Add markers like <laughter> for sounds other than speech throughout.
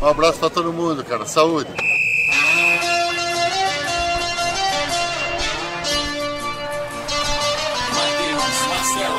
Um abraço pra todo mundo, cara. Saúde.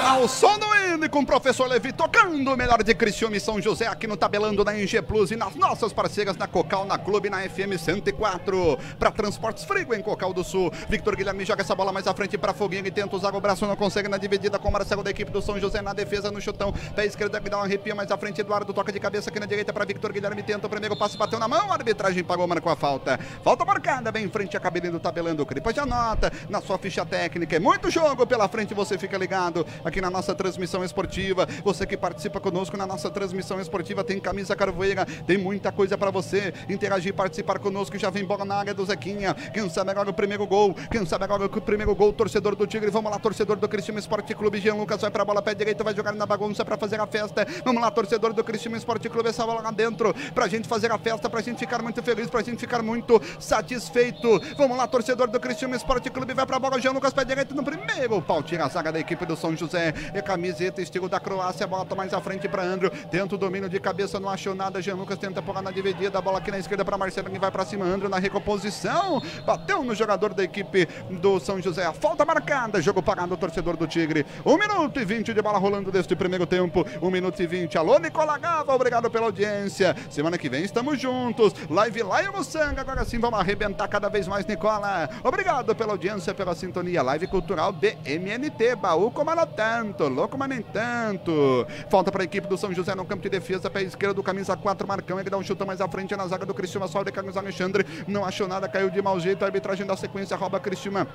Ao som do hino e com o professor Levi tocando o melhor de Criciúma e São José aqui no Tabelando da NG Plus e nas nossas parceiras na Cocal, na Clube, na FM 104. Para Transportes Frigo em Cocal do Sul. Victor Guilherme joga essa bola mais à frente para Foguinho e tenta usar o braço, não consegue na dividida com o Marcelo da equipe do São José na defesa no chutão. Pé esquerdo que dá um arrepio mais à frente. Eduardo toca de cabeça aqui na direita para Victor Guilherme. Tenta o primeiro passe, bateu na mão. A arbitragem pagou, marcou a falta. Falta marcada, bem em frente a cabelinha do Tabelando. Cripa já nota na sua ficha técnica. É muito jogo pela frente, você fica ligado aqui na nossa transmissão esportiva. Você que participa conosco na nossa transmissão esportiva tem camisa carvoeira, tem muita coisa para você interagir, participar conosco. Já vem bola na área do Zequinha. Quem sabe agora o primeiro gol? Quem sabe agora o primeiro gol? Torcedor do Tigre, vamos lá, torcedor do Cristiano Esporte Clube. Jean Lucas vai para a bola, pé direito, vai jogar na bagunça para fazer a festa. Vamos lá, torcedor do Cristiano Esporte Clube, essa bola lá dentro pra gente fazer a festa, pra gente ficar muito feliz, pra gente ficar muito satisfeito. Vamos lá, torcedor do Cristiano Esporte Clube, vai para a bola, Jean Lucas, pé direito no primeiro pau, tira a zaga da equipe do São José. É camiseta estilo da Croácia, bota mais à frente para Andrew. Tenta o domínio de cabeça, não achou nada. Jean Lucas tenta pular na dividida. A bola aqui na esquerda para Marcelo, que vai para cima. Andrew na recomposição. Bateu no jogador da equipe do São José. A falta marcada. Jogo parado, torcedor do Tigre. Um minuto e vinte de bola rolando deste primeiro tempo. Um minuto e vinte. Alô, Nicola Gava, obrigado pela audiência. Semana que vem estamos juntos. Live Live no sangue. Agora sim vamos arrebentar cada vez mais, Nicola. Obrigado pela audiência, pela sintonia. Live Cultural BMNT. Baú como tanto. Louco, mas nem tanto. Falta para a equipe do São José no campo de defesa, pé esquerdo do camisa 4, Marcão. Ele dá um chute mais à frente na zaga do Cristiano Sobe, Carlos Alexandre. Não achou nada, caiu de mau jeito. A arbitragem da sequência rouba Cristiano.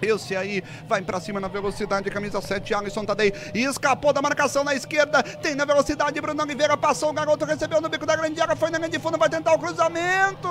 Esse aí vai pra cima na velocidade, camisa 7, Alisson Tadei. Escapou da marcação na esquerda. Tem na velocidade, Bruno Oliveira passou. O garoto recebeu no bico da grande área, foi na linha de fundo, vai tentar o cruzamento.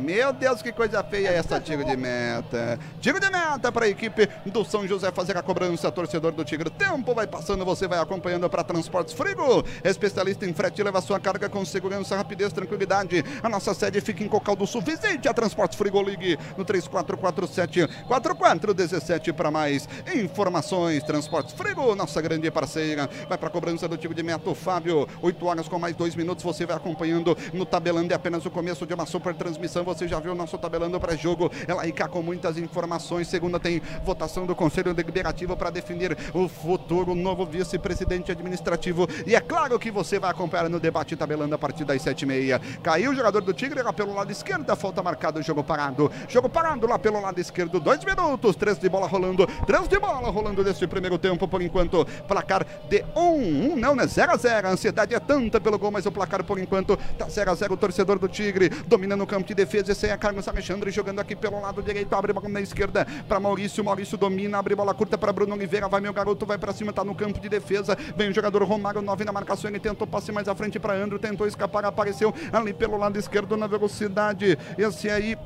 Meu Deus, que coisa feia essa tiro de meta. Tiro de meta para a equipe do São José fazer a cobrança, torcedor do Tigre. Tempo vai passando, você vai acompanhando para Transportes Frigo. Especialista em frete, leva sua carga com segurança, rapidez, tranquilidade. A nossa sede fica em Cocal do Sul. Visite a Transportes Frigo Ligue no 3447 4417 para mais informações. Transportes Frigo, nossa grande parceira. Vai para a cobrança do tiro de meta, o Fábio. 8 horas com mais 2 minutos, você vai acompanhando no tabelando. É apenas o começo de uma super transmissão você já viu o nosso tabelando pré-jogo. Ela aí cá com muitas informações. Segunda tem votação do Conselho Deliberativo para definir o futuro novo vice-presidente administrativo. E é claro que você vai acompanhar no debate tabelando a partir das sete e meia. Caiu o jogador do Tigre lá pelo lado esquerdo. Falta marcado, jogo parado. Jogo parado lá pelo lado esquerdo. Dois minutos, três de bola rolando. Três de bola rolando nesse primeiro tempo. Por enquanto, placar de um. Um não, né? 0 a 0 A ansiedade é tanta pelo gol, mas o placar por enquanto tá 0 a 0 O torcedor do Tigre domina no campo de defesa defesa. Esse é Carlos Alexandre jogando aqui pelo lado direito. Abre bola na esquerda para Maurício. Maurício domina, abre bola curta para Bruno Oliveira. Vai meu garoto, vai para cima, tá no campo de defesa. Vem o jogador Romário, 9 na marcação. Ele tentou passe mais à frente para Andro, tentou escapar, apareceu ali pelo lado esquerdo na velocidade. Esse aí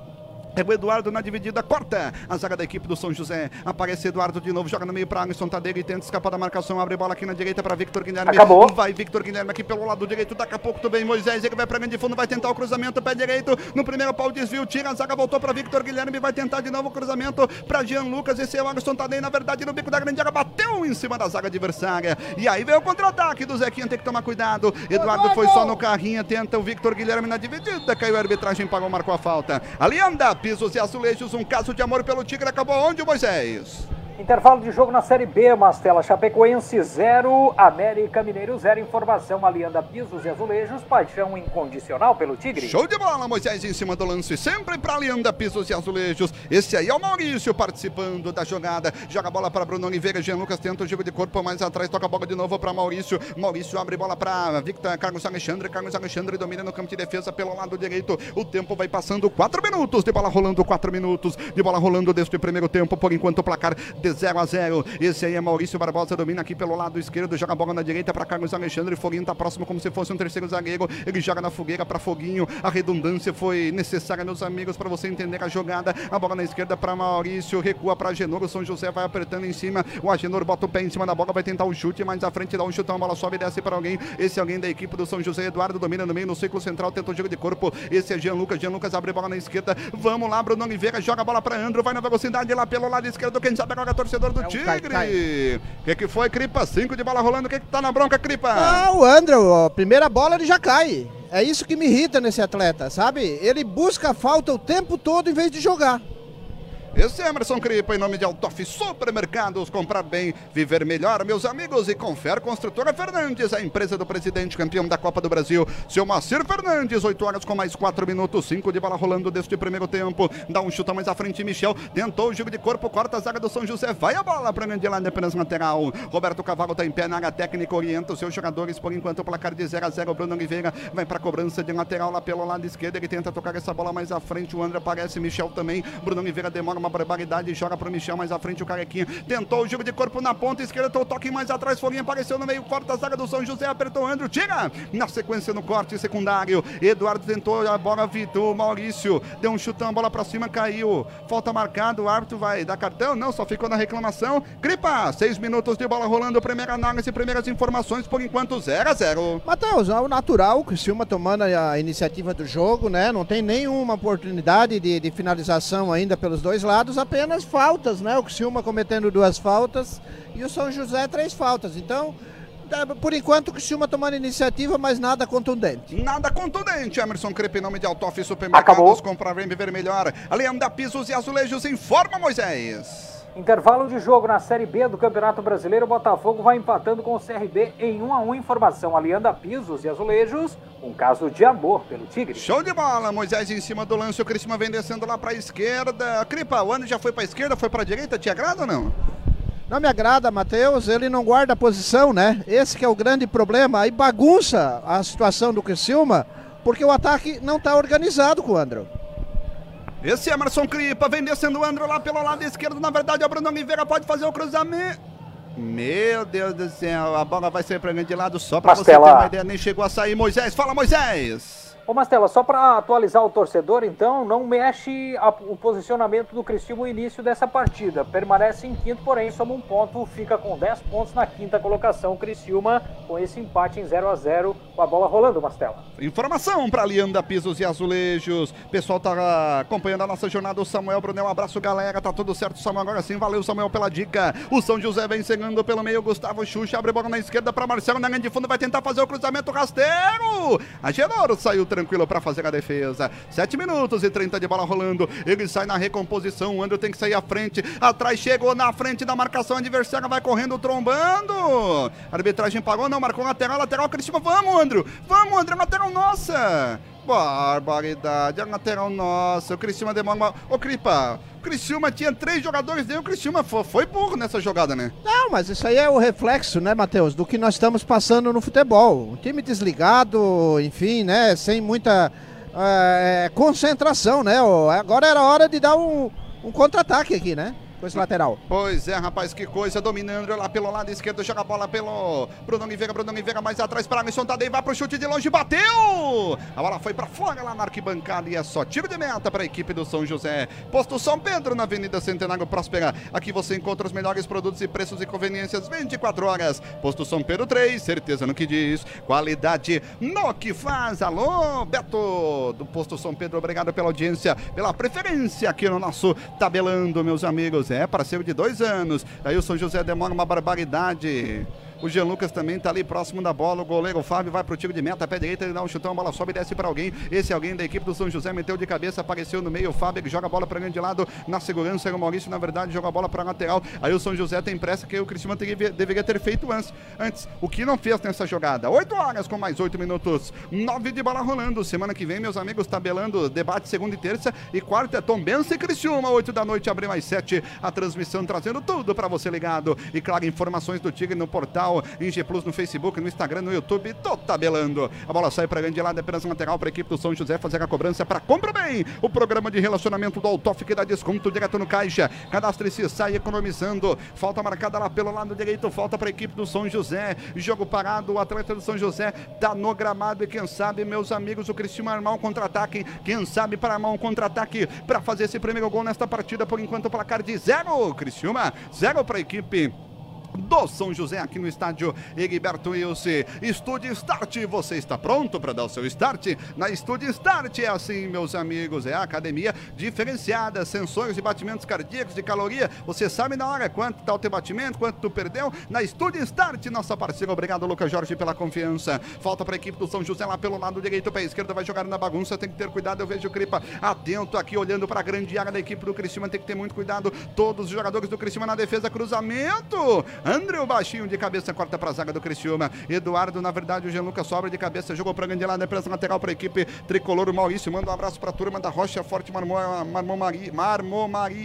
é o Eduardo na dividida, corta a zaga da equipe do São José. Aparece Eduardo de novo, joga no meio para Alisson Tadeu e tenta escapar da marcação. Abre bola aqui na direita para Victor Guilherme. Acabou. Vai Victor Guilherme aqui pelo lado direito. Daqui a pouco também Moisés. Ele vai para grande fundo, vai tentar o cruzamento, pé direito. No primeiro pau, desvio, tira a zaga, voltou para Victor Guilherme. Vai tentar de novo o cruzamento para Jean Lucas. Esse é o Alisson Tadeu. Na verdade, no bico da grande área, bateu em cima da zaga adversária. E aí veio o contra-ataque do Zequinha. Tem que tomar cuidado. Eduardo foi só no carrinho, tenta o Victor Guilherme na dividida. Caiu a arbitragem, pagou, marcou a falta. Ali anda, pisos e azulejos um caso de amor pelo Tigre acabou onde, Moisés? Intervalo de jogo na Série B, Mastela. Chapecoense 0, América Mineiro 0. Informação aliando a pisos e azulejos. Paixão incondicional pelo Tigre. Show de bola, Moisés em cima do lance. Sempre para Alianda Pisos e Azulejos. Esse aí é o Maurício participando da jogada. Joga a bola para Bruno Oliveira. Jean Lucas tenta o jogo de corpo mais atrás. Toca a bola de novo para Maurício. Maurício abre bola para Victor Carlos Alexandre. Carlos Alexandre domina no campo de defesa pelo lado direito. O tempo vai passando. 4 minutos de bola rolando. 4 minutos de bola rolando deste primeiro tempo. Por enquanto, o placar de 0 a 0. Esse aí é Maurício Barbosa, domina aqui pelo lado esquerdo, joga a bola na direita para Carlos Alexandre. Foguinho tá próximo como se fosse um terceiro zagueiro. Ele joga na fogueira para Foguinho. A redundância foi necessária, meus amigos, para você entender a jogada. A bola na esquerda para Maurício, recua para Agenor. O São José vai apertando em cima. O Agenor bota o pé em cima da bola, vai tentar o chute, mas à frente dá um chutão, a bola sobe e desce para alguém. Esse é alguém da equipe do São José. Eduardo domina no meio, no ciclo central, tenta o jogo de corpo. Esse é Jean Lucas. Jean Lucas abre a bola na esquerda. Vamos lá, Bruno Oliveira joga a bola para Andro, vai na velocidade lá pelo lado esquerdo. Quem sabe agora torcedor do É um Tigre. cai, cai. O que, que foi, Cripa? Cinco de bola rolando. O que, que tá na bronca, Cripa? Ah, o André, a primeira bola ele já cai. É isso que me irrita nesse atleta, sabe? Ele busca a falta o tempo todo em vez de jogar. Esse é Emerson Cripa, em nome de Altoff Supermercados. Comprar bem, viver melhor, meus amigos. E confere Construtora Fernandes, a empresa do presidente campeão da Copa do Brasil. Seu Macir Fernandes, 8 horas com mais 4 minutos, 5 de bola rolando deste primeiro tempo. Dá um chute mais à frente, Michel. Tentou o jogo de corpo, corta a zaga do São José. Vai a bola para Nandelândia, apenas lateral. Roberto Cavalo está em pé na área técnica, orienta os seus jogadores. Por enquanto, o placar de 0 a 0. Bruno Oliveira vai para a cobrança de lateral lá pelo lado esquerdo. Ele tenta tocar essa bola mais à frente. O André aparece, Michel também. Bruno Oliveira demora uma barbaridade, joga pro Michel mais à frente, o Carequinha. Tentou o jogo de corpo na ponta esquerda, o toque mais atrás, Foguinha apareceu no meio, corta a zaga do São José, apertou o Andrew, tira! Na sequência no corte secundário, Eduardo tentou a bola, Vitor, Maurício, deu um chutão, a bola pra cima, caiu, falta marcada, o árbitro vai dar cartão, não, só ficou na reclamação, Cripa, seis minutos de bola rolando, primeira análise, primeiras informações, por enquanto 0 a 0 Matheus, é o natural, o Criciúma tomando a iniciativa do jogo, né, não tem nenhuma oportunidade de, de finalização ainda pelos dois lados, apenas faltas, né? O Criciúma cometendo duas faltas e o São José três faltas. Então, por enquanto, o Criciúma tomando iniciativa, mas nada contundente. Nada contundente. Emerson Crepe, nome de Altoff Supermercados. Comprar bem, viver melhor. Alianda Pisos e Azulejos, informa Moisés. Intervalo de jogo na Série B do Campeonato Brasileiro, o Botafogo vai empatando com o CRB em 1 a 1 informação. Alianda Pisos e Azulejos, um caso de amor pelo Tigre. Show de bola, Moisés em cima do lance, o Cristina vem descendo lá para a esquerda. Cripa, o ano já foi para a esquerda, foi para a direita, te agrada ou não? Não me agrada, Matheus, ele não guarda a posição, né? Esse que é o grande problema, aí bagunça a situação do Criciúma, porque o ataque não está organizado com o André. Esse Emerson Cripa vem descendo o André lá pelo lado esquerdo. Na verdade, o Bruno Oliveira pode fazer o cruzamento. Meu Deus do céu, a bola vai sair para de lado só para você ter uma ideia. Nem chegou a sair. Moisés, fala Moisés. Ô Mastela, só para atualizar o torcedor, então, não mexe a, o posicionamento do Cristiano no início dessa partida. Permanece em quinto, porém soma um ponto, fica com 10 pontos na quinta colocação. Criciúma com esse empate em 0 a 0 com a bola rolando, Mastela. Informação para Lianda Pisos e Azulejos. Pessoal tá acompanhando a nossa jornada. O Samuel Brunel, um abraço galera. Tá tudo certo, Samuel. Agora sim, valeu Samuel pela dica. O São José vem chegando pelo meio. Gustavo Xuxa abre bola na esquerda para Marcelo na linha de fundo. Vai tentar fazer o cruzamento rasteiro. A Genoro saiu tranquilo para fazer a defesa. 7 minutos e 30 de bola rolando. Ele sai na recomposição. O André tem que sair à frente. Atrás chegou na frente da marcação adversária. Vai correndo, trombando. Arbitragem pagou, não. Marcou lateral, lateral. Cristiano, vamos, André. Vamos, André, lateral nossa. Barbaridade, a lateral nossa. O Criciúma demora uma. Ô, Cripa, o Criciúma tinha três jogadores dentro. O Criciúma foi, foi burro nessa jogada, né? Não, mas isso aí é o reflexo, né, Matheus, do que nós estamos passando no futebol. Um time desligado, enfim, né, sem muita é, concentração, né? Agora era hora de dar um, um contra-ataque aqui, né? Com esse lateral. Pois é, rapaz, que coisa. Dominando lá pelo lado esquerdo, joga a bola pelo Bruno Oliveira. Bruno Oliveira mais atrás para Alisson Tadei. Vai pro chute de longe, bateu! A bola foi para fora lá na arquibancada e é só tiro de meta para a equipe do São José. Posto São Pedro na Avenida Centenário Próspera. Aqui você encontra os melhores produtos e preços e conveniências 24 horas. Posto São Pedro 3, certeza no que diz. Qualidade no que faz. Alô, Beto do Posto São Pedro. Obrigado pela audiência, pela preferência aqui no nosso Tabelando, meus amigos. É, parceiro de dois anos. Aí o São José demora uma barbaridade. O Jean Lucas também está ali próximo da bola. O goleiro Fábio vai pro tiro de meta, pé direita, ele dá um chutão, a bola sobe e desce para alguém. Esse alguém da equipe do São José meteu de cabeça, apareceu no meio. O Fábio ele joga a bola para grande lado na segurança. O Maurício, na verdade, joga a bola para lateral. Aí o São José tem pressa que o Cristiano deveria ter feito antes. Antes, o que não fez nessa jogada? 8 horas com mais 8 minutos. 9 de bola rolando. Semana que vem, meus amigos, tabelando debate segunda e terça. E quarta, Tom Benção e Criciúma, 8 da noite, abre mais 7. A transmissão trazendo tudo para você ligado. E claro, informações do Tigre no portal, em G Plus no Facebook, no Instagram, no YouTube, tô tabelando. A bola sai para grande lado, apenas lateral para a equipe do São José fazer a cobrança para compra bem. O programa de relacionamento do Altoff que dá desconto direto no caixa. Cadastre-se, sai economizando. Falta marcada lá pelo lado direito, falta para a equipe do São José. Jogo parado, o atleta do São José tá no gramado e quem sabe, meus amigos, o Cristiano armar um contra-ataque. Quem sabe para armar um contra-ataque para fazer esse primeiro gol nesta partida. Por enquanto, o placar de zero. Criciúma, zero para a equipe do São José aqui no estádio Egberto Wilson. Estúdio Start, você está pronto para dar o seu start? Na Estúdio Start é assim, meus amigos, é a academia diferenciada, sensores de batimentos cardíacos, de caloria, você sabe na hora quanto está o teu batimento, quanto tu perdeu. Na Estúdio Start, nossa parceira, obrigado Lucas Jorge pela confiança. Falta para a equipe do São José lá pelo lado direito, para a esquerda vai jogar na bagunça, tem que ter cuidado, eu vejo o Cripa atento aqui, olhando para a grande área da equipe do Cristiano, tem que ter muito cuidado, todos os jogadores do Cristiano na defesa, cruzamento, André baixinho de cabeça, corta para a zaga do Criciúma. Eduardo, na verdade, o Jean Lucas sobra de cabeça, jogou para grande lado, pressa lateral para a equipe tricolor. O Maurício manda um abraço para a turma da Rocha Forte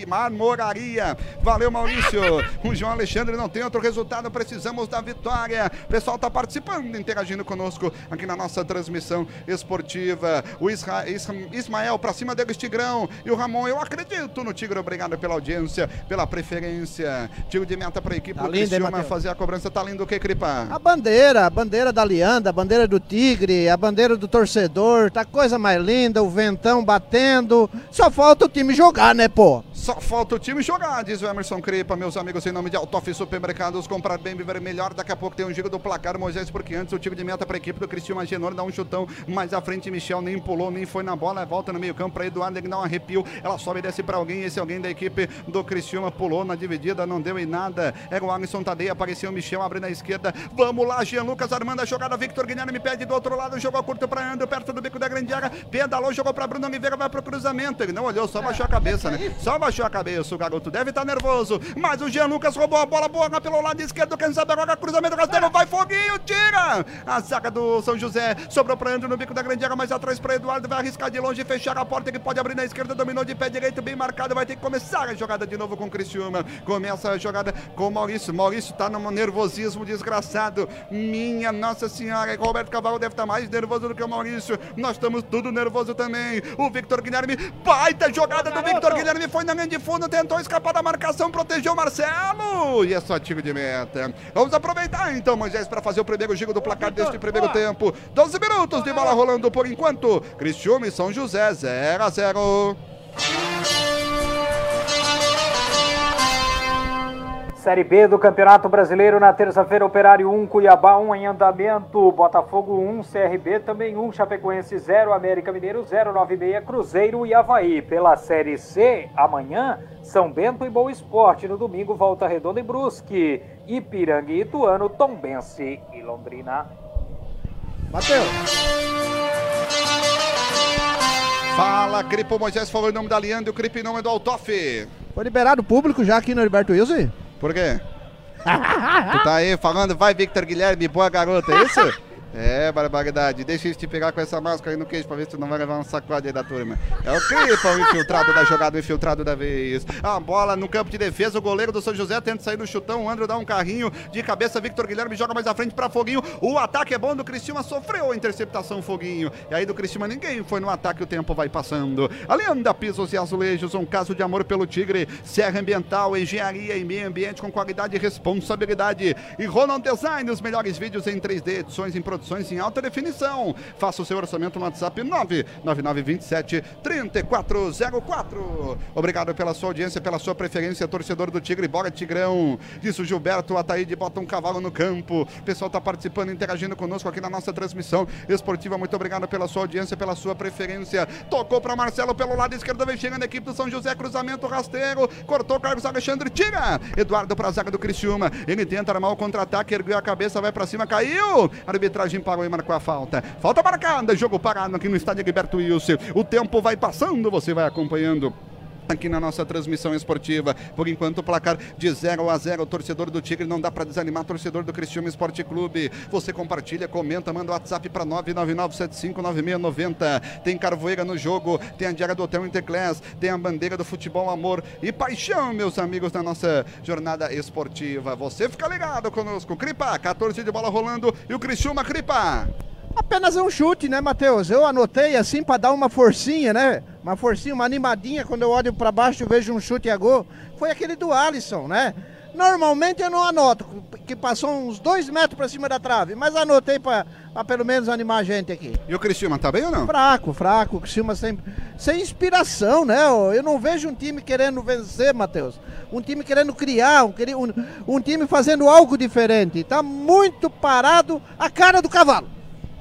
Marmoraria. Valeu, Maurício. O João Alexandre não tem outro resultado, precisamos da vitória. O pessoal está participando, interagindo conosco aqui na nossa transmissão esportiva. O Isra, Isra, Ismael para cima dele, Tigrão. E o Ramon, eu acredito no Tigre. Obrigado pela audiência, pela preferência. Tiro de meta para a equipe Tá do lindo, hein, Criciúma Matheus? fazer a cobrança. Tá lindo o que, Cripa? A bandeira, a bandeira da Alianda, a bandeira do Tigre, a bandeira do torcedor, tá coisa mais linda, o ventão batendo. Só falta o time jogar, né, pô? Só falta o time jogar, diz o Emerson Cripa. Meus amigos, em nome de Altoff Supermercados, comprar bem, viver melhor. Daqui a pouco tem um giro do placar, Moisés, porque antes o time de meta para a equipe do Cristiano Genor dá um chutão mais à frente. Michel nem pulou, nem foi na bola. Volta no meio-campo para Eduardo, ele dá um arrepio. Ela sobe e desce para alguém. Esse alguém da equipe do Cristiano pulou na dividida, não deu em nada. Era o Alisson Tadei, apareceu Michel, abre na esquerda. Vamos lá, Jean Lucas armando a jogada. Victor Guilherme pede do outro lado, jogou curto para André, perto do bico da grande área. Pedalou, jogou para Bruno Oliveira, vai pro cruzamento. Ele não olhou, só baixou a cabeça, né? Só baixou a cabeça, o garoto deve estar nervoso. Mas o Jean Lucas roubou a bola boa pelo lado esquerdo. Quem sabe agora cruzamento rasteiro, vai foguinho, tira! A zaga do São José sobrou para André no bico da grande área, mais atrás para Eduardo. Vai arriscar de longe, fechar a porta que pode abrir na esquerda. Dominou de pé direito, bem marcado. Vai ter que começar a jogada de novo com o Criciúma. Começa a jogada com o Maurício. Maurício tá num nervosismo desgraçado. Minha Nossa Senhora, Roberto Cavalo deve estar mais nervoso do que o Maurício. Nós estamos tudo nervoso também. O Victor Guilherme, baita jogada do Victor Guilherme, foi na linha de fundo, tentou escapar da marcação, protegeu o Marcelo. E é só tiro de meta. Vamos aproveitar então, Moisés, para fazer o primeiro giro do placar deste primeiro tempo. 12 minutos de bola rolando por enquanto. Criciúma e São José, 0 a 0. Série B do Campeonato Brasileiro na terça-feira, Operário 1, Cuiabá 1 em andamento, Botafogo 1, CRB também 1, Chapecoense 0, América Mineiro 0, 96, Cruzeiro e Havaí. Pela Série C, amanhã, São Bento e Boa Esporte. No domingo, Volta Redonda e Brusque, Ipiranga e Ituano, Tombense e Londrina. Matheus. Fala, Cripo Moisés falou em nome da Leandro e o Cripo em nome do Altoff. Foi liberado o público já aqui no Heriberto Wilson? Por quê? tu tá aí falando, vai Victor Guilherme, boa garota, é isso? <laughs> É, barbaridade. Deixa eles te pegar com essa máscara aí no queijo pra ver se tu não vai levar um sacode aí da turma. É o Cripa, o infiltrado da jogada, o infiltrado da vez. A bola no campo de defesa, o goleiro do São José tenta sair no chutão, o André dá um carrinho de cabeça, Victor Guilherme joga mais à frente pra Foguinho. O ataque é bom do Cristiúma, sofreu a interceptação Foguinho. E aí do Cristiúma ninguém foi no ataque, o tempo vai passando. A Leanda Pisos e Azulejos, um caso de amor pelo Tigre. Serra Ambiental, engenharia e meio ambiente com qualidade e responsabilidade. E Ronald Design, os melhores vídeos em 3D, edições em produções em alta definição. Faça o seu orçamento no WhatsApp 99927 3404. Obrigado pela sua audiência, pela sua preferência, torcedor do Tigre. Bora, Tigrão. Disse o Gilberto Ataíde, bota um cavalo no campo. O pessoal está participando, interagindo conosco aqui na nossa transmissão esportiva. Muito obrigado pela sua audiência, pela sua preferência. Tocou para Marcelo pelo lado esquerdo, vem chegando a equipe do São José, cruzamento rasteiro. Cortou Carlos Alexandre, tira. Eduardo para a zaga do Criciúma. Ele tenta armar o contra-ataque, ergueu a cabeça, vai para cima, caiu. A arbitragem parou e marcou a falta. Falta marcada, jogo parado aqui no estádio Gilberto Wilson. O tempo vai passando, você vai acompanhando aqui na nossa transmissão esportiva. Por enquanto, o placar de 0 a 0. O torcedor do Tigre não dá para desanimar. Torcedor do Cristiano Esporte Clube. Você compartilha, comenta, manda o WhatsApp para 999759690. Tem Carvoeira no jogo, tem a diária do Hotel Interclass, tem a bandeira do futebol, amor e paixão, meus amigos, na nossa jornada esportiva. Você fica ligado conosco. Cripa, 14 de bola rolando e o Criciúma, Cripa. Apenas um chute, né, Matheus? Eu anotei assim para dar uma forcinha, né? Uma forcinha, uma animadinha. Quando eu olho para baixo e vejo um chute a gol. Foi aquele do Alisson, né? Normalmente eu não anoto, que passou uns dois metros pra cima da trave, mas anotei pra, pra pelo menos animar a gente aqui. E o Cristiano tá bem ou não? Fraco, fraco, o Criciúma sem, sem inspiração, né? Eu não vejo um time querendo vencer, Matheus. Um time querendo criar, um, um, um time fazendo algo diferente. Tá muito parado, a cara do cavalo.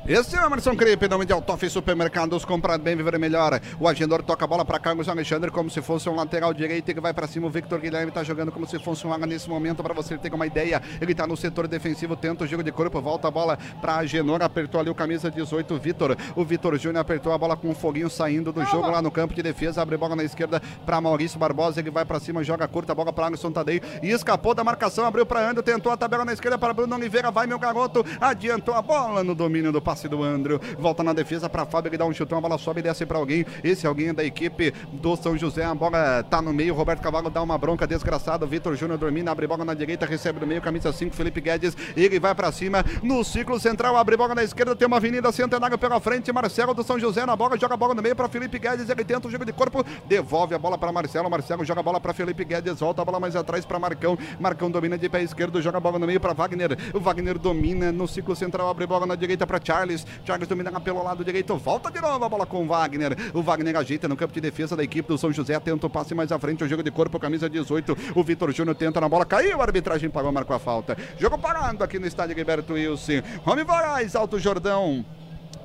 Esse é o Emerson Cripe, nome de Autof Supermercados, comprar bem, viver melhor. O agendador toca a bola para Carlos Alexandre como se fosse um lateral direito, ele vai para cima, o Victor Guilherme tá jogando como se fosse um ala nesse momento, para você ter uma ideia. Ele tá no setor defensivo, tenta o giro de corpo, volta a bola para Agenor, apertou ali o camisa 18, o Vitor. O Vitor Júnior apertou a bola com um foguinho saindo do jogo lá no campo de defesa, abre bola na esquerda para Maurício Barbosa, ele vai para cima, joga curta, a bola para Alisson Tadei e escapou da marcação, abriu para Andro, tentou a tabela na esquerda para Bruno Oliveira, vai meu garoto, adiantou a bola no domínio do passe do Andro, volta na defesa para Fábio, ele dá um chutão, a bola sobe e desce para alguém, esse alguém é da equipe do São José, a bola tá no meio, Roberto Cavalo dá uma bronca desgraçada, Vitor Júnior dormindo, abre bola na direita, recebe no meio, camisa 5, Felipe Guedes, ele vai para cima, no ciclo central, abre bola na esquerda, tem uma avenida centenário pela frente, Marcelo do São José na bola, joga a bola no meio para Felipe Guedes, ele tenta o jogo de corpo, devolve a bola para Marcelo, Marcelo joga a bola para Felipe Guedes, volta a bola mais atrás para Marcão, Marcão domina de pé esquerdo, joga a bola no meio para Wagner, o Wagner domina no ciclo central, abre bola na direita para Charles, Charles domina pelo lado direito, volta de novo a bola com o Wagner, o Wagner ajeita no campo de defesa da equipe do São José, tenta o passe mais à frente, o jogo de corpo, camisa 18, o Vitor Júnior tenta na bola, caiu, a arbitragem pagou, marcou a falta, jogo parado aqui no estádio Gilberto Wilson, Rome Moraes, Alto Jordão,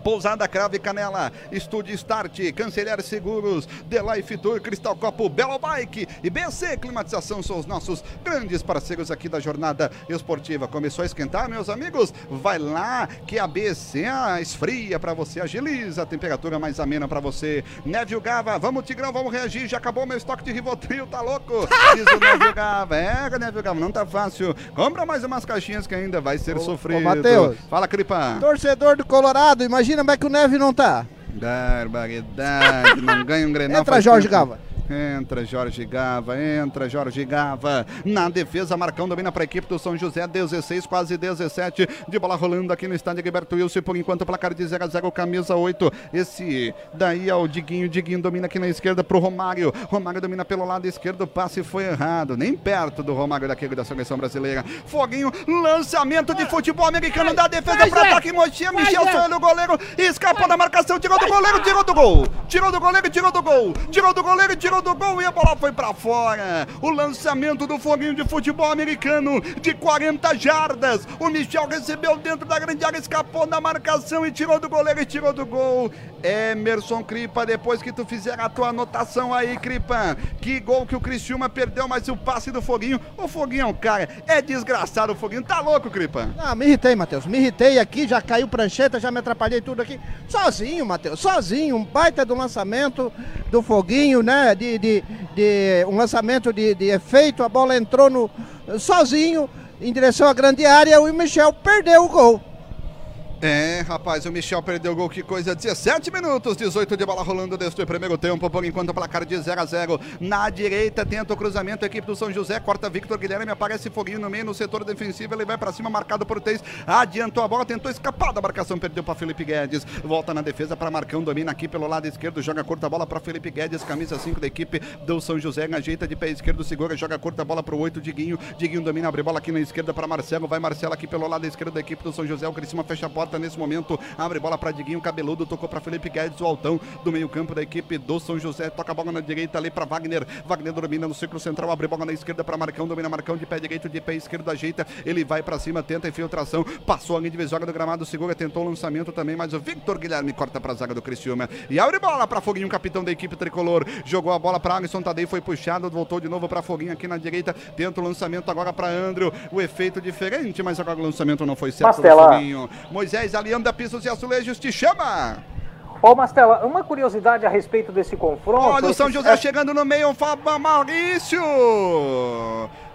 Pousada Crave Canela, Estúdio Start, Canceler Seguros, The Life Tour, Cristal Copo, Belo Bike e BC Climatização são os nossos grandes parceiros aqui da jornada esportiva. Começou a esquentar, meus amigos? Vai lá que a BC esfria para você, agiliza a temperatura mais amena para você. Névio Gava, vamos Tigrão, vamos reagir, já acabou meu estoque de Rivotril, tá louco? <laughs> Diz o Névio Gava, é, Névio Gava, não tá fácil. Compra mais umas caixinhas que ainda vai ser sofrido. Matheus. Fala, Cripa. Torcedor do Colorado, imagina como é que o Neve não tá. Barbaridade, não ganha um Grenal. Entra, Jorge tempo. Gava. Entra Jorge Gava, entra Jorge Gava. Na defesa, Marcão domina para a equipe do São José, 16, quase 17. De bola rolando aqui no estádio Gilberto Wilson. Por enquanto, placar de 0 a 0, camisa 8. Esse daí é o Diguinho. Diguinho domina aqui na esquerda pro Romário. Romário domina pelo lado esquerdo. O passe foi errado, nem perto do Romário daquele da seleção brasileira. Foguinho, lançamento de futebol americano da defesa para ataque. Mochinha, Michel Sonho, o goleiro. Escapou da marcação, tirou do goleiro, tirou do gol. Tirou do goleiro, tirou do gol. Tirou do goleiro, tirou do gol e a bola foi pra fora. O lançamento do foguinho de futebol americano de 40 jardas. O Michel recebeu dentro da grande área, escapou da marcação e tirou do goleiro e tirou do gol. Emerson Cripa, depois que tu fizer a tua anotação aí, Cripa. Que gol que o Criciúma perdeu, mas o passe do foguinho. O foguinho é um cara, é desgraçado o foguinho. Tá louco, Cripa? Ah, me irritei, Matheus. Me irritei aqui, já caiu prancheta, já me atrapalhei tudo aqui. Sozinho, Matheus, sozinho. Um baita do lançamento do foguinho, né? De, de, de um lançamento de, de efeito. A bola entrou no, sozinho em direção à grande área e o Michel perdeu o gol. É, rapaz, o Michel perdeu o gol, que coisa. 17 minutos, 18 de bola rolando deste primeiro tempo, por enquanto o placar de 0 a 0 Na direita tenta o cruzamento, a equipe do São José, corta Victor Guilherme, aparece foguinho no meio, no setor defensivo, ele vai pra cima, marcado por três, adiantou a bola, tentou escapar da marcação, perdeu pra Felipe Guedes, volta na defesa para Marcão, domina aqui pelo lado esquerdo, joga curta a bola pra Felipe Guedes, camisa 5 da equipe do São José, ajeita de pé esquerdo, segura, joga curta a bola pro 8, Diguinho, Diguinho domina, abre bola aqui na esquerda para Marcelo, vai Marcelo aqui pelo lado esquerdo da equipe do São José, o Criciúma fecha a porta Nesse momento abre bola para Diguinho Cabeludo, tocou para Felipe Guedes, o altão do meio-campo da equipe do São José. Toca a bola na direita ali para Wagner. Wagner domina no ciclo central, abre bola na esquerda para Marcão, domina Marcão de pé direito, de pé esquerdo, ajeita. Ele vai para cima, tenta infiltração, passou a linha divisória do gramado, segura, tentou o lançamento também, mas o Victor Guilherme corta para a zaga do Criciúma. E abre bola para Foguinho, capitão da equipe tricolor. Jogou a bola para Alisson Tadei, foi puxado, voltou de novo para Foguinho aqui na direita, tenta o lançamento agora para Andrew O efeito diferente, mas agora o lançamento não foi certo. Moisés 10, da Pisos e Azulejos te chama! Ô oh, Mastela, uma curiosidade a respeito desse confronto. Olha o São é José é... chegando no meio, o Fábio Maurício!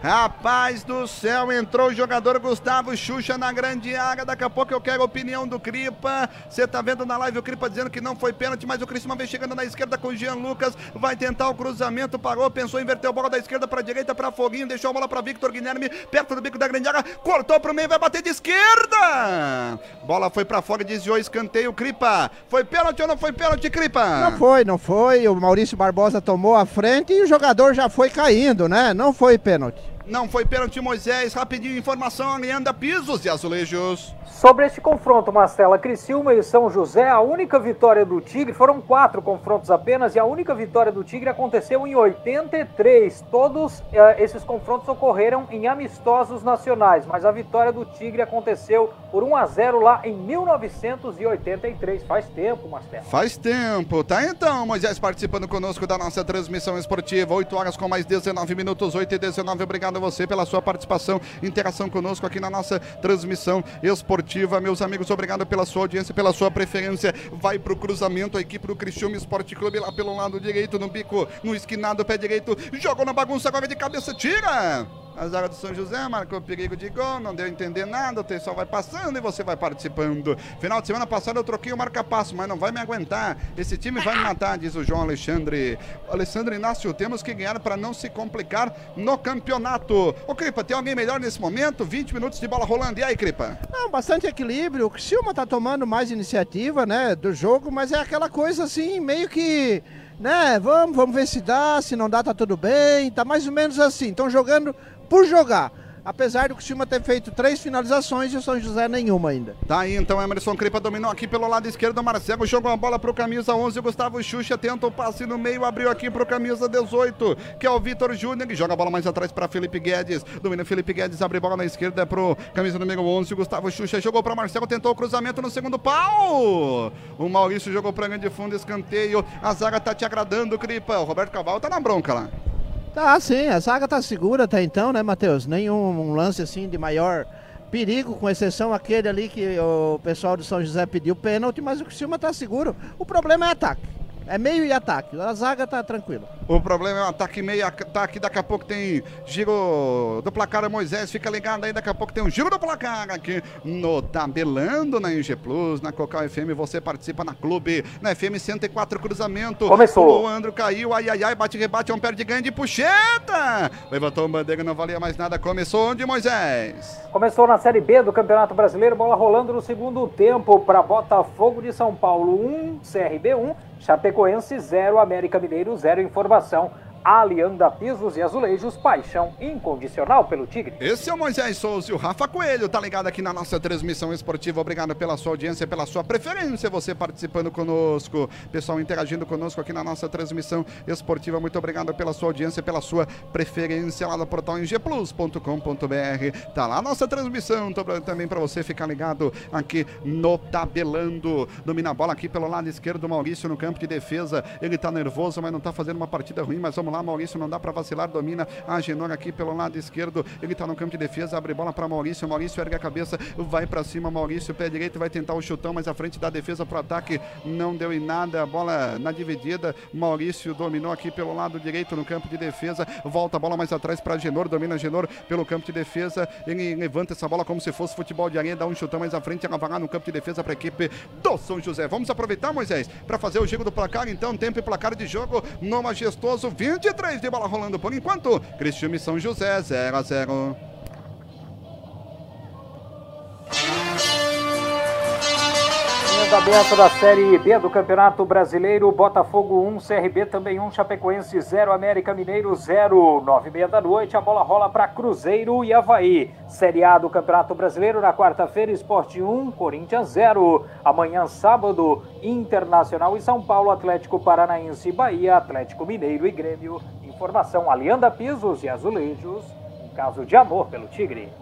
Rapaz do céu, entrou o jogador Gustavo Xuxa na grande área. Daqui a pouco eu quero a opinião do Cripa. Você tá vendo na live o Cripa dizendo que não foi pênalti, mas o Criciúma vem chegando na esquerda com o Jean Lucas. Vai tentar o cruzamento, parou, pensou em inverter a bola da esquerda para direita para Foguinho, deixou a bola para Victor Guilherme, perto do bico da grande área, cortou pro meio, vai bater de esquerda. Bola foi para fora, desviou escanteio, Cripa. Foi pênalti ou não foi pênalti, Cripa? Não foi, não foi. O Maurício Barbosa tomou a frente e o jogador já foi caindo, né? Não foi pênalti. Não foi pênalti, Moisés. Rapidinho, informação, Alianda Pisos e Azulejos. Sobre este confronto, Marcela, Criciúma e São José, a única vitória do Tigre, foram quatro confrontos apenas, e a única vitória do Tigre aconteceu em 83. Todos eh, esses confrontos ocorreram em amistosos nacionais, mas a vitória do Tigre aconteceu por 1 a 0 lá em 1983. Faz tempo, Marcelo. Faz tempo, tá então, Moisés participando conosco da nossa transmissão esportiva, 8 horas com mais 19 minutos, 8 e 19. Obrigado a você pela sua participação, interação conosco aqui na nossa transmissão esportiva. Meus amigos, obrigado pela sua audiência, pela sua preferência. Vai pro cruzamento, a equipe do Cristiúma Esporte Clube lá pelo lado direito, no bico, no esquinado, pé direito, jogou na bagunça agora de cabeça, tira! A zaga do São José marcou perigo de gol, não deu a entender nada, o pessoal vai passando e você vai participando. Final de semana passada eu troquei o marca-passo, mas não vai me aguentar. Esse time vai me matar, diz o João Alexandre. Alexandre Inácio, temos que ganhar para não se complicar no campeonato. Ô Cripa, tem alguém melhor nesse momento? 20 minutos de bola rolando. E aí, Cripa? Não, bastante equilíbrio. O Criciúma tá tomando mais iniciativa, né, do jogo, mas é aquela coisa assim, meio que né, vamos, vamos ver se dá, se não dá tá tudo bem, tá mais ou menos assim. Estão jogando por jogar. Apesar do Criciúma ter feito três finalizações e o São José nenhuma ainda. Tá aí então, Emerson Cripa dominou aqui pelo lado esquerdo, Marcelo jogou a bola pro camisa 11, Gustavo Xuxa tenta o passe no meio, abriu aqui pro camisa 18, que é o Vitor Júnior, que joga a bola mais atrás para Felipe Guedes, domina Felipe Guedes, abre bola na esquerda pro camisa número 11, Gustavo Xuxa jogou para Marcelo, tentou o cruzamento no segundo pau, o Maurício jogou pra grande fundo, escanteio, a zaga tá te agradando, Cripa, o Roberto Caval tá na bronca lá. Tá, sim, a zaga tá segura até então, né, Matheus? Nenhum um lance assim de maior perigo, com exceção aquele ali que o pessoal do São José pediu pênalti, mas o Criciúma tá seguro. O problema é ataque. É meio e ataque. A zaga tá tranquila. O problema é o ataque meio ataque. Daqui a pouco tem giro do placar. Moisés fica ligado aí. Daqui a pouco tem um giro do placar aqui no Tabelando na IG Plus, na Cocal FM. Você participa na Clube, na FM 104 Cruzamento. Começou. O Andro caiu. Ai, ai, ai. Bate, rebate. É um perde ganho de puxeta. Levantou uma bandeira. Não valia mais nada. Começou onde, Moisés? Começou na Série B do Campeonato Brasileiro. Bola rolando no segundo tempo para Botafogo de São Paulo 1, CRB 1. Chapecoense 0, América Mineiro 0. Informação Alianda Pisos e Azulejos, paixão incondicional pelo Tigre. Esse é o Moisés Souza e o Rafa Coelho, tá ligado aqui na nossa transmissão esportiva. Obrigado pela sua audiência, pela sua preferência, você participando conosco, pessoal interagindo conosco aqui na nossa transmissão esportiva. Muito obrigado pela sua audiência, pela sua preferência lá no portal ngplus.com.br. Tá lá a nossa transmissão também para você ficar ligado aqui no tabelando. Domina a bola aqui pelo lado esquerdo, Maurício no campo de defesa. Ele tá nervoso, mas não tá fazendo uma partida ruim, mas vamos lá, Maurício não dá para vacilar, domina a Genor aqui pelo lado esquerdo, ele tá no campo de defesa, abre bola para Maurício, Maurício ergue a cabeça, vai para cima, Maurício, pé direito, vai tentar o chutão, mas à frente da defesa pro ataque, não deu em nada, bola na dividida, Maurício dominou aqui pelo lado direito no campo de defesa, volta a bola mais atrás para Genor, domina Genor pelo campo de defesa, ele levanta essa bola como se fosse futebol de areia, dá um chutão mais à frente, ela vai lá no campo de defesa para a equipe do São José. Vamos aproveitar, Moisés, para fazer o giro do placar, então, tempo e placar de jogo no majestoso 23 de bola rolando por enquanto. Cristiano São José 0 a 0. Andamento da Série B do Campeonato Brasileiro, Botafogo 1, CRB também 1, Chapecoense 0, América Mineiro 0. 9 e meia da noite, a bola rola para Cruzeiro e Havaí. Série A do Campeonato Brasileiro, na quarta-feira, Esporte 1, Corinthians 0. Amanhã, sábado, Internacional e São Paulo, Atlético Paranaense e Bahia, Atlético Mineiro e Grêmio. Informação, Alianda Pisos e Azulejos, um caso de amor pelo Tigre.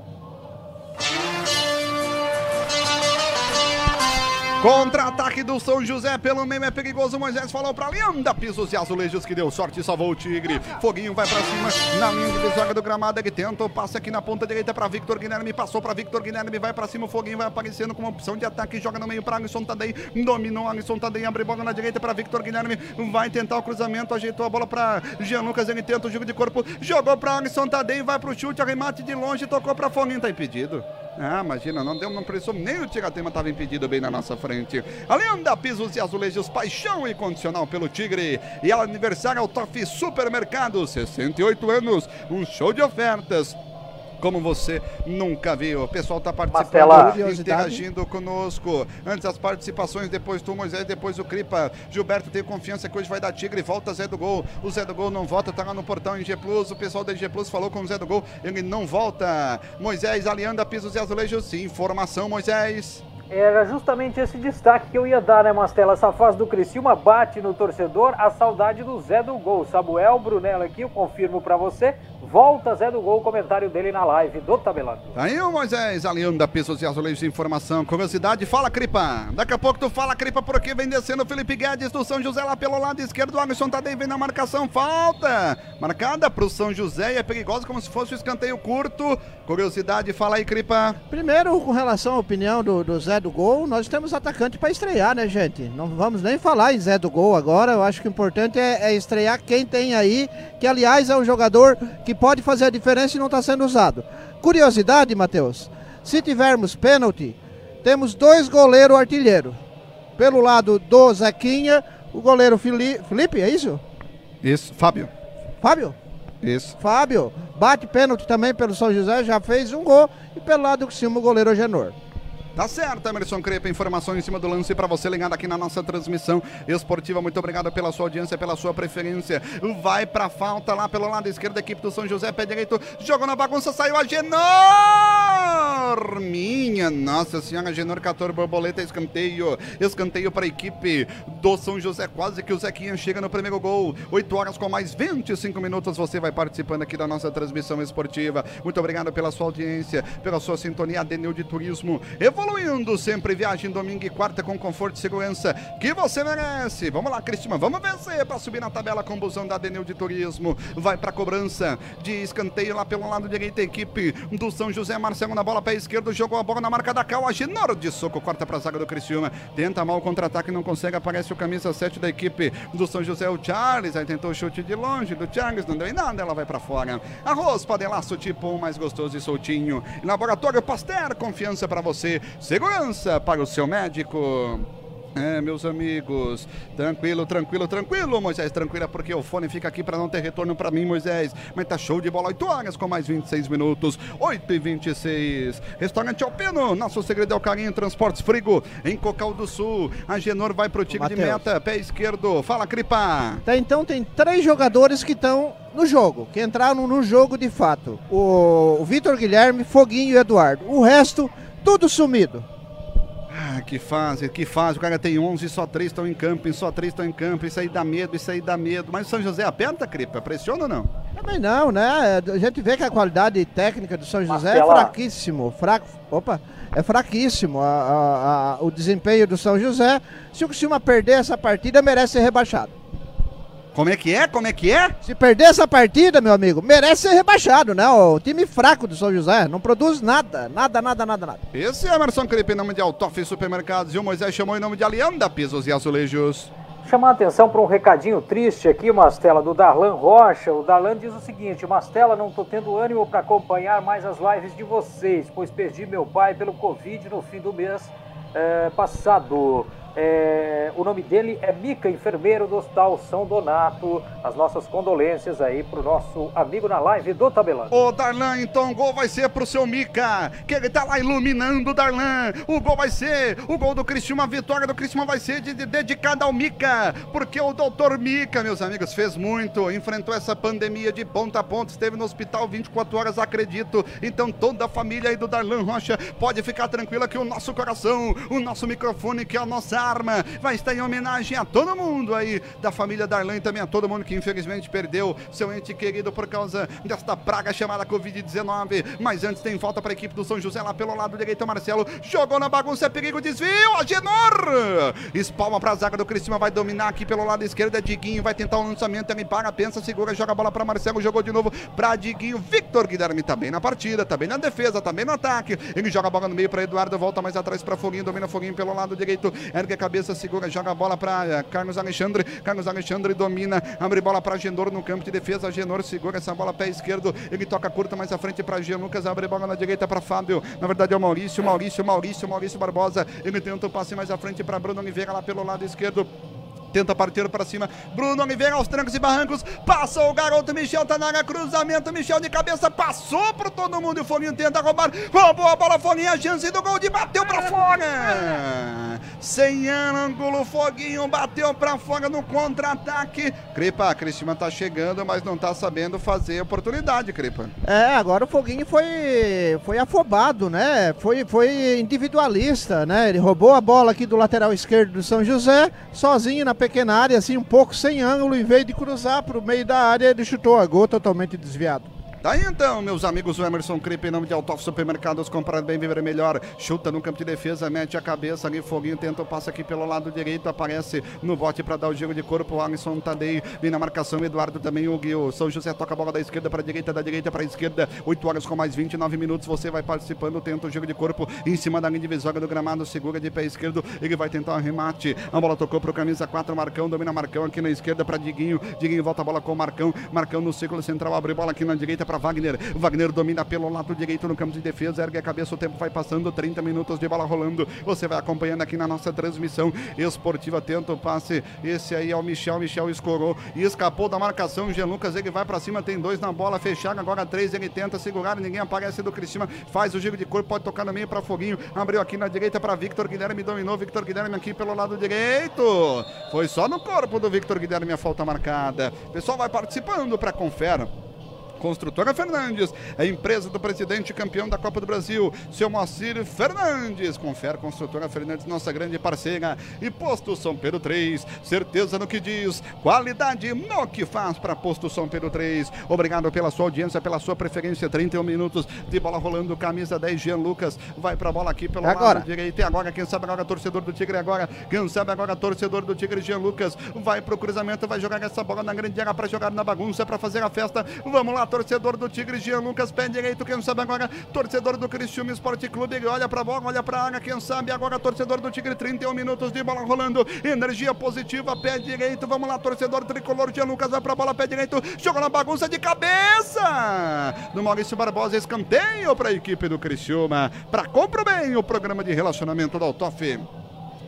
Contra-ataque do São José pelo meio é perigoso. Moisés falou pra Leanda, pisos e azulejos que deu sorte e salvou o Tigre. Foguinho vai pra cima na linha de desloga do gramado. Ele tenta o passe aqui na ponta direita pra Victor Guilherme. Passou pra Victor Guilherme, vai pra cima. O Foguinho vai aparecendo como opção de ataque. Joga no meio pra Alisson Tadei. Dominou Alisson Tadei, abre bola na direita pra Victor Guilherme. Vai tentar o cruzamento, ajeitou a bola pra Jean Lucas. Ele tenta o jogo de corpo, jogou pra Alisson Tadei. Vai pro chute, arremate de longe, tocou pra Foguinho. Tá impedido. Ah, imagina, não deu uma pressão, nem o Tiratema estava impedido bem na nossa frente. Além pisos e azulejos, paixão incondicional pelo Tigre. E aniversário ao Top Supermercados, 68 anos, um show de ofertas como você nunca viu. O pessoal tá participando, Marcela. interagindo conosco. Antes as participações, depois tu, Moisés, depois o Cripa. Gilberto tem confiança que hoje vai dar Tigre, volta Zé do Gol. O Zé do Gol não volta, tá lá no portão em G Plus. O pessoal da G Plus falou com o Zé do Gol, ele não volta. Moisés, Alianda, Pisos e Azulejos. Informação, Moisés. Era justamente esse destaque que eu ia dar, né, Mastela? Essa fase do Criciúma bate no torcedor a saudade do Zé do Gol. Samuel Brunella aqui, eu confirmo pra você. Volta Zé do Gol, comentário dele na live do Tabelando. Tá Aí o Moisés, Alianda, Pisos e Azulejos de Informação. Curiosidade, fala, Cripa. Daqui a pouco tu fala, Cripa, porque vem descendo o Felipe Guedes do São José lá pelo lado esquerdo. O Alisson Tadei vem na marcação, falta. Marcada pro São José e é perigosa como se fosse um escanteio curto. Curiosidade, fala aí, Cripa. Primeiro, com relação à opinião do, do Zé do Gol, nós temos atacante para estrear, né, gente? Não vamos nem falar em Zé do Gol agora. Eu acho que o importante é, é estrear quem tem aí, que aliás é um jogador que pode fazer a diferença e não está sendo usado. Curiosidade, Matheus: se tivermos pênalti, temos dois goleiros artilheiros. Pelo lado do Zequinha, o goleiro Fili- Felipe, é isso? Isso, Fábio. Fábio? Isso. Fábio, bate pênalti também pelo São José, já fez um gol. E pelo lado de cima, o goleiro Genor. Tá certo, Emerson Crepa, informação em cima do lance para você ligado aqui na nossa transmissão esportiva. Muito obrigado pela sua audiência, pela sua preferência. Vai pra falta lá pelo lado esquerdo, equipe do São José, pé direito, jogou na bagunça, saiu a Genor! Minha nossa senhora, Genor 14, borboleta, escanteio. Escanteio para a equipe do São José, quase que o Zequinha chega no primeiro gol. 8 horas com mais 25 minutos, você vai participando aqui da nossa transmissão esportiva. Muito obrigado pela sua audiência, pela sua sintonia, Adenil de Turismo. Evoluindo sempre, viagem domingo e quarta com conforto e segurança que você merece. Vamos lá, Cristina, vamos vencer para subir na tabela com busão da Adenil de Turismo. Vai para cobrança de escanteio lá pelo lado direito, a equipe do São José. Marcelo na bola, pé esquerdo, jogou a bola na marca da Cal. Agenor de soco, corta para a zaga do Criciúma. Tenta mal o contra-ataque, não consegue. Aparece o camisa 7 da equipe do São José, o Charles. Aí tentou o chute de longe do Charles, não deu em nada, ela vai para fora. Arroz, padelaço tipo um mais gostoso e soltinho. Laboratório Pasteur, confiança para você, segurança para o seu médico. É, meus amigos, tranquilo, tranquilo, tranquilo, Moisés, tranquila, porque o fone fica aqui para não ter retorno para mim, Moisés. Mas tá show de bola, 8 horas com mais 26 minutos, 8 e 26. Restaurante Alpino, nosso segredo é o carinho, transportes frigo em Cocal do Sul. A Genor vai pro time de meta, pé esquerdo. Fala, Cripa. Até então tem três jogadores que estão no jogo, que entraram no jogo de fato. O, o Vitor Guilherme, Foguinho e Eduardo. O resto, tudo sumido. Ah, que fase, que fase. O cara tem 11, só três estão em campo, só três estão em campo. Isso aí dá medo, isso aí dá medo. Mas o São José aperta, Cripa? Pressiona ou não? Também não, né? A gente vê que a qualidade técnica do São José é Marcela. fraquíssimo. Fraco, opa, é fraquíssimo a- a- a- o desempenho do São José. Se o Criciúma perder essa partida, merece ser rebaixado. Como é que é? Como é que é? Se perder essa partida, meu amigo, merece ser rebaixado, né? O time fraco do São José não produz nada, nada, nada, nada, nada. Esse é Emerson Cripe, em nome de Altoff Supermercados. E o Moisés chamou em nome de Alianda, Pisos e Azulejos. Chamar a atenção para um recadinho triste aqui, Mastela, do Darlan Rocha. O Darlan diz o seguinte: Mastela, não tô tendo ânimo para acompanhar mais as lives de vocês, pois perdi meu pai pelo Covid no fim do mês eh, passado. Eh, o nome dele é Mica, enfermeiro do Hospital São Donato. As nossas condolências aí pro nosso amigo na live do Tabelando. Ô Darlan, então o gol vai ser pro seu Mica, que ele tá lá iluminando o Darlan. O gol vai ser, o gol do Cristiúma, a vitória do Cristiúma vai ser de, de- dedicada ao Mica, porque o doutor Mica, meus amigos, fez muito, enfrentou essa pandemia de ponta a ponta, esteve no hospital 24 horas, acredito. Então toda a família aí do Darlan Rocha pode ficar tranquila que o nosso coração, o nosso microfone, que é a nossa arma, vai estar em homenagem a todo mundo aí da família Darlan e também a todo mundo que infelizmente perdeu seu ente querido por causa desta praga chamada Covid-19. Mas antes tem falta para a equipe do São José lá pelo lado direito, Marcelo jogou na bagunça, é perigo, desvio, Agenor! Espalma para a zaga do Cristina, vai dominar aqui pelo lado esquerdo, é Diguinho, vai tentar o lançamento, ele para, pensa, segura, joga a bola para Marcelo, jogou de novo para Diguinho, Victor Guilherme tá bem na partida, tá bem na defesa, tá bem no ataque, ele joga a bola no meio para Eduardo, volta mais atrás para Foguinho, domina Foguinho pelo lado direito, ergue a cabeça, segura, joga a bola para Carlos Alexandre, Carlos Alexandre domina, abre bola para Genor no campo de defesa, Genor segura essa bola pé esquerdo, ele toca curta mais à frente para Jean Lucas, abre bola na direita para Fábio, na verdade é o Maurício, Maurício, Maurício, Maurício Barbosa, ele tenta o passe mais à frente para Bruno Oliveira lá pelo lado esquerdo, tenta partir para cima. Bruno Oliveira aos trancos e barrancos. Passou o garoto Michel, tá na área, cruzamento. Michel de cabeça, passou pro todo mundo. O Foguinho tenta roubar. Roubou a bola, Foguinho, a chance do gol de bateu para fora. Sem ângulo, Foguinho bateu para fora no contra-ataque. Cripa, a Cristina tá chegando, mas não tá sabendo fazer oportunidade, Cripa. É, agora o Foguinho foi, foi afobado, né? Foi, foi individualista, né? Ele roubou a bola aqui do lateral esquerdo do São José, sozinho na pequena área, assim, um pouco sem ângulo, em vez de cruzar para o meio da área, ele chutou a gol totalmente desviado. Daí tá então, meus amigos, o Emerson Cripe, em nome de Altoff Supermercados, comprar bem, viver melhor. Chuta no campo de defesa, mete a cabeça ali, foguinho, tenta o passe aqui pelo lado direito, aparece no bote para dar o giro de corpo. O Alisson Tadei vem na marcação, Eduardo também, o Guio. São José toca a bola da esquerda para direita, da direita para esquerda. 8 horas com mais 29 minutos, você vai participando, tenta o giro de corpo em cima da linha divisória do gramado, segura de pé esquerdo. Ele vai tentar um remate. A bola tocou para o camisa 4, Marcão, domina Marcão aqui na esquerda para Diguinho. Diguinho volta a bola com o Marcão. Marcão no círculo central, abre bola aqui na direita para Wagner. Wagner domina pelo lado direito no campo de defesa, ergue a cabeça, o tempo vai passando, 30 minutos de bola rolando. Você vai acompanhando aqui na nossa transmissão esportiva. Tenta o passe. Esse aí é o Michel. Michel escorou e escapou da marcação. Jean Lucas, ele vai para cima, tem dois na bola, fechada. Agora três, ele tenta segurar. Ninguém aparece do Cristina. Faz o giro de corpo, pode tocar no meio para Foguinho. Abriu aqui na direita para Victor Guilherme, dominou. Victor Guilherme aqui pelo lado direito. Foi só no corpo do Victor Guilherme a falta marcada. O pessoal vai participando para confera. Construtora Fernandes, a empresa do presidente campeão da Copa do Brasil, seu Moacir Fernandes. Confere Construtora Fernandes, nossa grande parceira. E Posto São Pedro 3, certeza no que diz, qualidade no que faz para Posto São Pedro 3. Obrigado pela sua audiência, pela sua preferência. 31 minutos de bola rolando, camisa 10, Jean Lucas. Vai para a bola aqui pelo agora. lado direito. E agora, quem sabe agora, torcedor do Tigre agora. Quem sabe agora, torcedor do Tigre, Jean Lucas. Vai pro cruzamento, vai jogar essa bola na grande área para jogar na bagunça, para fazer a festa. Vamos lá, torcedor do Tigre, Jean Lucas, pé direito, quem sabe agora, torcedor do Criciúma Esporte Clube, ele olha pra bola, olha pra área, quem sabe agora, torcedor do Tigre, 31 minutos de bola rolando, energia positiva, pé direito, vamos lá, torcedor tricolor, Jean Lucas vai pra bola, pé direito, jogou na bagunça de cabeça, do Maurício Barbosa, escanteio pra equipe do Criciúma, pra compra bem o programa de relacionamento da Autof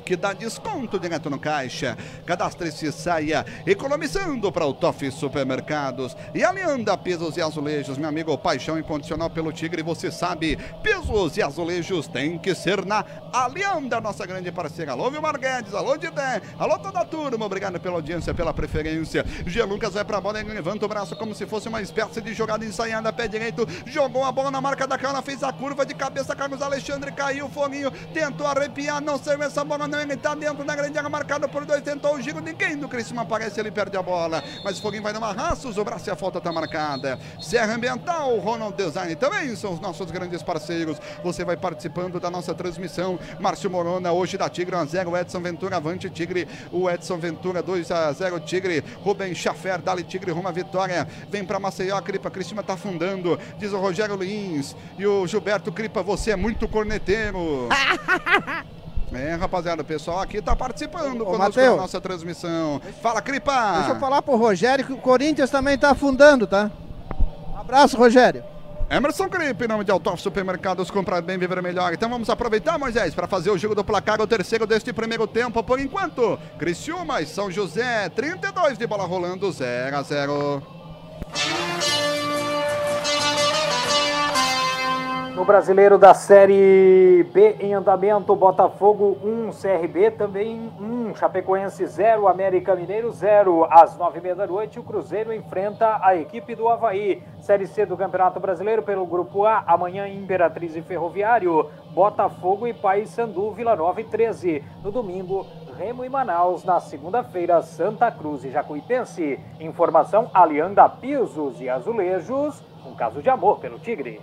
que dá desconto direto no caixa. Cadastre-se e saia economizando para o Toff Supermercados. E Alianda Pisos e Azulejos, meu amigo, paixão incondicional pelo Tigre, você sabe, pisos e azulejos tem que ser na Alianda, nossa grande parceira. Alô, Vilmar Guedes, alô, Didé, alô, toda a turma, obrigado pela audiência, pela preferência. Gia Lucas vai pra bola, ele levanta o braço como se fosse uma espécie de jogada ensaiada, pé direito, jogou a bola na marca da cana, fez a curva de cabeça, Carlos Alexandre caiu, foguinho, tentou arrepiar, não saiu essa bola, não ele tá dentro da grande área, marcado por dois, tentou o giro, ninguém do Criciúma aparece, ele perde a bola, mas o Foguinho vai numa raça, o braço e a falta tá marcada. Serra Ambiental, Ronald Design também são os nossos grandes parceiros. Você vai participando da nossa transmissão. Márcio Morona, hoje da Tigre 1 a 0, Edson Ventura, avante Tigre, o Edson Ventura 2 a 0, Tigre, Rubem Schaffer, Dali Tigre, à vitória. Vem para Maceió, a Cripa, Cristina tá afundando, diz o Rogério Lins e o Gilberto Cripa, você é muito corneteiro. <laughs> É, rapaziada, o pessoal aqui tá participando Ô, conosco da nossa transmissão. Fala, Cripa! Deixa eu falar pro Rogério que o Corinthians também tá afundando, tá? Um abraço, Rogério. Emerson Cripe, em nome de Autof Supermercados, comprar bem, viver melhor. Então vamos aproveitar, Moisés, para fazer o jogo do placar, o terceiro deste primeiro tempo, por enquanto. Criciúma e São José, 32 de bola rolando, 0 a 0. No brasileiro da Série B em andamento, Botafogo 1, CRB também 1, Chapecoense 0, América Mineiro 0. Às 9h30 da noite, o Cruzeiro enfrenta a equipe do Havaí. Série C do Campeonato Brasileiro pelo Grupo A, amanhã Imperatriz e Ferroviário, Botafogo e Paysandu, Vila Nova e 13. No domingo, Remo e Manaus. Na segunda-feira, Santa Cruz e Jacuipense. Informação Alianda Pisos e Azulejos, um caso de amor pelo Tigre.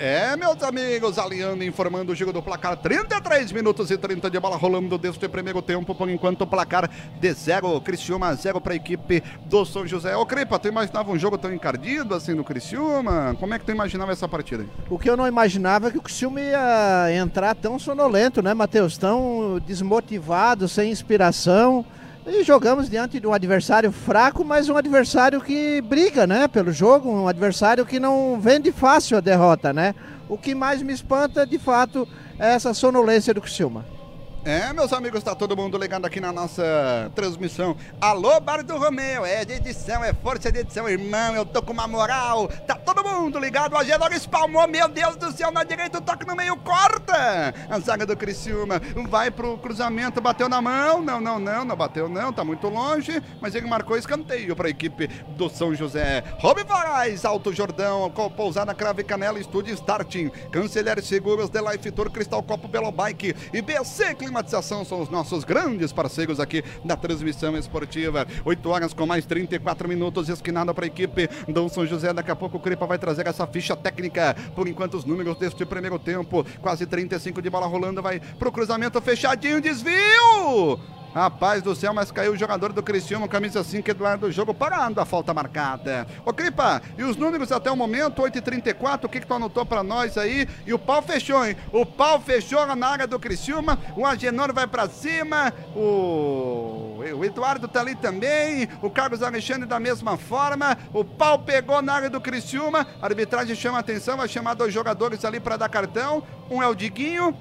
É, meus amigos, Aliando informando o jogo do placar. 33 minutos e 30 de bola rolando desde o primeiro tempo, por enquanto o placar de 0. Criciúma 0 para a equipe do São José. Ô, Cripa, tu imaginava um jogo tão encardido assim no Criciúma? Como é que tu imaginava essa partida? aí? O que eu não imaginava é que o Criciúma ia entrar tão sonolento, né, Matheus? Tão desmotivado, sem inspiração. E jogamos diante de um adversário fraco, mas um adversário que briga, né, pelo jogo, um adversário que não vende fácil a derrota, né? O que mais me espanta, de fato, essa sonolência do Criciúma. É, meus amigos, tá todo mundo ligado aqui na nossa transmissão. Alô, Bar do Romeu, é de edição, é força de edição, irmão, eu tô com uma moral. Tá todo mundo ligado, o Agenor espalmou, meu Deus do céu, na direita, toque no meio, corta! A zaga do Criciúma vai pro cruzamento, bateu na mão, não, não, não, não bateu não, tá muito longe, mas ele marcou escanteio pra equipe do São José. Rob Varaz, Alto Jordão, Pousada Crave Canela, Estúdio Starting, Canceler Seguros, The Life Tour, Cristal Copo Belo Bike e BC climatização são os nossos grandes parceiros aqui da transmissão esportiva. 8 horas com mais 34 minutos, esquinada para a equipe do São José. Daqui a pouco o Cripa vai trazer essa ficha técnica. Por enquanto, os números deste primeiro tempo, quase 35 de bola rolando, vai pro cruzamento fechadinho, desvio! Rapaz do céu, mas caiu o jogador do Cristiano, camisa 5, Eduardo Jogo, parando a falta marcada. Ô Cripa, e os números até o momento, 8h34, o que, que tu anotou pra nós aí? E o pau fechou, hein? O pau fechou na área do Criciúma, o Agenor vai pra cima, o, o Eduardo tá ali também, o Carlos Alexandre da mesma forma, o pau pegou na área do Criciúma, a arbitragem chama atenção, vai chamar dois jogadores ali para dar cartão, um é o Diguinho,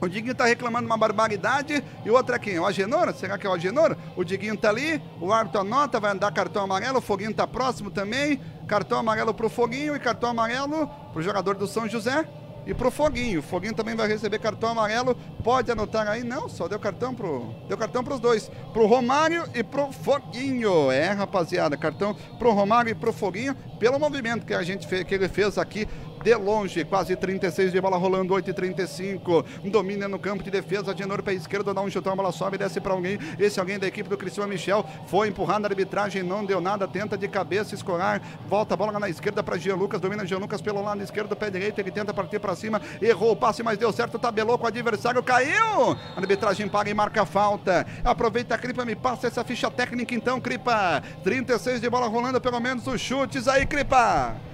o Diguinho tá reclamando uma barbaridade. E o outro é quem? O Agenor? Será que é o Agenor? O Diguinho tá ali, o árbitro anota, vai dar cartão amarelo, o Foguinho tá próximo também. Cartão amarelo pro Foguinho e cartão amarelo pro jogador do São José e pro Foguinho. O Foguinho também vai receber cartão amarelo. Pode anotar aí, não, só deu cartão pro. Deu cartão pros dois. Pro Romário e pro Foguinho. É, rapaziada, cartão pro Romário e pro Foguinho, pelo movimento que a gente fez, que ele fez aqui de longe, quase 36 de bola rolando, 8 e 35 domina no campo de defesa, Genor para a esquerda, dá um chutão, a bola sobe, desce para alguém, esse alguém da equipe do Cristiano Michel, foi empurrado na arbitragem, não deu nada, tenta de cabeça escorar, volta a bola na esquerda para Jean Lucas, domina Jean Lucas pelo lado esquerdo, pé direito, ele tenta partir para cima, errou o passe, mas deu certo, tabelou com o adversário, caiu, arbitragem paga e marca a falta, aproveita a Cripa, me passa essa ficha técnica então, Cripa, 36 de bola rolando, pelo menos os chutes aí, Cripa.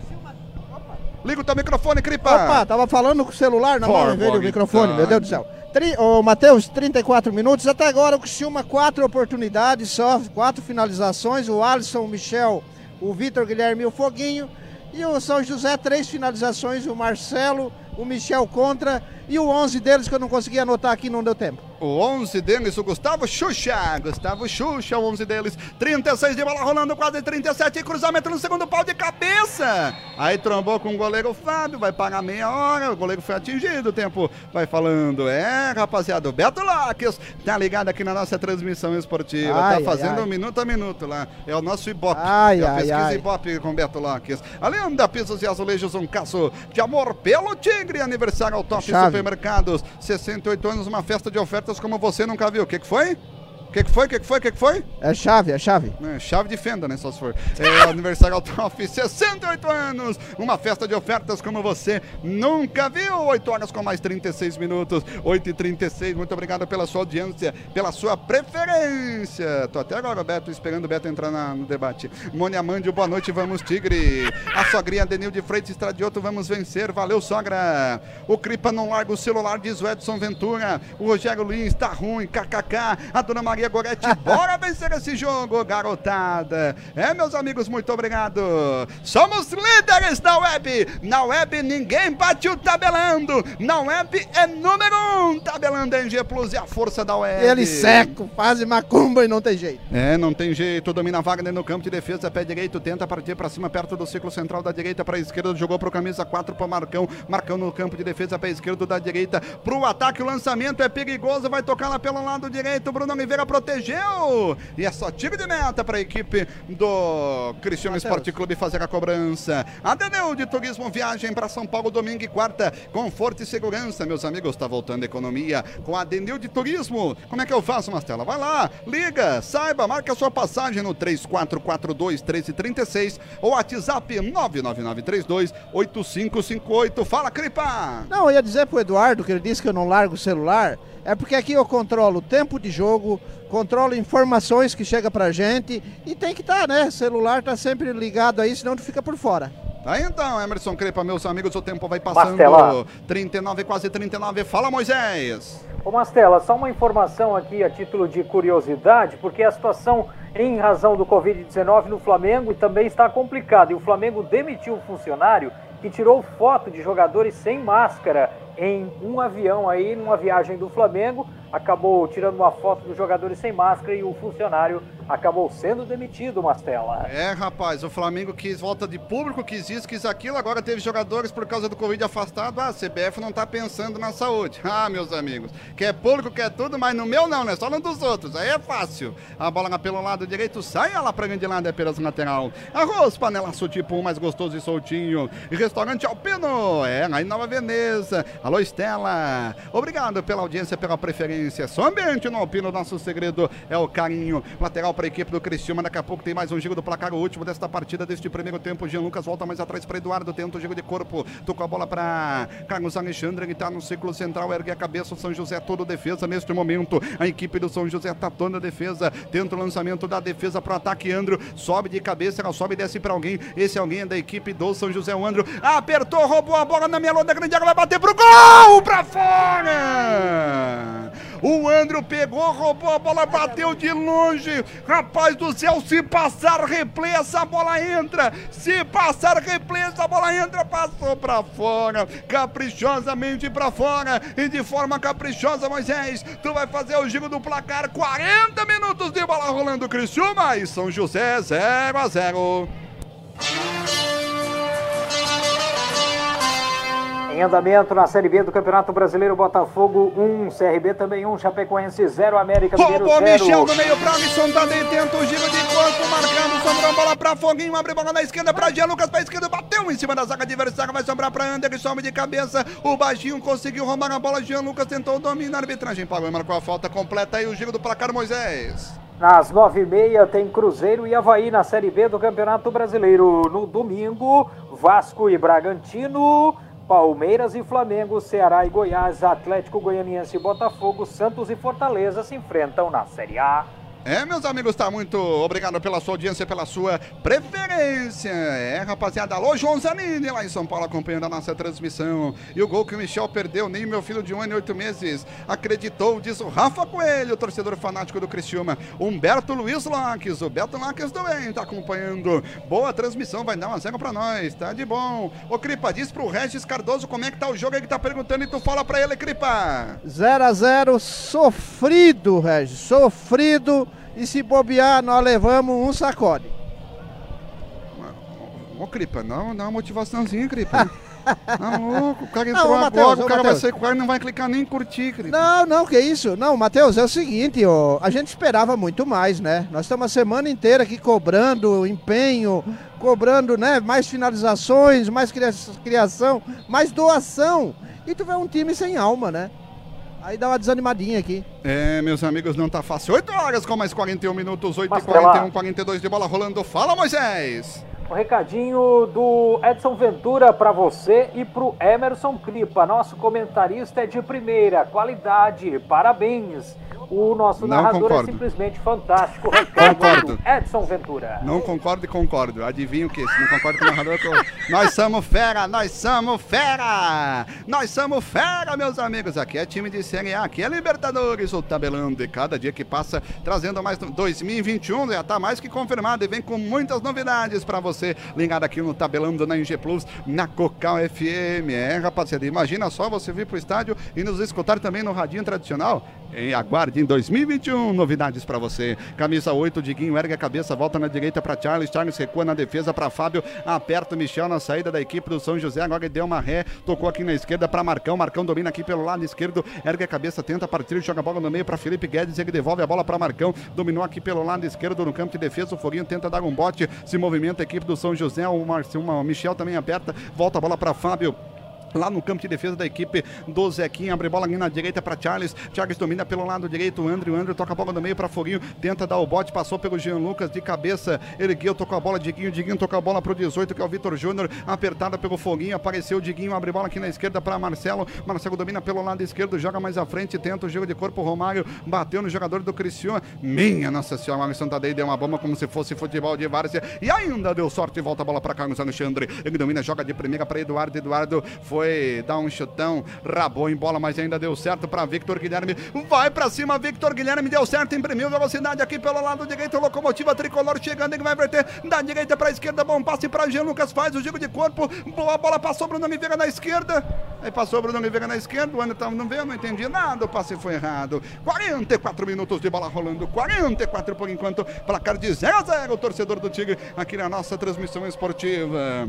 Liga o teu microfone, Cripa. Opa, tava falando com o celular na mão, veio o microfone, meu Deus do céu. Tri, ô, Matheus, 34 minutos. Até agora o Criciúma, quatro oportunidades só, quatro finalizações. O Alisson, o Michel, o Vitor Guilherme e o Foguinho. E o São José, três finalizações. O Marcelo, o Michel contra e o 11 deles que eu não consegui anotar aqui, não deu tempo. O 11 deles, o Gustavo Xuxa. Gustavo Xuxa, o 11 deles. 36 de bola rolando, quase 37. Cruzamento no segundo pau de cabeça. Aí trombou com o goleiro Fábio. Vai pagar meia hora. O goleiro foi atingido. O tempo vai falando. É, rapaziada. O Beto Lacques tá ligado aqui na nossa transmissão esportiva. Tá ai, tá fazendo ai, minuto a minuto lá. É o nosso Ibope. Ai, é a pesquisa ai. Ibope com Beto Lacques. Além da Pisos e Azulejos, um caço de amor pelo Tigre. Aniversário ao Top Chave. Supermercados. 68 anos, uma festa de ofertas como você nunca viu. O que, que foi? O que, que foi? O que, que foi? O que, que foi? É chave, é chave. É, chave de fenda, né? Só se for. É aniversário Autof, 68 anos. Uma festa de ofertas como você nunca viu. 8 horas com mais 36 minutos. 8 e 36. Muito obrigado pela sua audiência, pela sua preferência. Tô até agora, Beto, esperando o Beto entrar na, no debate. Mônia Mandio, boa noite, vamos, Tigre. A sogrinha Denil de Freitas Estradioto, vamos vencer. Valeu, sogra. O Cripa não larga o celular, diz o Edson Ventura. O Rogério Lins tá ruim, kkk. A dona Maria Maria Goretti, bora vencer esse jogo, garotada. É, meus amigos, muito obrigado. Somos líderes da web. Na web ninguém bate o tabelando. Na web é número um, tabelando em G Plus e a força da web. Ele seco, faz macumba e não tem jeito. É, não tem jeito. Domina Wagner no campo de defesa, pé direito, tenta partir para cima, perto do ciclo central da direita para a esquerda, jogou pro camisa 4 para Marcão. Marcão no campo de defesa, pé esquerdo da direita pro ataque. O lançamento é perigoso, vai tocar lá pelo lado direito. Bruno Oliveira protegeu. E é só tiro de meta para a equipe do Cristiano Esporte Clube fazer a cobrança. Adeneu de Turismo Viagem para São Paulo domingo e quarta. Conforto e segurança, meus amigos. Está voltando a economia com a Adenil de Turismo. Como é que eu faço, Mastela? Vai lá, liga, saiba, marca sua passagem no 3442 1336 ou WhatsApp 99932 8558. Fala, Cripa! Não, eu ia dizer pro Eduardo que ele disse que eu não largo o celular. É porque aqui eu controlo o tempo de jogo, controlo informações que chega pra gente e tem que estar, tá, né? celular tá sempre ligado aí, senão tu fica por fora. Tá então, Emerson Crepa, meus amigos, o tempo vai passando. Mastela. 39, quase 39. Fala, Moisés. Ô Mastela, só uma informação aqui a título de curiosidade, porque a situação em razão do Covid-19 no Flamengo também está complicada. E o Flamengo demitiu um funcionário que tirou foto de jogadores sem máscara em um avião aí, numa viagem do Flamengo. Acabou tirando uma foto dos jogadores sem máscara e o funcionário acabou sendo demitido, Mastela. É, rapaz, o Flamengo quis volta de público, quis isso, quis aquilo, agora teve jogadores por causa do Covid afastado. Ah, a CBF não tá pensando na saúde. <laughs> Ah, meus amigos, quer público, quer tudo, mas no meu não, né? Só no dos outros. Aí é fácil. A bola pelo lado direito sai, ela pra grande lado, é apenas lateral. Arroz, panelaço tipo um mais gostoso e soltinho. Restaurante Alpino, é, lá em Nova Veneza. Alô, Estela. Obrigado pela audiência, pela preferência. Só ambiente no Alpino, nosso segredo é o carinho. Lateral para a equipe do Cristiano. Daqui a pouco tem mais um giro do placar, o último desta partida, deste primeiro tempo. Jean Lucas volta mais atrás para Eduardo, tenta o giro de corpo. Tocou a bola para Carlos Alexandre, ele está no círculo central, ergue a cabeça. O São José todo defesa neste momento. A equipe do São José está toda defesa. Tenta o lançamento da defesa para o ataque. Andro sobe de cabeça, ela sobe e desce para alguém. Esse alguém é da equipe do São José. O Andro apertou, roubou a bola na melô da grande área, vai bater pro gol! Para fora! O Andro pegou, roubou a bola, bateu de longe. Rapaz do céu, se passar replay, essa bola entra. Se passar replay, essa bola entra. Passou para fora, caprichosamente para fora. E de forma caprichosa, Moisés, tu vai fazer o giro do placar. 40 minutos de bola rolando, Criciúma e São José 0 a 0. Em andamento na Série B do Campeonato Brasileiro, Botafogo 1, CRB também 1, Chapecoense 0, América Mineiro 0. Roubou Michel no meio pra Alisson, tá dentro, tenta o giro de corpo, marcando, sobrou a bola pra Foguinho, abre bola na esquerda pra Jean Lucas pra esquerda, bateu em cima da zaga adversária, vai sobrar pra Ander, que sobe de cabeça, o baixinho conseguiu roubar a bola, Jean Lucas tentou dominar, a arbitragem pagou e marcou a falta completa aí o giro do placar Moisés. Nas nove e meia tem Cruzeiro e Havaí na Série B do Campeonato Brasileiro. No domingo, Vasco e Bragantino, Palmeiras e Flamengo, Ceará e Goiás, Atlético Goianiense e Botafogo, Santos e Fortaleza se enfrentam na Série A. É, meus amigos, tá muito obrigado pela sua audiência, pela sua preferência. É, rapaziada, alô, João Zanini, lá em São Paulo, acompanhando a nossa transmissão. E o gol que o Michel perdeu, nem meu filho de um ano e oito meses acreditou, diz o Rafa Coelho, torcedor fanático do Criciúma. Humberto Luiz Lopes, o Beto Lopes também tá acompanhando. Boa transmissão, vai dar uma cega pra nós, tá de bom. Ô, Cripa, diz pro Regis Cardoso como é que tá o jogo aí que tá perguntando e tu fala pra ele, Cripa. 0 a 0 sofrido, Regis, sofrido. E se bobear, nós levamos um sacode. Ô, Cripa, não, dá uma motivaçãozinha, Cripa. <laughs> Tá louco, o cara entrou Não, ô, agora, o cara vai Matheus. sair com o cara não vai clicar nem em curtir, Cripa. Não, não, que isso. Não, Matheus, é o seguinte, ó, a gente esperava muito mais, né? Nós estamos a semana inteira aqui cobrando empenho, cobrando, né, mais finalizações, mais cria- criação, mais doação. E tu vê um time sem alma, né? Aí dá uma desanimadinha aqui. É, meus amigos, não tá fácil. 8 horas com mais 41 minutos, 8 e Marcela. 41, 42 de bola rolando. Fala, Moisés! Um recadinho do Edson Ventura para você e pro Emerson Cripa. Nosso comentarista é de primeira qualidade. Parabéns. O nosso Não narrador concordo. é simplesmente fantástico. <laughs> Concordo. do <laughs> Edson Ventura. Não concordo e concordo. Adivinho o que? Se não concordo com o narrador, eu tô... Nós somos fera, nós somos fera! Nós somos fera, meus amigos. Aqui é time de Série A, aqui é Libertadores, o tabelão de cada dia que passa, trazendo mais 2021, já tá mais que confirmado e vem com muitas novidades pra você, ligado aqui no tabelão da NG Plus, na Cocal FM. É, rapaziada, imagina só você vir pro estádio e nos escutar também no radinho tradicional. E aguarde em 2021 novidades pra você. Camisa 8, Diguinho ergue a cabeça, volta na direita pra Charles. Charles recua na defesa pra Fábio. Aperta o Michel na saída da equipe do São José. Agora deu uma ré, tocou aqui na esquerda pra Marcão. Marcão domina aqui pelo lado esquerdo, ergue a cabeça, tenta partir, joga a bola no meio pra Felipe Guedes. Ele devolve a bola pra Marcão. Dominou aqui pelo lado esquerdo no campo de defesa. O Foguinho tenta dar um bote, se movimenta a equipe do São José. O, Marcio, o Michel também aperta, volta a bola pra Fábio. Lá no campo de defesa da equipe do Zequinha, abre bola ali na direita para Charles. Charles domina pelo lado direito. O André toca a bola no meio para Foguinho. Tenta dar o bote, passou pelo Jean Lucas de cabeça. Ergueu, tocou a bola. Diguinho, Diguinho tocou a bola pro 18, que é o Vitor Júnior. Apertada pelo Foguinho. Apareceu o Diguinho, abre bola aqui na esquerda para Marcelo. Marcelo domina pelo lado esquerdo, joga mais à frente. Tenta o jogo de corpo. Romário bateu no jogador do Criciúma. Minha Nossa Senhora, o Alisson Tadei deu uma bomba como se fosse futebol de várzea. E ainda deu sorte volta a bola para Carlos Alexandre. Ele domina, joga de primeira para Eduardo. Eduardo foi dar um chutão, rabou em bola, mas ainda deu certo para Victor Guilherme. Vai para cima, Victor Guilherme deu certo, imprimiu velocidade aqui pelo lado direito. Locomotiva tricolor chegando, ele vai verter da direita para esquerda. Bom passe para Jean Lucas, faz o giro de corpo. Boa bola passou Bruno Oliveira na esquerda. Aí passou Bruno Oliveira na esquerda, o Anderson não veio, não entendi nada, o passe foi errado. 44 minutos de bola rolando, 44 por enquanto, placar de 0 a 0, o torcedor do Tigre aqui na nossa transmissão esportiva.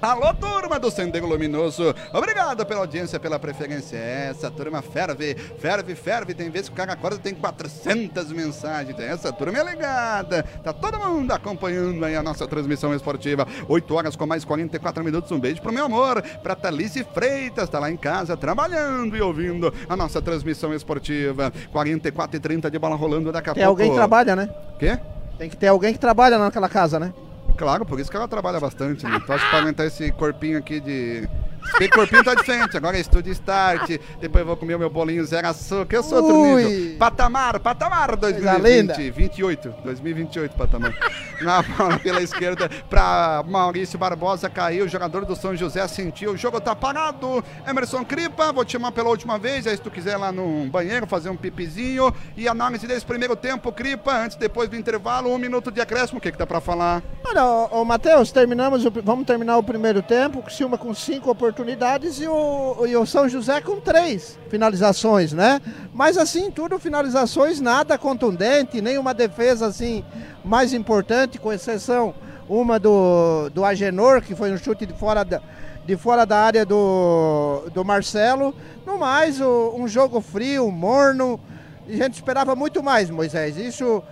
Alô, turma do Sendego Luminoso. Obrigado pela audiência, pela preferência. Essa turma ferve, ferve, ferve. Tem vezes que o cara acorda tem 400 mensagens. Essa turma é ligada. Tá todo mundo acompanhando aí a nossa transmissão esportiva. 8 horas com mais 44 minutos. Um beijo pro meu amor, pra Talice Freitas. Tá lá em casa trabalhando e ouvindo a nossa transmissão esportiva. 44 e 30 de bola rolando daqui a Tem pouco. alguém que trabalha, né? Quê? Tem que ter alguém que trabalha naquela casa, né? Claro, por isso que ela trabalha bastante, né? Então acho que pra aguentar esse corpinho aqui de. Esse corpinho tá diferente. Agora é estúdio start. Depois eu vou comer o meu bolinho zero açúcar. Eu sou outro Ui. nível. Patamar, patamar Coisa 2020. linda. 28. 2028, patamar. Na <laughs> bola pela esquerda pra Maurício Barbosa. Caiu. O jogador do São José sentiu. O jogo tá parado. Emerson Cripa, vou te chamar pela última vez. Aí se tu quiser lá no banheiro fazer um pipizinho. E análise desse primeiro tempo, Cripa. Antes, depois do intervalo, um minuto de acréscimo. O que, que dá pra falar? Olha, ô, ô Matheus, terminamos, o- vamos terminar o primeiro tempo, Criciúma com cinco oportunidades e o, e o São José com três finalizações, né? Mas assim, tudo finalizações, nada contundente, nenhuma defesa assim mais importante, com exceção uma do, do Agenor, que foi um chute de fora da, de fora da área do, do Marcelo. No mais, o- um jogo frio, morno, e a gente esperava muito mais, Moisés. Isso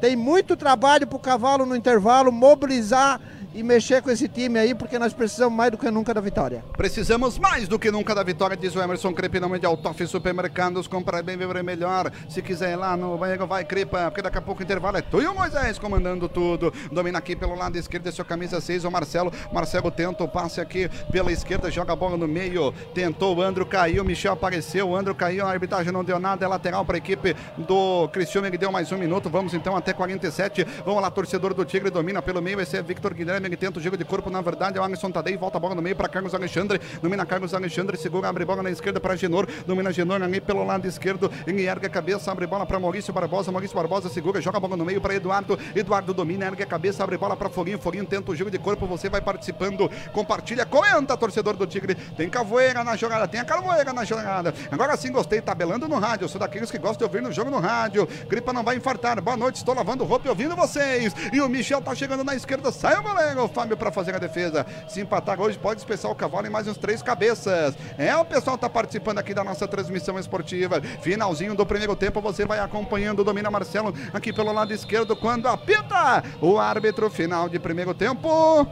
tem muito trabalho para o Cavalo no intervalo mobilizar e mexer com esse time aí, porque nós precisamos mais do que nunca da vitória. Precisamos mais do que nunca da vitória, diz o Emerson Crepe, nome de Altoff Supermercados, comprar bem, viver melhor. Se quiser ir lá no banheiro, vai, Crepa, porque daqui a pouco o intervalo é tu e o Moisés comandando tudo. Domina aqui pelo lado esquerdo, o camisa 6, o Marcelo. Marcelo tenta o passe aqui pela esquerda, joga a bola no meio, tentou, o Andro caiu, Michel apareceu, o Andro caiu, a arbitragem não deu nada, é lateral para a equipe do Cristiano, ele deu mais um minuto, vamos então até 47. Vamos lá, torcedor do Tigre, domina pelo meio, esse é Victor Guilherme, tenta o jogo de corpo, na verdade é o Anderson Tadei, volta a bola no meio para Carlos Alexandre, domina Carlos Alexandre, segura, abre bola na esquerda para Genor, domina Genor ali pelo lado esquerdo, ele ergue a cabeça, abre bola para Maurício Barbosa, Maurício Barbosa segura, joga a bola no meio para Eduardo, Eduardo domina, ergue a cabeça, abre bola para Foguinho, Foguinho tenta o jogo de corpo, você vai participando, compartilha, comenta, torcedor do Tigre, tem Cavoeira na jogada, tem a Cavoeira na jogada, agora sim gostei, tabelando no rádio, sou daqueles que gostam de ouvir no jogo no rádio, Gripa não vai infartar, boa noite, estou lavando roupa e ouvindo vocês, e o Michel tá chegando na esquerda, sai o goleiro, o Fábio para fazer a defesa, se empatar hoje pode espessar o cavalo em mais uns três cabeças, é, o pessoal tá participando aqui da nossa transmissão esportiva, finalzinho do primeiro tempo, você vai acompanhando, domina Marcelo aqui pelo lado esquerdo, quando apita o árbitro final de primeiro tempo.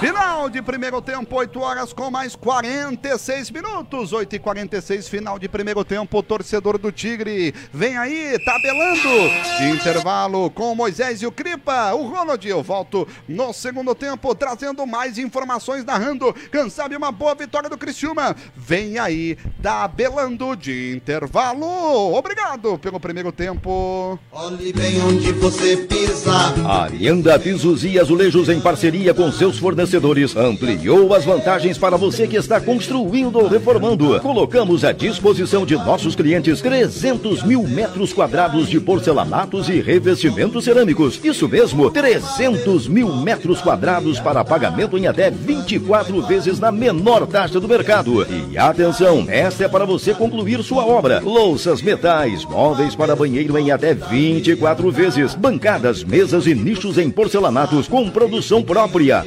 Final de primeiro tempo, 8 horas com mais 46 minutos. 8 e 46 final de primeiro tempo. Torcedor do Tigre, vem aí, tabelando. De intervalo com o Moisés e o Cripa. O Ronald, eu volto no segundo tempo, trazendo mais informações, narrando. Quem sabe uma boa vitória do Criciúma. Vem aí, tabelando de intervalo. Obrigado pelo primeiro tempo. Olhe bem onde você pisa. A Alianda Pisos e Azulejos, em parceria com seus fornecedores, ampliou as vantagens para você que está construindo ou reformando. Colocamos à disposição de nossos clientes 300 mil metros quadrados de porcelanatos e revestimentos cerâmicos. Isso mesmo, 300 mil metros quadrados para pagamento em até 24 vezes na menor taxa do mercado. E atenção, esta é para você concluir sua obra. Louças, metais, móveis para banheiro em até 24 vezes. Bancadas, mesas e nichos em porcelanatos com produção própria.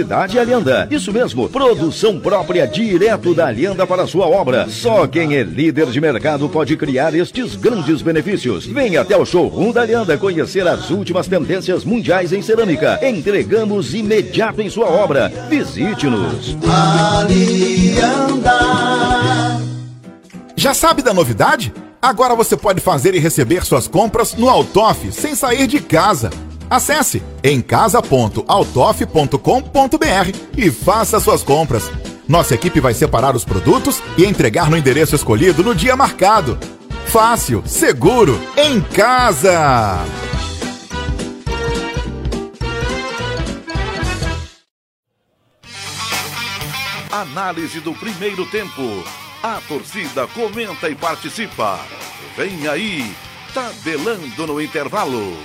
Exclusividade Alianda. Isso mesmo, produção própria direto da Alianda para sua obra. Só quem é líder de mercado pode criar estes grandes benefícios. Venha até o showroom da Alianda conhecer as últimas tendências mundiais em cerâmica. Entregamos imediato em sua obra. Visite-nos. Alianda. Já sabe da novidade? Agora você pode fazer e receber suas compras no Altoff sem sair de casa. Acesse emcasa.altoff.com.br e faça suas compras. Nossa equipe vai separar os produtos e entregar no endereço escolhido no dia marcado. Fácil, seguro, em casa! Análise do primeiro tempo. A torcida comenta e participa. Vem aí, tabelando no intervalo.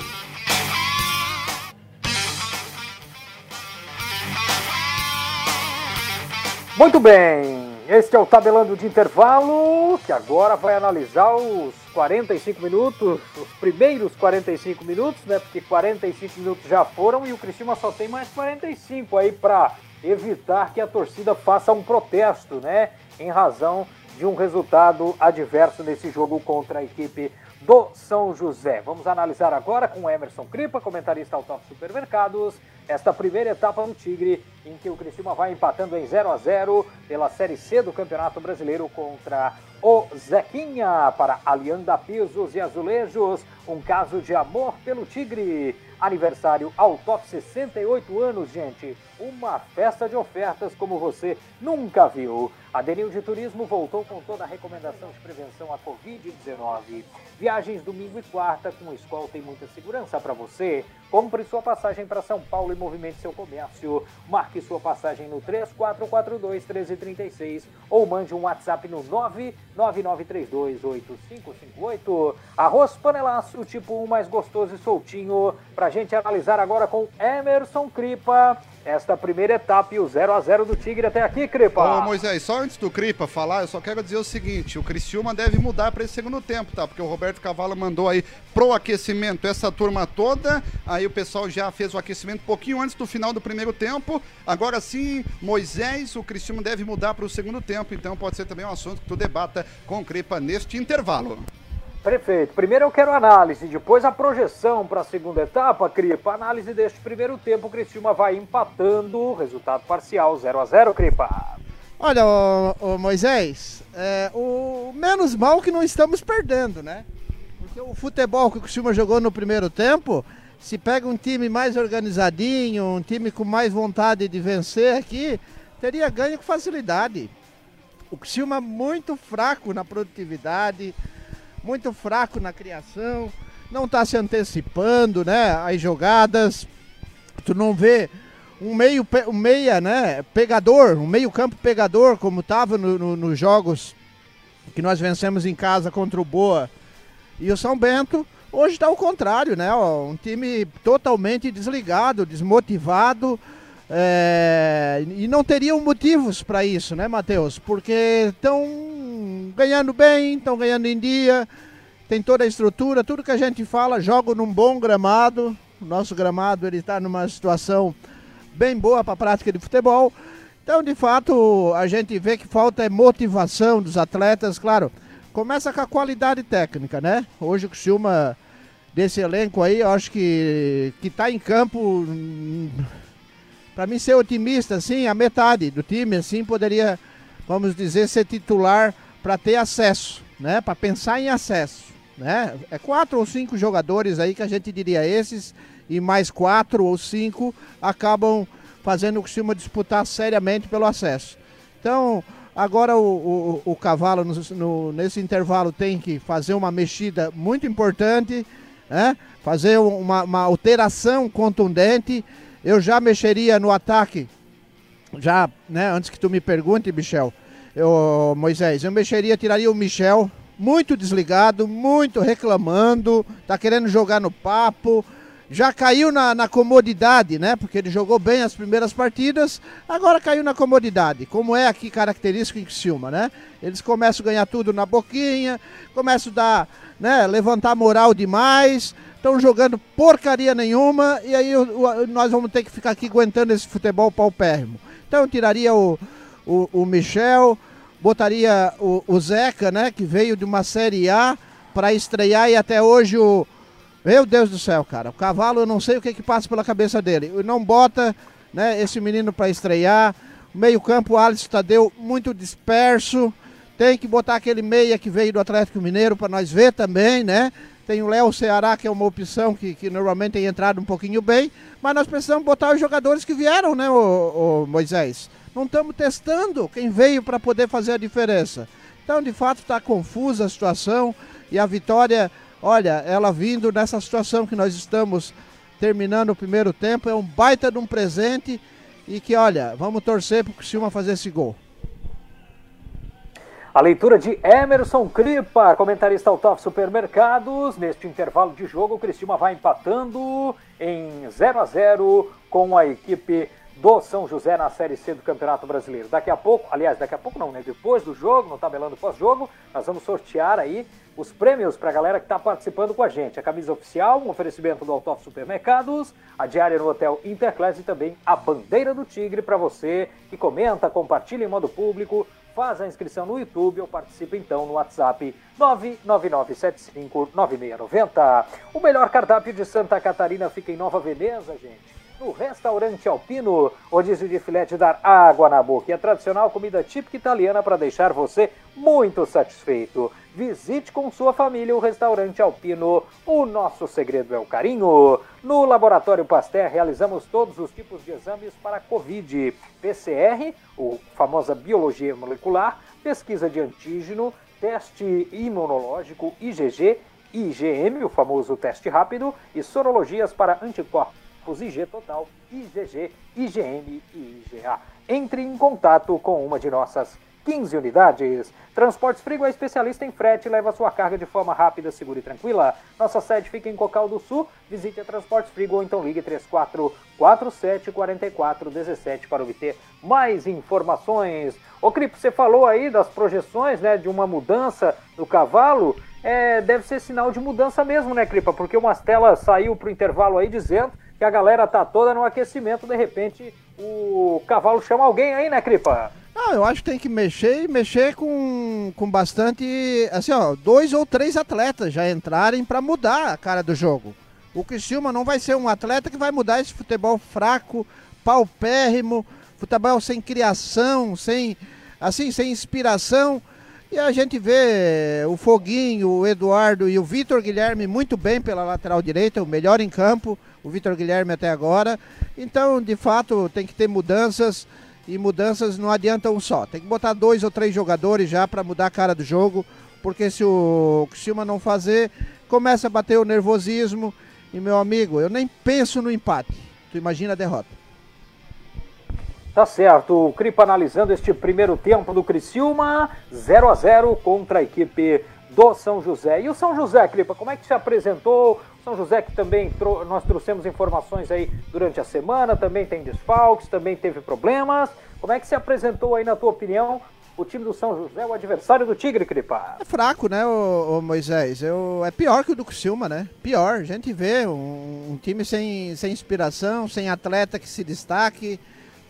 Muito bem, este é o tabelando de intervalo, que agora vai analisar os 45 minutos, os primeiros 45 minutos, né? Porque 45 minutos já foram e o Cristina só tem mais 45 aí para evitar que a torcida faça um protesto, né? Em razão de um resultado adverso nesse jogo contra a equipe do São José. Vamos analisar agora com Emerson Cripa, comentarista Top Supermercados, esta primeira etapa do Tigre, em que o Criciúma vai empatando em 0 a 0 pela Série C do Campeonato Brasileiro contra o Zequinha para Alianda Pisos e Azulejos, um caso de amor pelo Tigre. Aniversário ao top 68 anos, gente. Uma festa de ofertas como você nunca viu. A Denil de Turismo voltou com toda a recomendação de prevenção à Covid-19. Viagens domingo e quarta com escolta e muita segurança para você. Compre sua passagem para São Paulo e movimente seu comércio. Marque sua passagem no 3442-1336 ou mande um WhatsApp no 999328558. Arroz panelaço, tipo um mais gostoso e soltinho. Pra gente analisar agora com Emerson Cripa. Esta primeira etapa e o 0 a 0 do Tigre até aqui, Cripa. Ô Moisés, só antes do Cripa falar, eu só quero dizer o seguinte: o Criciúma deve mudar para esse segundo tempo, tá? Porque o Roberto Cavalo mandou aí pro aquecimento essa turma toda. Aí o pessoal já fez o aquecimento um pouquinho antes do final do primeiro tempo. Agora sim, Moisés, o Criciúma deve mudar para o segundo tempo. Então pode ser também um assunto que tu debata com o Cripa neste intervalo. Perfeito. Primeiro eu quero análise, depois a projeção para a segunda etapa, Cripa. Análise deste primeiro tempo, o Criciúma vai empatando, resultado parcial 0 a 0 Cripa. Olha, ô, ô Moisés, é, o menos mal que não estamos perdendo, né? Porque o futebol que o Criciúma jogou no primeiro tempo, se pega um time mais organizadinho, um time com mais vontade de vencer aqui, teria ganho com facilidade. O Criciúma muito fraco na produtividade, muito fraco na criação, não está se antecipando, né? As jogadas, tu não vê um meio um meia, né? Pegador, um meio campo pegador, como nos no, no jogos que nós vencemos em casa contra o Boa e o São Bento. Hoje está o contrário, né? Ó, um time totalmente desligado, desmotivado. É, e não teriam motivos para isso, né, Matheus? Porque estão ganhando bem, estão ganhando em dia, tem toda a estrutura, tudo que a gente fala, jogam num bom gramado. O nosso gramado ele está numa situação bem boa para a prática de futebol. Então, de fato, a gente vê que falta é motivação dos atletas, claro. Começa com a qualidade técnica, né? Hoje o Criciúma desse elenco aí, eu acho que que tá em campo para mim ser otimista assim, a metade do time assim poderia, vamos dizer, ser titular para ter acesso, né? Para pensar em acesso, né? É quatro ou cinco jogadores aí que a gente diria esses e mais quatro ou cinco acabam fazendo o Criciúma disputar seriamente pelo acesso. Então, agora o, o, o Cavalo no, no, nesse intervalo tem que fazer uma mexida muito importante, né? fazer uma, uma alteração contundente. Eu já mexeria no ataque, já, né, antes que tu me pergunte, Michel, eu, Moisés, eu mexeria, tiraria o Michel, muito desligado, muito reclamando, tá querendo jogar no papo, já caiu na, na, comodidade, né? Porque ele jogou bem as primeiras partidas, agora caiu na comodidade, como é aqui característico em Criciúma, né? Eles começam a ganhar tudo na boquinha, começam a dar, né, levantar moral demais, estão jogando porcaria nenhuma e aí nós vamos ter que ficar aqui aguentando esse futebol paupérrimo. Então eu tiraria o, o, o Michel, botaria o, o Zeca, né, que veio de uma Série A para estrear e até hoje o meu Deus do céu, cara. O cavalo, eu não sei o que, que passa pela cabeça dele. Não bota né, esse menino para estrear. Meio-campo, Alisson Tadeu, muito disperso. Tem que botar aquele meia que veio do Atlético Mineiro para nós ver também, né? Tem o Léo Ceará, que é uma opção que, que normalmente tem entrado um pouquinho bem. Mas nós precisamos botar os jogadores que vieram, né, o, o Moisés? Não estamos testando quem veio para poder fazer a diferença. Então, de fato, está confusa a situação e a vitória olha, ela vindo nessa situação que nós estamos terminando o primeiro tempo, é um baita de um presente e que, olha, vamos torcer para o Criciúma fazer esse gol. A leitura de Emerson Cripa, comentarista Top Supermercados. Neste intervalo de jogo, o Criciúma vai empatando em 0 a 0 com a equipe do São José na Série C do Campeonato Brasileiro. Daqui a pouco, aliás, daqui a pouco não, né? Depois do jogo, no tabelando pós-jogo, nós vamos sortear aí os prêmios para a galera que está participando com a gente. A camisa oficial, um oferecimento do Autof Supermercados, a diária no Hotel Interclass e também a bandeira do Tigre para você que comenta, compartilha em modo público, faz a inscrição no YouTube ou participa então no WhatsApp 999759690. O melhor cardápio de Santa Catarina fica em Nova Veneza, gente no Restaurante Alpino, rodízio de filé de dar água na boca e a tradicional comida típica italiana para deixar você muito satisfeito. Visite com sua família o Restaurante Alpino. O nosso segredo é o carinho. No Laboratório Pasteur realizamos todos os tipos de exames para Covid, PCR, o famosa biologia molecular, pesquisa de antígeno, teste imunológico IgG, IgM, o famoso teste rápido, e sorologias para anticorpos IG Total, IgG, IgM e IgA. Entre em contato com uma de nossas 15 unidades. Transportes Frigo é especialista em frete e leva sua carga de forma rápida, segura e tranquila. Nossa sede fica em Cocal do Sul. Visite a Transportes Frigo ou então ligue 3447 4417 para obter mais informações. Ô Cripo, você falou aí das projeções né, de uma mudança no cavalo. É, deve ser sinal de mudança mesmo, né, Cripa? Porque uma Mastela saiu para o intervalo aí dizendo que a galera tá toda no aquecimento, de repente o cavalo chama alguém aí, né, Cripa? Não, eu acho que tem que mexer e mexer com, com bastante. Assim, ó, dois ou três atletas já entrarem para mudar a cara do jogo. O Criciúma não vai ser um atleta que vai mudar esse futebol fraco, paupérrimo, futebol sem criação, sem assim, sem inspiração. E a gente vê o Foguinho, o Eduardo e o Vitor Guilherme muito bem pela lateral direita, o melhor em campo o Vitor Guilherme até agora. Então, de fato, tem que ter mudanças e mudanças não adiantam só. Tem que botar dois ou três jogadores já para mudar a cara do jogo, porque se o Criciúma não fazer, começa a bater o nervosismo. E meu amigo, eu nem penso no empate. Tu imagina a derrota. Tá certo, o Cripa analisando este primeiro tempo do Criciúma, 0 a 0 contra a equipe do São José. E o São José, Cripa, como é que se apresentou? São José que também nós trouxemos informações aí durante a semana, também tem desfalques, também teve problemas. Como é que se apresentou aí, na tua opinião, o time do São José, o adversário do Tigre, Cripa? É fraco, né, o, Moisés? Eu, é pior que o do Criciúma, né? Pior. A gente vê um, um, time sem, sem inspiração, sem atleta que se destaque,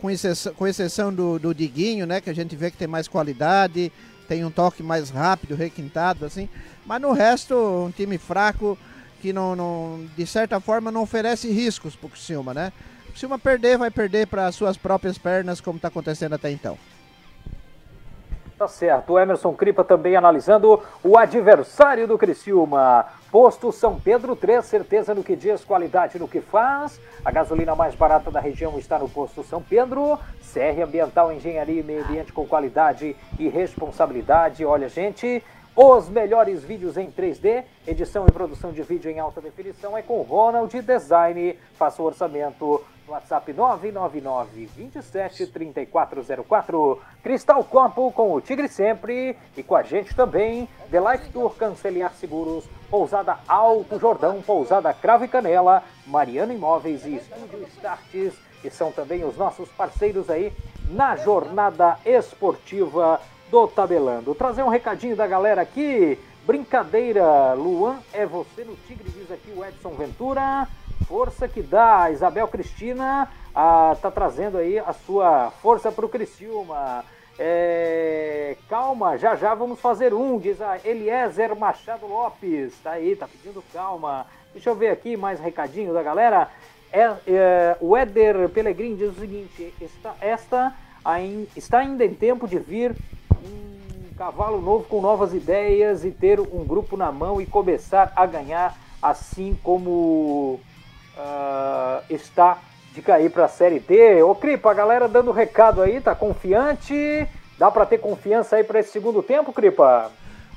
com exceção, com exceção do, do Diguinho, né? Que a gente vê que tem mais qualidade, tem um toque mais rápido, requintado, assim. Mas no resto, um time fraco que não, não, de certa forma não oferece riscos para o Criciúma, né? O Criciúma perder, vai perder para suas próprias pernas, como está acontecendo até então. Tá certo. O Emerson Cripa também analisando o adversário do Criciúma. Posto São Pedro 3, certeza no que diz, qualidade no que faz. A gasolina mais barata da região está no Posto São Pedro. CR Ambiental, Engenharia e Meio Ambiente com qualidade e responsabilidade. Olha, gente, os melhores vídeos em 3D, edição e produção de vídeo em alta definição é com Ronald Design. Faça o orçamento WhatsApp 999 27 3404. Cristal Copo com o Tigre sempre e com a gente também. The Life Tour Canceliar Seguros, Pousada Alto Jordão, Pousada Cravo e Canela, Mariana Imóveis e Estúdio Starts, que são também os nossos parceiros aí na jornada esportiva do Tabelando. Trazer um recadinho da galera aqui. Brincadeira, Luan é você no Tigre, diz aqui o Edson Ventura. Força que dá, Isabel Cristina ah, tá trazendo aí a sua força para o Criciúma. É, calma, já já vamos fazer um, diz a Eliezer Machado Lopes. Tá aí, tá pedindo calma. Deixa eu ver aqui mais recadinho da galera. É, é, o Éder Pelegrini diz o seguinte: está, esta está ainda em tempo de vir um cavalo novo com novas ideias e ter um grupo na mão e começar a ganhar, assim como uh, está de cair para a Série D. Ô Cripa, a galera dando recado aí, tá confiante? Dá para ter confiança aí para esse segundo tempo, Cripa?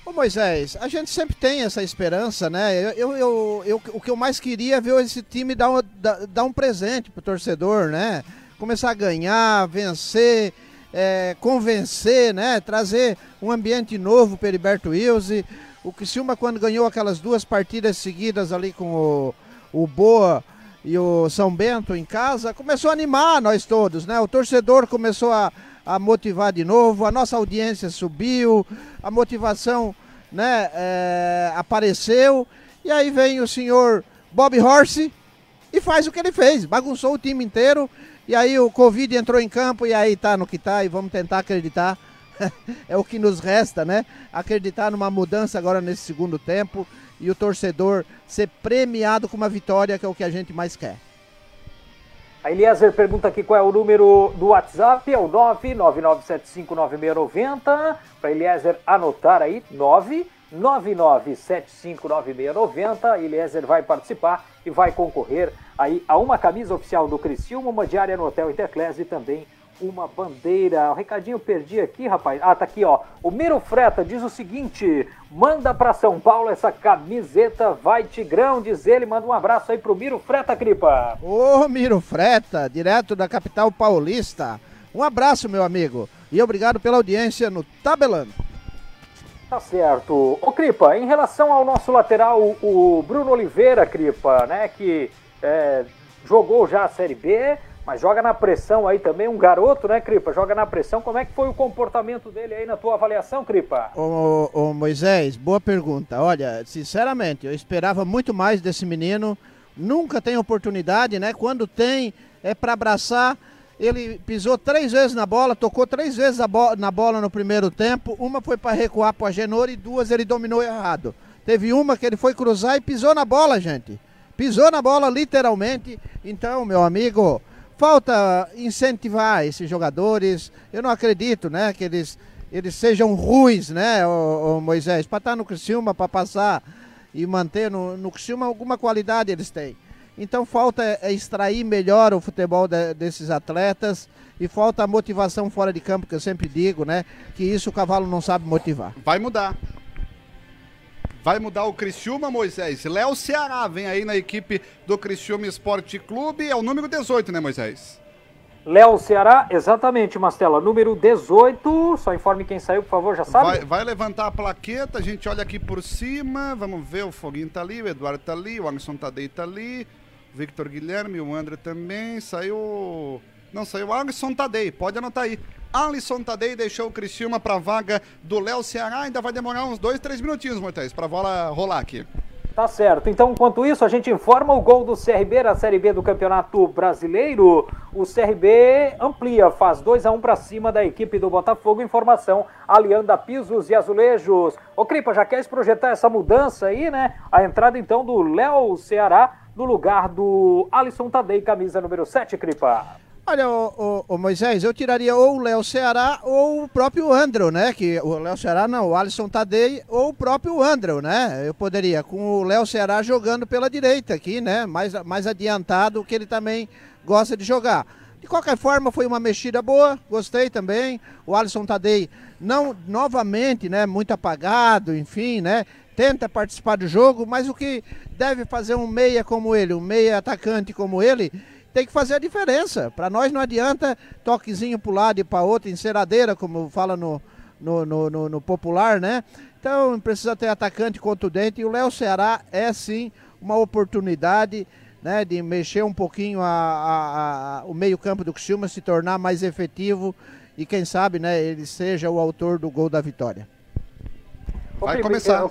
Ô Moisés, a gente sempre tem essa esperança, né? Eu, eu, eu, o que eu mais queria é ver esse time dar um, dar um presente pro torcedor, né? Começar a ganhar, vencer é, convencer, né? Trazer um ambiente novo para Heriberto Wilson. O Criciúma, quando ganhou aquelas duas partidas seguidas ali com o, o Boa, e o São Bento em casa, começou a animar nós todos, né? O torcedor começou a, a motivar de novo, a nossa audiência subiu, a motivação né, é, apareceu, e aí vem o senhor Bob Horse e faz o que ele fez, bagunçou o time inteiro, e aí o Covid entrou em campo e aí tá no que tá, e vamos tentar acreditar. <laughs> é o que nos resta, né? Acreditar numa mudança agora nesse segundo tempo e o torcedor ser premiado com uma vitória, que é o que a gente mais quer. A Eliezer pergunta aqui qual é o número do WhatsApp, é o 999759690. Para Eliezer anotar aí, 999759690. Eliezer vai participar e vai concorrer aí a uma camisa oficial do Criciúma, uma diária no Hotel Interclass e também uma bandeira. O recadinho perdi aqui, rapaz. Ah, tá aqui, ó. O Miro Freta diz o seguinte: manda para São Paulo essa camiseta, vai Tigrão, diz ele. Manda um abraço aí pro Miro Freta, Cripa. Ô, Miro Freta, direto da capital paulista. Um abraço, meu amigo. E obrigado pela audiência no Tabelando. Tá certo. Ô, Cripa, em relação ao nosso lateral, o Bruno Oliveira, Cripa, né, que é, jogou já a Série B, mas joga na pressão aí também, um garoto, né, Cripa? Joga na pressão. Como é que foi o comportamento dele aí na tua avaliação, Cripa? Ô, ô, Moisés, boa pergunta. Olha, sinceramente, eu esperava muito mais desse menino. Nunca tem oportunidade, né? Quando tem, é para abraçar. Ele pisou três vezes na bola, tocou três vezes bo na bola no primeiro tempo. Uma foi para recuar para o Agenor e duas ele dominou errado. Teve uma que ele foi cruzar e pisou na bola, gente. Pisou na bola literalmente. Então, meu amigo, falta incentivar esses jogadores. Eu não acredito, né, que eles, eles sejam ruins, né, o, Moisés, para estar tá no Criciúma, para passar e manter no, no Criciúma alguma qualidade eles têm. Então falta é extrair melhor o futebol de, desses atletas e falta a motivação fora de campo, que eu sempre digo, né? Que isso o cavalo não sabe motivar. Vai mudar. Vai mudar o Criciúma, Moisés. Léo Ceará vem aí na equipe do Criciúma Esporte Clube. É o número 18, né, Moisés? Léo Ceará, exatamente, Mastela. Número 18. Só informe quem saiu, por favor, já sabe? Vai, vai, levantar a plaqueta, a gente olha aqui por cima. Vamos ver, o Foguinho tá ali, o Eduardo tá ali, o Anderson Tadei tá ali, o Victor Guilherme, o André também. Saiu. Não, saiu o Anderson Tadei, pode anotar aí. Alisson Tadei deixou o Criciúma para a vaga do Léo Ceará. Ainda vai demorar uns dois, três minutinhos, Moisés, para a bola rolar aqui. Tá certo. Então, enquanto isso, a gente informa o gol do CRB na Série B do Campeonato Brasileiro. O CRB amplia, faz 2 a 1 um para cima da equipe do Botafogo. Informação, aliando a pisos e azulejos. Ô, Cripa, já queres projetar essa mudança aí, né? A entrada, então, do Léo Ceará no lugar do Alisson Tadei, camisa número 7, Cripa. Olha, o, o, o, Moisés, eu tiraria ou o Léo Ceará ou o próprio Andrew, né? Que o Léo Ceará não, o Alisson Tadei ou o próprio Andrew, né? Eu poderia, com o Léo Ceará jogando pela direita aqui, né? Mais, mais adiantado, que ele também gosta de jogar. De qualquer forma, foi uma mexida boa, gostei também. O Alisson Tadei, não, novamente, né? Muito apagado, enfim, né? Tenta participar do jogo, mas o que deve fazer um meia como ele, um meia atacante como ele tem que fazer a diferença. Para nós não adianta toquezinho para um lado e para outro, enceradeira, como fala no, no, no, no, no popular, né? Então precisa ter atacante contundente e o Léo Ceará é sim uma oportunidade né, de mexer um pouquinho a, a, a, o meio-campo do Criciúma, se tornar mais efetivo e quem sabe né, ele seja o autor do gol da vitória. Vai começar.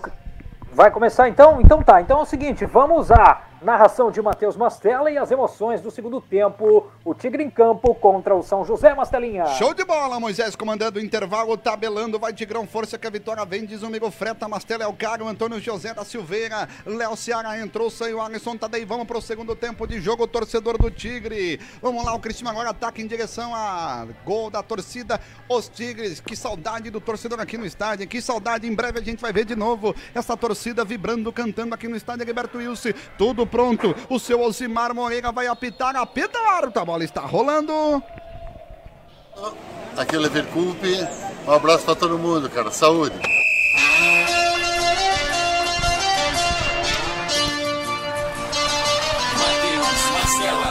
Vai começar então? Então tá. Então é o seguinte, vamos a Narração de Matheus Mastella e as emoções do segundo tempo. O Tigre em campo contra o São José Mastelinha. Show de bola, Moisés comandando o intervalo, tabelando, vai Tigrão, força que a vitória vem, diz o amigo Freta, Mastella é o cara, o Antônio José da Silveira, Léo Ceará entrou, saiu, Alisson Tadei, vamos pro segundo tempo de jogo, torcedor do Tigre. Vamos lá, o Cristiano agora ataca em direção a gol da torcida, os Tigres, que saudade do torcedor aqui no estádio, que saudade, em breve a gente vai ver de novo essa torcida vibrando, cantando aqui no estádio Gilberto Wilson, tudo pronto. O seu Osimar Moreira vai apitar, apita o árbitro, a bola está rolando. Aqui é o Leverkup. Um abraço para todo mundo, cara. Saúde.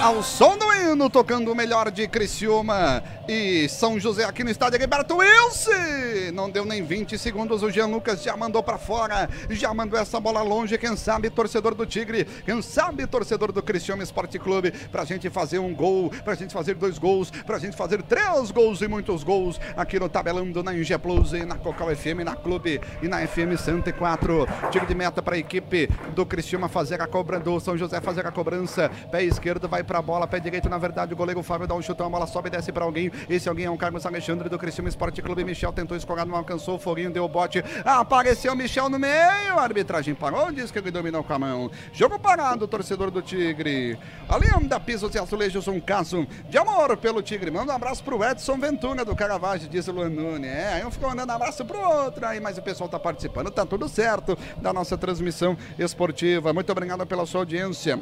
Ao som do hino, tocando o melhor de Criciúma. e São José aqui no estádio Gilberto Wilson. Não deu nem 20 segundos, o Jean Lucas já mandou para fora, já mandou essa bola longe. Quem sabe, torcedor do Tigre, quem sabe, torcedor do Cristiano Esporte Clube, pra gente fazer um gol, pra gente fazer dois gols, pra gente fazer três gols e muitos gols aqui no Tabelando, na Inge Plus, e na Cocal FM, na Clube e na FM 104. Tiro de meta para a equipe do Cristiano fazer a cobrança, do São José fazer a cobrança. Pé esquerdo vai pra bola, pé direito, na verdade, o goleiro Fábio dá um chutão, a bola sobe e desce para alguém. Esse alguém é o Carlos Alexandre do Cristiano Esporte Clube. Michel tentou escorar, não alcançou. O Foguinho deu o bote. Apareceu Michel no meio. A arbitragem parou. Diz que ele dominou com a mão. Jogo parado, torcedor do Tigre. Ali anda pisos e azulejos. Um caso de amor pelo Tigre. Manda um abraço pro Edson Ventura do Caravaggio, diz o Luan Nunes. É, aí um ficou mandando abraço pro outro. Aí, mas o pessoal tá participando. Tá tudo certo da nossa transmissão esportiva. Muito obrigado pela sua audiência.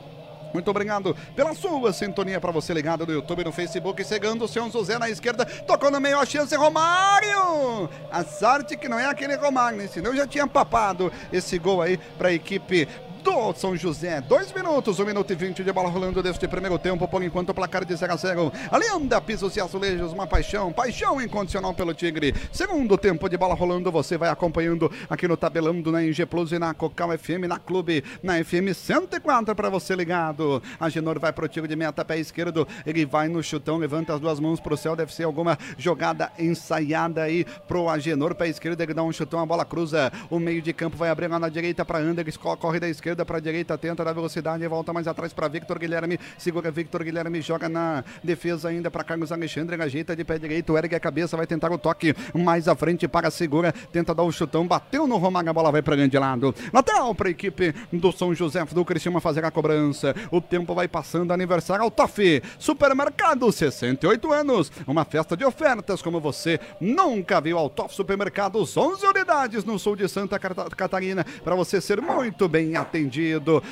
Muito obrigado pela sua sintonia para você ligado no YouTube, no Facebook, chegando o seu José na esquerda, tocou no meio a chance, Romário! A sorte que não é aquele Romário, né? senão já tinha papado esse gol aí para a equipe do São José. Dois minutos, um minuto e vinte de bola rolando deste primeiro tempo, por enquanto o placar de 0 a 0. Ali anda pisos e azulejos, uma paixão, paixão incondicional pelo Tigre. Segundo tempo de bola rolando, você vai acompanhando aqui no Tabelando, na Inge Plus e na Cocal FM, na Clube, na FM 104 para você ligado. A Genor vai pro tiro de meta, pé esquerdo, ele vai no chutão, levanta as duas mãos pro céu, deve ser alguma jogada ensaiada aí pro Agenor, pé esquerdo, ele dá um chutão, a bola cruza, o meio de campo vai abrir lá na direita para Anderson, corre da esquerda esquerda para direita, tenta da velocidade, volta mais atrás para Victor Guilherme, segura Victor Guilherme, joga na defesa ainda para Carlos Alexandre, ajeita de pé direito, ergue a cabeça, vai tentar o toque mais à frente para segura, tenta dar o chutão, bateu no Romário, a bola vai para grande lado. Lateral para a equipe do São José do Cristiano fazer a cobrança. O tempo vai passando, aniversário ao Toff, Supermercado, 68 anos, uma festa de ofertas como você nunca viu ao Toff Supermercados, 11 unidades no sul de Santa Catarina, para você ser muito bem atendido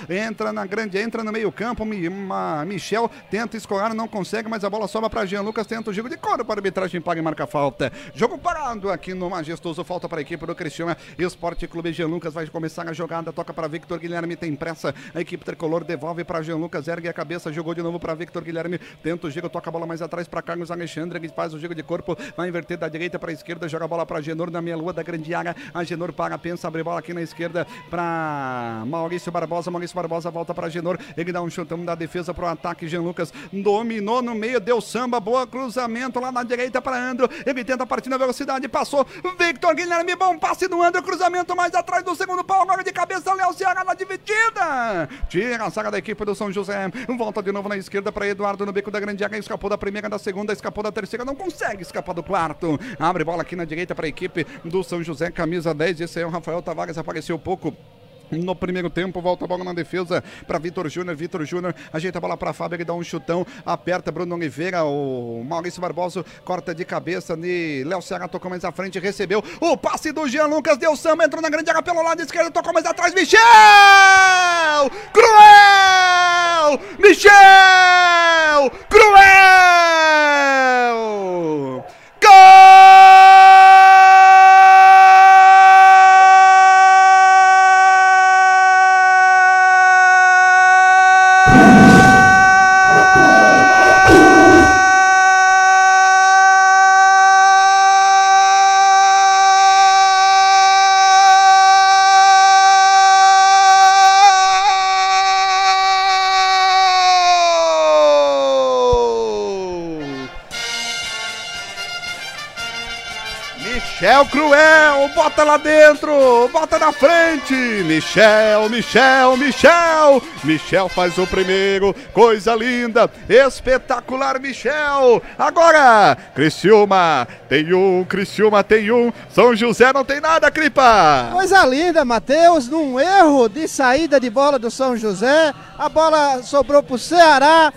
Entra na grande, entra no meio-campo. Michel tenta escorar, não consegue, mas a bola sobra para Jean Lucas. Tenta o jogo de coro para a arbitragem, paga e marca falta. Jogo parado aqui no Majestoso. Falta para a equipe do Cristiano Esporte Clube. Jean Lucas vai começar a jogada. Toca para Victor Guilherme, tem pressa. A equipe tricolor devolve para Jean Lucas, ergue a cabeça, jogou de novo para Victor Guilherme. Tenta o giro, toca a bola mais atrás para Carlos Alexandre. Ele faz o jogo de corpo, vai inverter da direita para a esquerda, joga a bola para Genor na meia lua da grande área. A Genor para, pensa, abre bola aqui na esquerda para Maurício Barbosa. Maurício Barbosa volta para Genor. Ele dá um chutão da defesa para o ataque. Jean Lucas dominou no meio, deu samba. Boa cruzamento lá na direita para Andro. Ele tenta partir na velocidade. Passou. Victor Guilherme, bom passe do Andro. Cruzamento mais atrás do segundo pau. Agora de cabeça, Léo Ceará na dividida. Tira a saga da equipe do São José. Volta de novo na esquerda para Eduardo no beco da grande área. Escapou da primeira, da segunda, escapou da terceira. Não consegue escapar do quarto. Abre bola aqui na direita para a equipe do São José. Camisa 10. Esse aí é o Rafael Tavares. Apareceu pouco no primeiro tempo, volta a bola na defesa para Vitor Júnior. Vitor Júnior ajeita a bola para Fábio, ele dá um chutão, aperta Bruno Oliveira. O Maurício Barbosa corta de cabeça. Léo Ceará tocou mais à frente, recebeu o passe do Jean Lucas. Deu samba, entrou na grande área pelo lado esquerdo, tocou mais atrás. Michel! Cruel! Michel! Cruel! Michel Cruel, bota lá dentro, bota na frente. Michel, Michel, Michel. Michel faz o primeiro, coisa linda, espetacular, Michel. Agora, Criciúma tem um, Criciúma tem um, São José não tem nada, Cripa. Coisa linda, Matheus, num erro de saída de bola do São José, a bola sobrou pro Ceará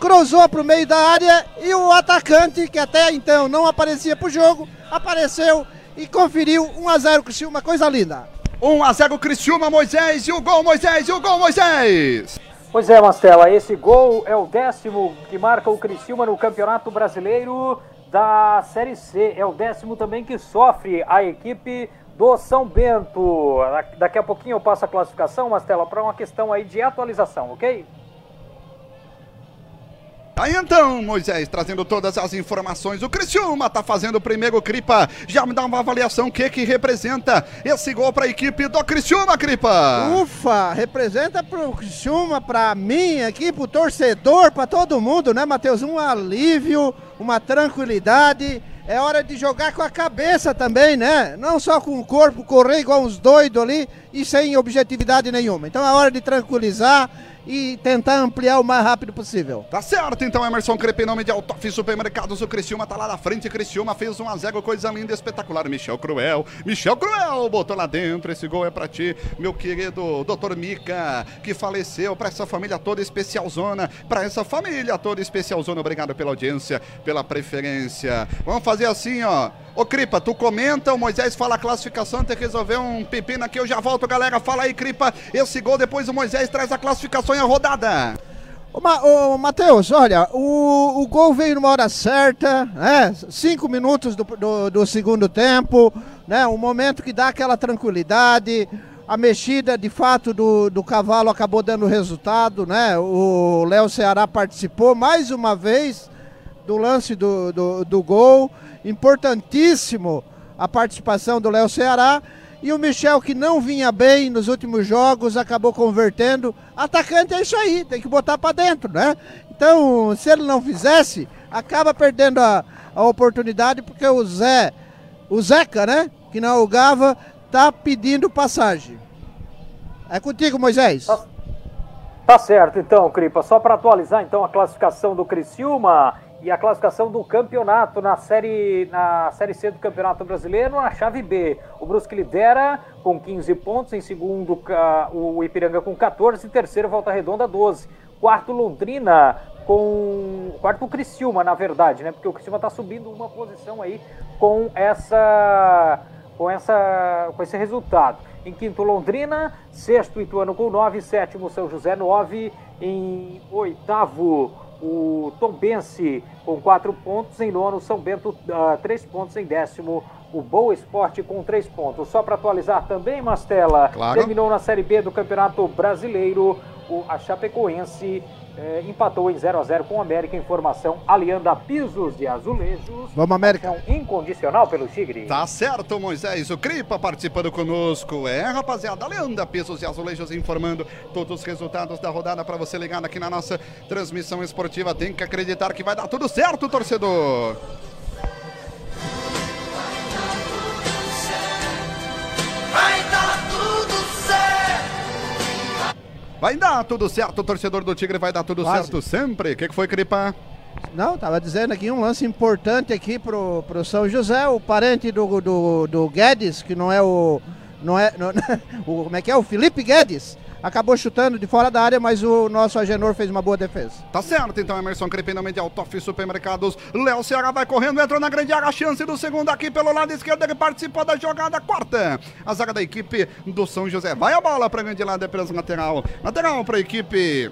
cruzou para o meio da área e o atacante, que até então não aparecia para o jogo, apareceu e conferiu 1 a 0 Criciúma, coisa linda. 1 a 0 Criciúma, Moisés, e o gol, Moisés, e o gol, Moisés. Pois é, Mastela, esse gol é o décimo que marca o Criciúma no Campeonato Brasileiro da Série C. É o décimo também que sofre a equipe do São Bento. Daqui a pouquinho eu passo a classificação, Mastela, para uma questão aí de atualização, ok? Aí então, Moisés, trazendo todas as informações. O Criciúma tá fazendo o primeiro Cripa. Já me dá uma avaliação o que que representa esse gol para a equipe do Criciúma, Cripa. Ufa, representa pro Criciúma, pra mim aqui, pro torcedor, pra todo mundo, né, Matheus? Um alívio, uma tranquilidade. É hora de jogar com a cabeça também, né? Não só com o corpo, correr igual uns doidos ali e sem objetividade nenhuma. Então é hora de tranquilizar e tentar ampliar o mais rápido possível. Tá certo, então, Emerson Crepe, em nome de Autof Supermercados, o Criciúma tá lá na frente, Criciúma fez um a 0, coisa linda, espetacular, Michel Cruel, Michel Cruel botou lá dentro, esse gol é pra ti, meu querido doutor Mica, que faleceu, pra essa família toda especial zona, pra essa família toda especial zona, obrigado pela audiência, pela preferência. Vamos fazer assim, ó, Ô Cripa, tu comenta, o Moisés fala a classificação, tem que resolver um pepino aqui, eu já volto, galera. Fala aí, Cripa, esse gol, depois o Moisés traz a classificação e a rodada. Ô, Ma ô Matheus, olha, o, o gol veio numa hora certa, né? Cinco minutos do, do, do segundo tempo, né? Um momento que dá aquela tranquilidade. A mexida, de fato, do, do cavalo acabou dando resultado, né? O Léo Ceará participou mais uma vez do lance do, do, do gol importantíssimo a participação do Léo Ceará. E o Michel, que não vinha bem nos últimos jogos, acabou convertendo. Atacante é isso aí, tem que botar para dentro, né? Então, se ele não fizesse, acaba perdendo a, a oportunidade, porque o Zé, o Zeca, né? Que não alugava, tá pedindo passagem. É contigo, Moisés. Tá, tá certo, então, Cripa. Só para atualizar, então, a classificação do Criciúma e a classificação do campeonato na série, na série C do Campeonato Brasileiro, na chave B. O Brusque lidera com 15 pontos, em segundo o Ipiranga com 14, terceiro Volta Redonda 12. Quarto Londrina com quarto o Criciúma, na verdade, né? Porque o Criciúma está subindo uma posição aí com essa com essa com esse resultado. Em quinto Londrina, sexto Ituano com 9, sétimo São José 9, em oitavo o Tombense com quatro pontos, em nono São Bento uh, três pontos, em décimo o Boa Esporte com três pontos. Só para atualizar também, Mastela, claro. terminou na Série B do Campeonato Brasileiro o, a Chapecoense é, empatou em 0 a 0 com o América. Informação: Alianda Pisos de Azulejos. Vamos, América. Incondicional pelo Tigre. Tá certo, Moisés. O Cripa participando conosco. É, rapaziada. Alianda Pisos de Azulejos informando todos os resultados da rodada para você ligar aqui na nossa transmissão esportiva. Tem que acreditar que vai dar tudo certo, torcedor. Vai dar tudo certo, torcedor do Tigre, vai dar tudo Quase. certo sempre. O que, que foi, Cripa? Não, tava dizendo aqui um lance importante aqui pro, pro São José, o parente do, do, do Guedes, que não é o. Não é, não, <laughs> o, como é que é? O Felipe Guedes acabou chutando de fora da área, mas o nosso Agenor fez uma boa defesa. Tá certo, então Emerson Crepinamente Altoff Supermercados. Léo Ceará vai correndo, entrou na grande área, chance do segundo aqui pelo lado esquerdo, ele participou da jogada quarta. A zaga da equipe do São José. Vai a bola para grande lado, é pela lateral. Lateral para a equipe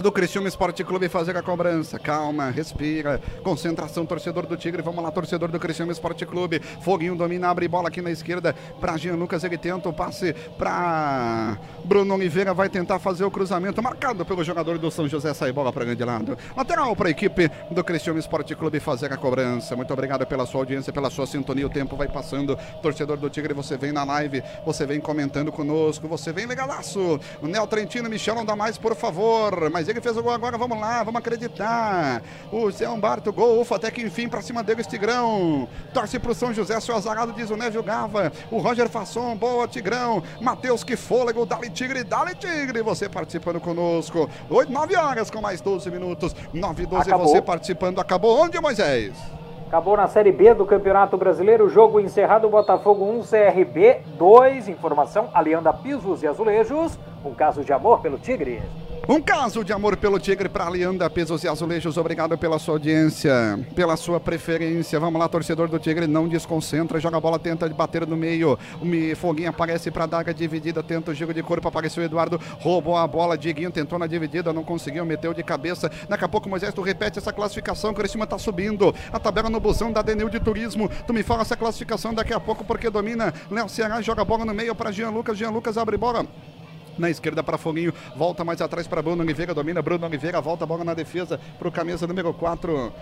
do Cristiúma Esporte Clube fazer a cobrança. Calma, respira. Concentração, torcedor do Tigre. Vamos lá, torcedor do Cristiúma Esporte Clube. Foguinho domina, abre bola aqui na esquerda para Jean Lucas. Ele tenta o passe para Bruno Oliveira. Vai tentar fazer o cruzamento marcado pelo jogador do São José. Sai bola para grande lado. Lateral para a equipe do Cristiúma Esporte Clube fazer a cobrança. Muito obrigado pela sua audiência, pela sua sintonia. O tempo vai passando. Torcedor do Tigre, você vem na live, você vem comentando conosco, você vem legalaço. O Nel Trentino, Michel, não dá mais, por favor. Mas ele fez o gol agora, vamos lá, vamos acreditar. O Zé Humberto, gol, ufa, até que enfim, pra cima dele, Tigrão. Torce pro São José, seu azarado, diz o Névio Gava. O Roger Fasson, boa, Tigrão. Matheus, que fôlego, dali Tigre, dali Tigre. Você participando conosco. 8, 9 horas com mais 12 minutos. 9 e 12, Acabou. você participando. Acabou onde, Moisés? Acabou na Série B do Campeonato Brasileiro, jogo encerrado, Botafogo 1, CRB 2. Informação, Alianda Pisos e Azulejos, um caso de amor pelo Tigre. Um caso de amor pelo Tigre para Alianda, Pesos e Azulejos. Obrigado pela sua audiência, pela sua preferência. Vamos lá, torcedor do Tigre, não desconcentra, joga a bola, tenta bater no meio. O Foguinho aparece para daga dividida, tenta o giro de corpo, apareceu o Eduardo, roubou a bola. Diguinho tentou na dividida, não conseguiu, meteu de cabeça. Daqui a pouco, Moisés, tu repete essa classificação. Cristina tá subindo. A tabela no busão da Denil de Turismo. Tu me fala essa classificação daqui a pouco, porque domina Léo Ceará, joga a bola no meio para Jean Lucas. Jean Lucas abre bola na esquerda para Foguinho, volta mais atrás para Bruno Oliveira, domina Bruno Oliveira, volta a bola na defesa para o camisa número 4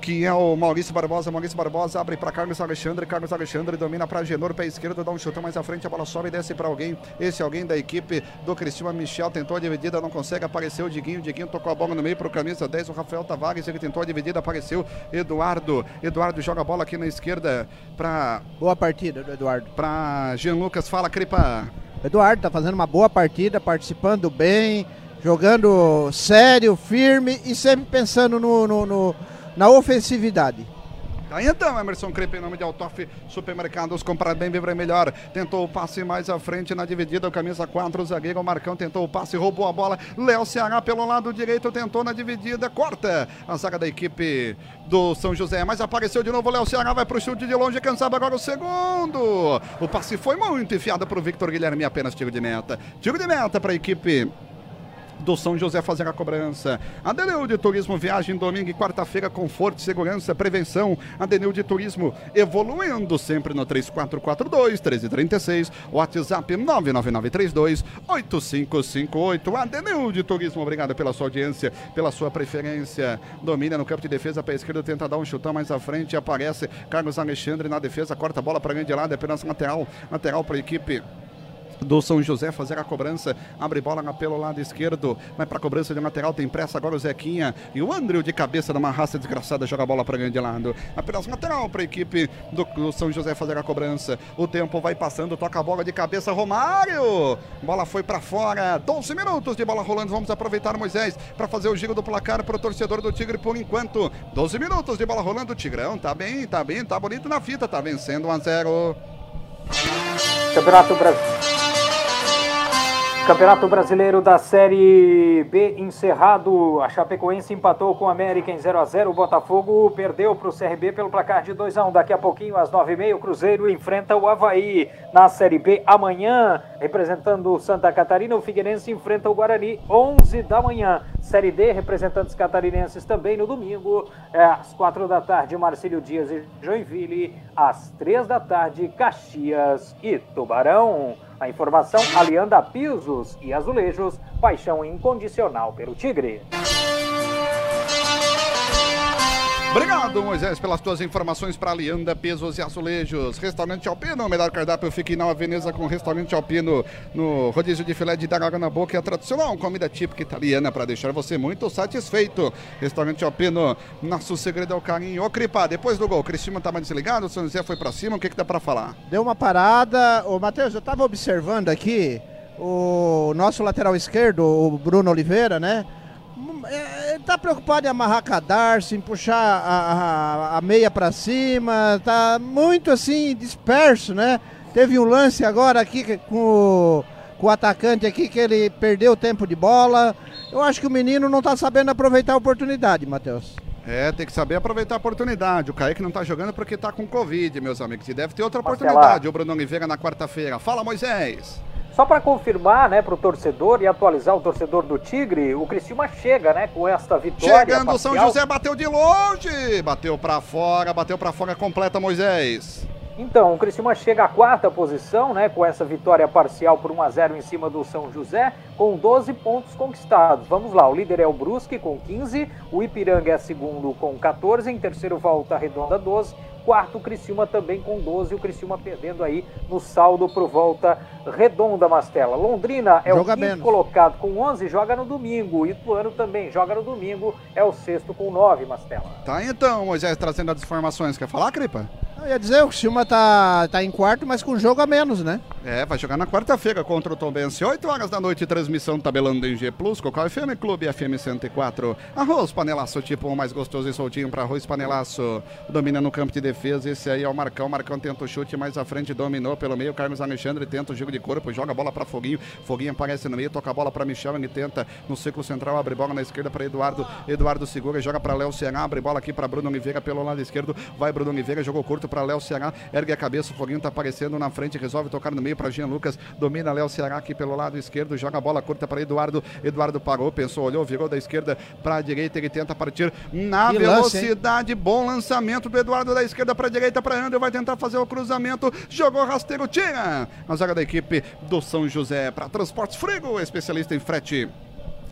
que é o Maurício Barbosa. Maurício Barbosa abre para Carlos Alexandre. Carlos Alexandre domina para Genor, pé esquerdo, dá um chutão mais à frente. A bola sobe e desce para alguém. Esse alguém da equipe do Cristiano Michel tentou a dividida, não consegue. Apareceu o Diguinho. Diguinho tocou a bola no meio para o camisa 10, o Rafael Tavares. Ele tentou a dividida, apareceu Eduardo. Eduardo joga a bola aqui na esquerda para. Boa partida do Eduardo. Para Jean Lucas. Fala, Cripa. Eduardo tá fazendo uma boa partida, participando bem, jogando sério, firme e sempre pensando no, no, no na ofensividade. Aí então, Emerson Crepe, em nome de Altoff Supermercados, comprar bem, viver melhor. Tentou o passe mais à frente na dividida, camisa 4, o zagueiro Marcão tentou o passe, roubou a bola. Léo Ceará pelo lado direito, tentou na dividida, corta a zaga da equipe do São José, mas apareceu de novo o Léo Ceará, vai pro chute de longe, sabe agora o segundo. O passe foi muito enfiado pro Victor Guilherme, apenas tiro de meta. Tiro de meta para a equipe do São José fazer a cobrança. Adeneu de Turismo viagem domingo e quarta-feira, conforto, segurança, prevenção. Adeneu de Turismo evoluindo sempre no 3442 1336, WhatsApp 99932 8558. Adeneu de Turismo, obrigado pela sua audiência, pela sua preferência. Domina no campo de defesa para a esquerda, tenta dar um chutão mais à frente, aparece Carlos Alexandre na defesa, corta a bola para grande lado, é apenas lateral, lateral para a equipe do São José fazer a cobrança, abre bola pelo lado esquerdo, vai para a cobrança de lateral, tem pressa agora o Zequinha e o André de cabeça numa raça desgraçada joga a bola para grande lado. Apenas lateral para a equipe do, do, São José fazer a cobrança. O tempo vai passando, toca a bola de cabeça Romário. Bola foi para fora. 12 minutos de bola rolando. Vamos aproveitar Moisés para fazer o giro do placar para o torcedor do Tigre por enquanto. 12 minutos de bola rolando. O Tigrão tá bem, tá bem, tá bonito na fita, tá vencendo 1 a 0. Campeonato Brasil. Campeonato Brasileiro da Série B encerrado. A Chapecoense empatou com o América em 0 a 0 O Botafogo perdeu para o CRB pelo placar de 2 a 1 Daqui a pouquinho, às 9h30, o Cruzeiro enfrenta o Havaí. Na Série B, amanhã, representando Santa Catarina, o Figueirense enfrenta o Guarani, 11 da manhã. Série D, representantes catarinenses também no domingo, é, às 4 da tarde, Marcílio Dias e Joinville. Às 3 da tarde, Caxias e Tubarão. A informação, Alianda Pisos e Azulejos, paixão incondicional pelo Tigre. Obrigado, Moisés, pelas tuas informações para Alianda, Pesos e Azulejos. Restaurante Alpino, o melhor cardápio fica em Nova Veneza com o Restaurante Alpino no rodízio de filé de dar na boca. É tradicional comida típica italiana para deixar você muito satisfeito. Restaurante Alpino, nosso segredo é o carinho. Ô, Cripa, depois do gol, o Cristiano tá mais desligado, o São José foi para cima, o que, que dá para falar? Deu uma parada. Ô, Matheus, eu tava observando aqui o nosso lateral esquerdo, o Bruno Oliveira, né? É, ele tá preocupado em amarrar cadarço, em puxar a, a, a meia para cima, tá muito assim disperso, né? Teve um lance agora aqui com o, com o atacante aqui que ele perdeu o tempo de bola. Eu acho que o menino não tá sabendo aproveitar a oportunidade, Matheus. É, tem que saber aproveitar a oportunidade. O Kaique não tá jogando porque tá com Covid, meus amigos. E deve ter outra oportunidade. O Bruno Oliveira na quarta-feira. Fala, Moisés. Só para confirmar, né, para o torcedor e atualizar o torcedor do Tigre, o Criciúma chega, né, com esta vitória. Chegando, o São José bateu de longe, bateu para fora, bateu para fora completa, Moisés. Então, o Criciúma chega à quarta posição, né, com essa vitória parcial por 1 a 0 em cima do São José, com 12 pontos conquistados. Vamos lá, o líder é o Brusque com 15, o Ipiranga é segundo com 14, em terceiro Volta Redonda 12, quarto Criciúma também com 12, o Criciúma perdendo aí no saldo pro Volta Redonda, Mastela. Londrina é joga o quinto menos. colocado com 11, joga no domingo. Ituano também joga no domingo, é o sexto com 9, Mastela. Tá então, Moisés, trazendo as informações. Quer falar, Cripa? Eu ia dizer, o Criciúma tá, tá em quarto, mas com jogo a menos, né? É, vai jogar na quarta-feira contra o Tombense, 8 horas da noite, transmissão tabelando em G Plus, Cocal FM Clube FM 104. Arroz panelaço, tipo o mais gostoso e soltinho para arroz panelaço. Domina no campo de defesa, esse aí é o Marcão. Marcão tenta o chute mais à frente, dominou pelo meio. Carlos Alexandre tenta o jogo de corpo, joga a bola para Foguinho. Foguinho aparece no meio, toca a bola para Michel, ele tenta no ciclo central, abre bola na esquerda para Eduardo. Eduardo segura, joga para Léo Ceará, abre bola aqui para Bruno Oliveira pelo lado esquerdo. Vai Bruno Oliveira, jogou curto para Léo Ceará, ergue a cabeça, o Foguinho tá aparecendo na frente, resolve tocar no meio para Jean Lucas, domina Léo Ceará aqui pelo lado esquerdo, joga a bola curta para Eduardo, Eduardo parou, pensou, olhou, virou da esquerda para a direita, ele tenta partir na Que lance, velocidade, bom lançamento do Eduardo da esquerda para a direita para André, vai tentar fazer o cruzamento, jogou rasteiro, tira a zaga da equipe do São José para Transportes Frigo, especialista em frete.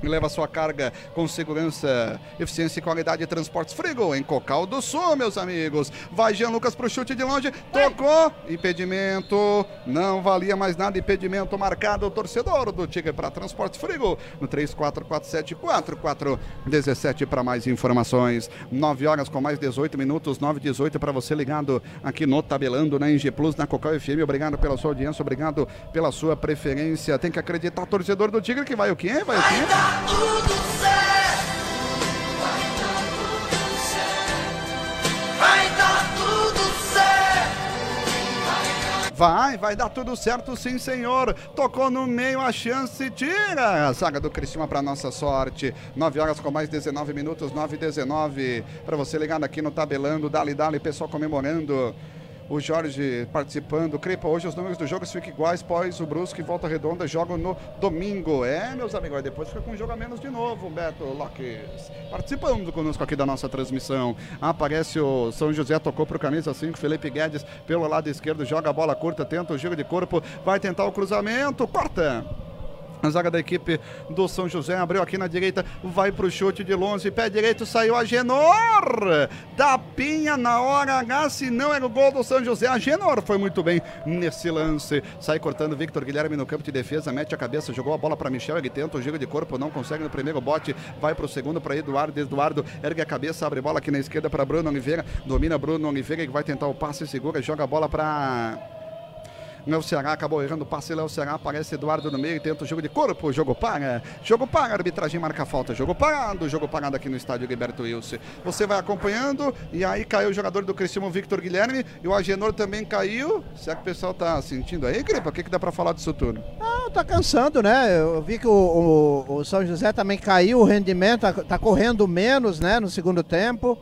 Leva sua carga com segurança, eficiência e qualidade de transportes Frigo em Cocal do Sul, meus amigos. Vai Jean Lucas pro chute de longe, tocou, impedimento, não valia mais nada, impedimento marcado, o torcedor do Tigre para Transportes Frigo no 34474417 para mais informações. 9 horas com mais 18 minutos, 9 e 18 para você ligado aqui no Tabelando na Engie Plus, na Cocal FM. Obrigado pela sua audiência, obrigado pela sua preferência. Tem que acreditar, torcedor do Tigre, que vai o quê? Vai o quê? Vai, vai dar tudo certo, sim, senhor. Tocou no meio a chance, tira a zaga do Cristina para nossa sorte. 9 horas com mais 19 minutos, 9 e 19. Para você ligado aqui no Tabelando, dali, dali, pessoal comemorando. O Jorge participando. Crepa, hoje os números do jogo ficam iguais, pois o Brusque e Volta Redonda jogam no domingo. É, meus amigos, depois fica com um jogo a menos de novo, Beto Lopes. Participando conosco aqui da nossa transmissão. Aparece o São José, tocou pro camisa 5, Felipe Guedes pelo lado esquerdo, joga a bola curta, tenta o giro de corpo, vai tentar o cruzamento, corta. A zaga da equipe do São José abriu aqui na direita, vai pro chute de longe, pé direito, saiu a Genor da Pinha na hora H, se não era o gol do São José. A Genor foi muito bem nesse lance, sai cortando Victor Guilherme no campo de defesa, mete a cabeça, jogou a bola para Michel, ele tenta o giro de corpo, não consegue no primeiro bote, vai pro segundo para Eduardo, Eduardo ergue a cabeça, abre bola aqui na esquerda para Bruno Oliveira, domina Bruno Oliveira, que vai tentar o passe, segura, joga a bola para Léo Ceará acabou errando o passe. Léo Ceará aparece Eduardo no meio, tenta o jogo de corpo. Jogo para. Jogo para. Arbitragem marca falta. Jogo parado. Jogo parado aqui no estádio Gilberto Wilson. Você vai acompanhando. E aí caiu o jogador do Cristiano Victor Guilherme. E o Agenor também caiu. Será que o pessoal tá sentindo aí, Gripa? O que, que dá para falar disso tudo? Não, tá cansando, né? Eu vi que o, o- o São José também caiu o rendimento, tá, tá correndo menos, né, no segundo tempo.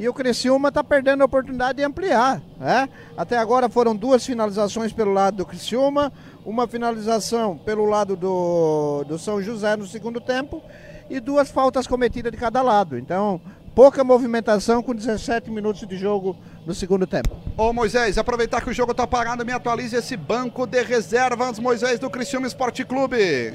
E o Criciúma tá perdendo a oportunidade de ampliar, né? Até agora foram duas finalizações pelo lado do Criciúma, uma finalização pelo lado do, do São José no segundo tempo e duas faltas cometidas de cada lado. Então, pouca movimentação com 17 minutos de jogo no segundo tempo. Ô Moisés, aproveitar que o jogo tá parado, me atualize esse banco de reservas, Moisés, do Criciúma Esporte Clube.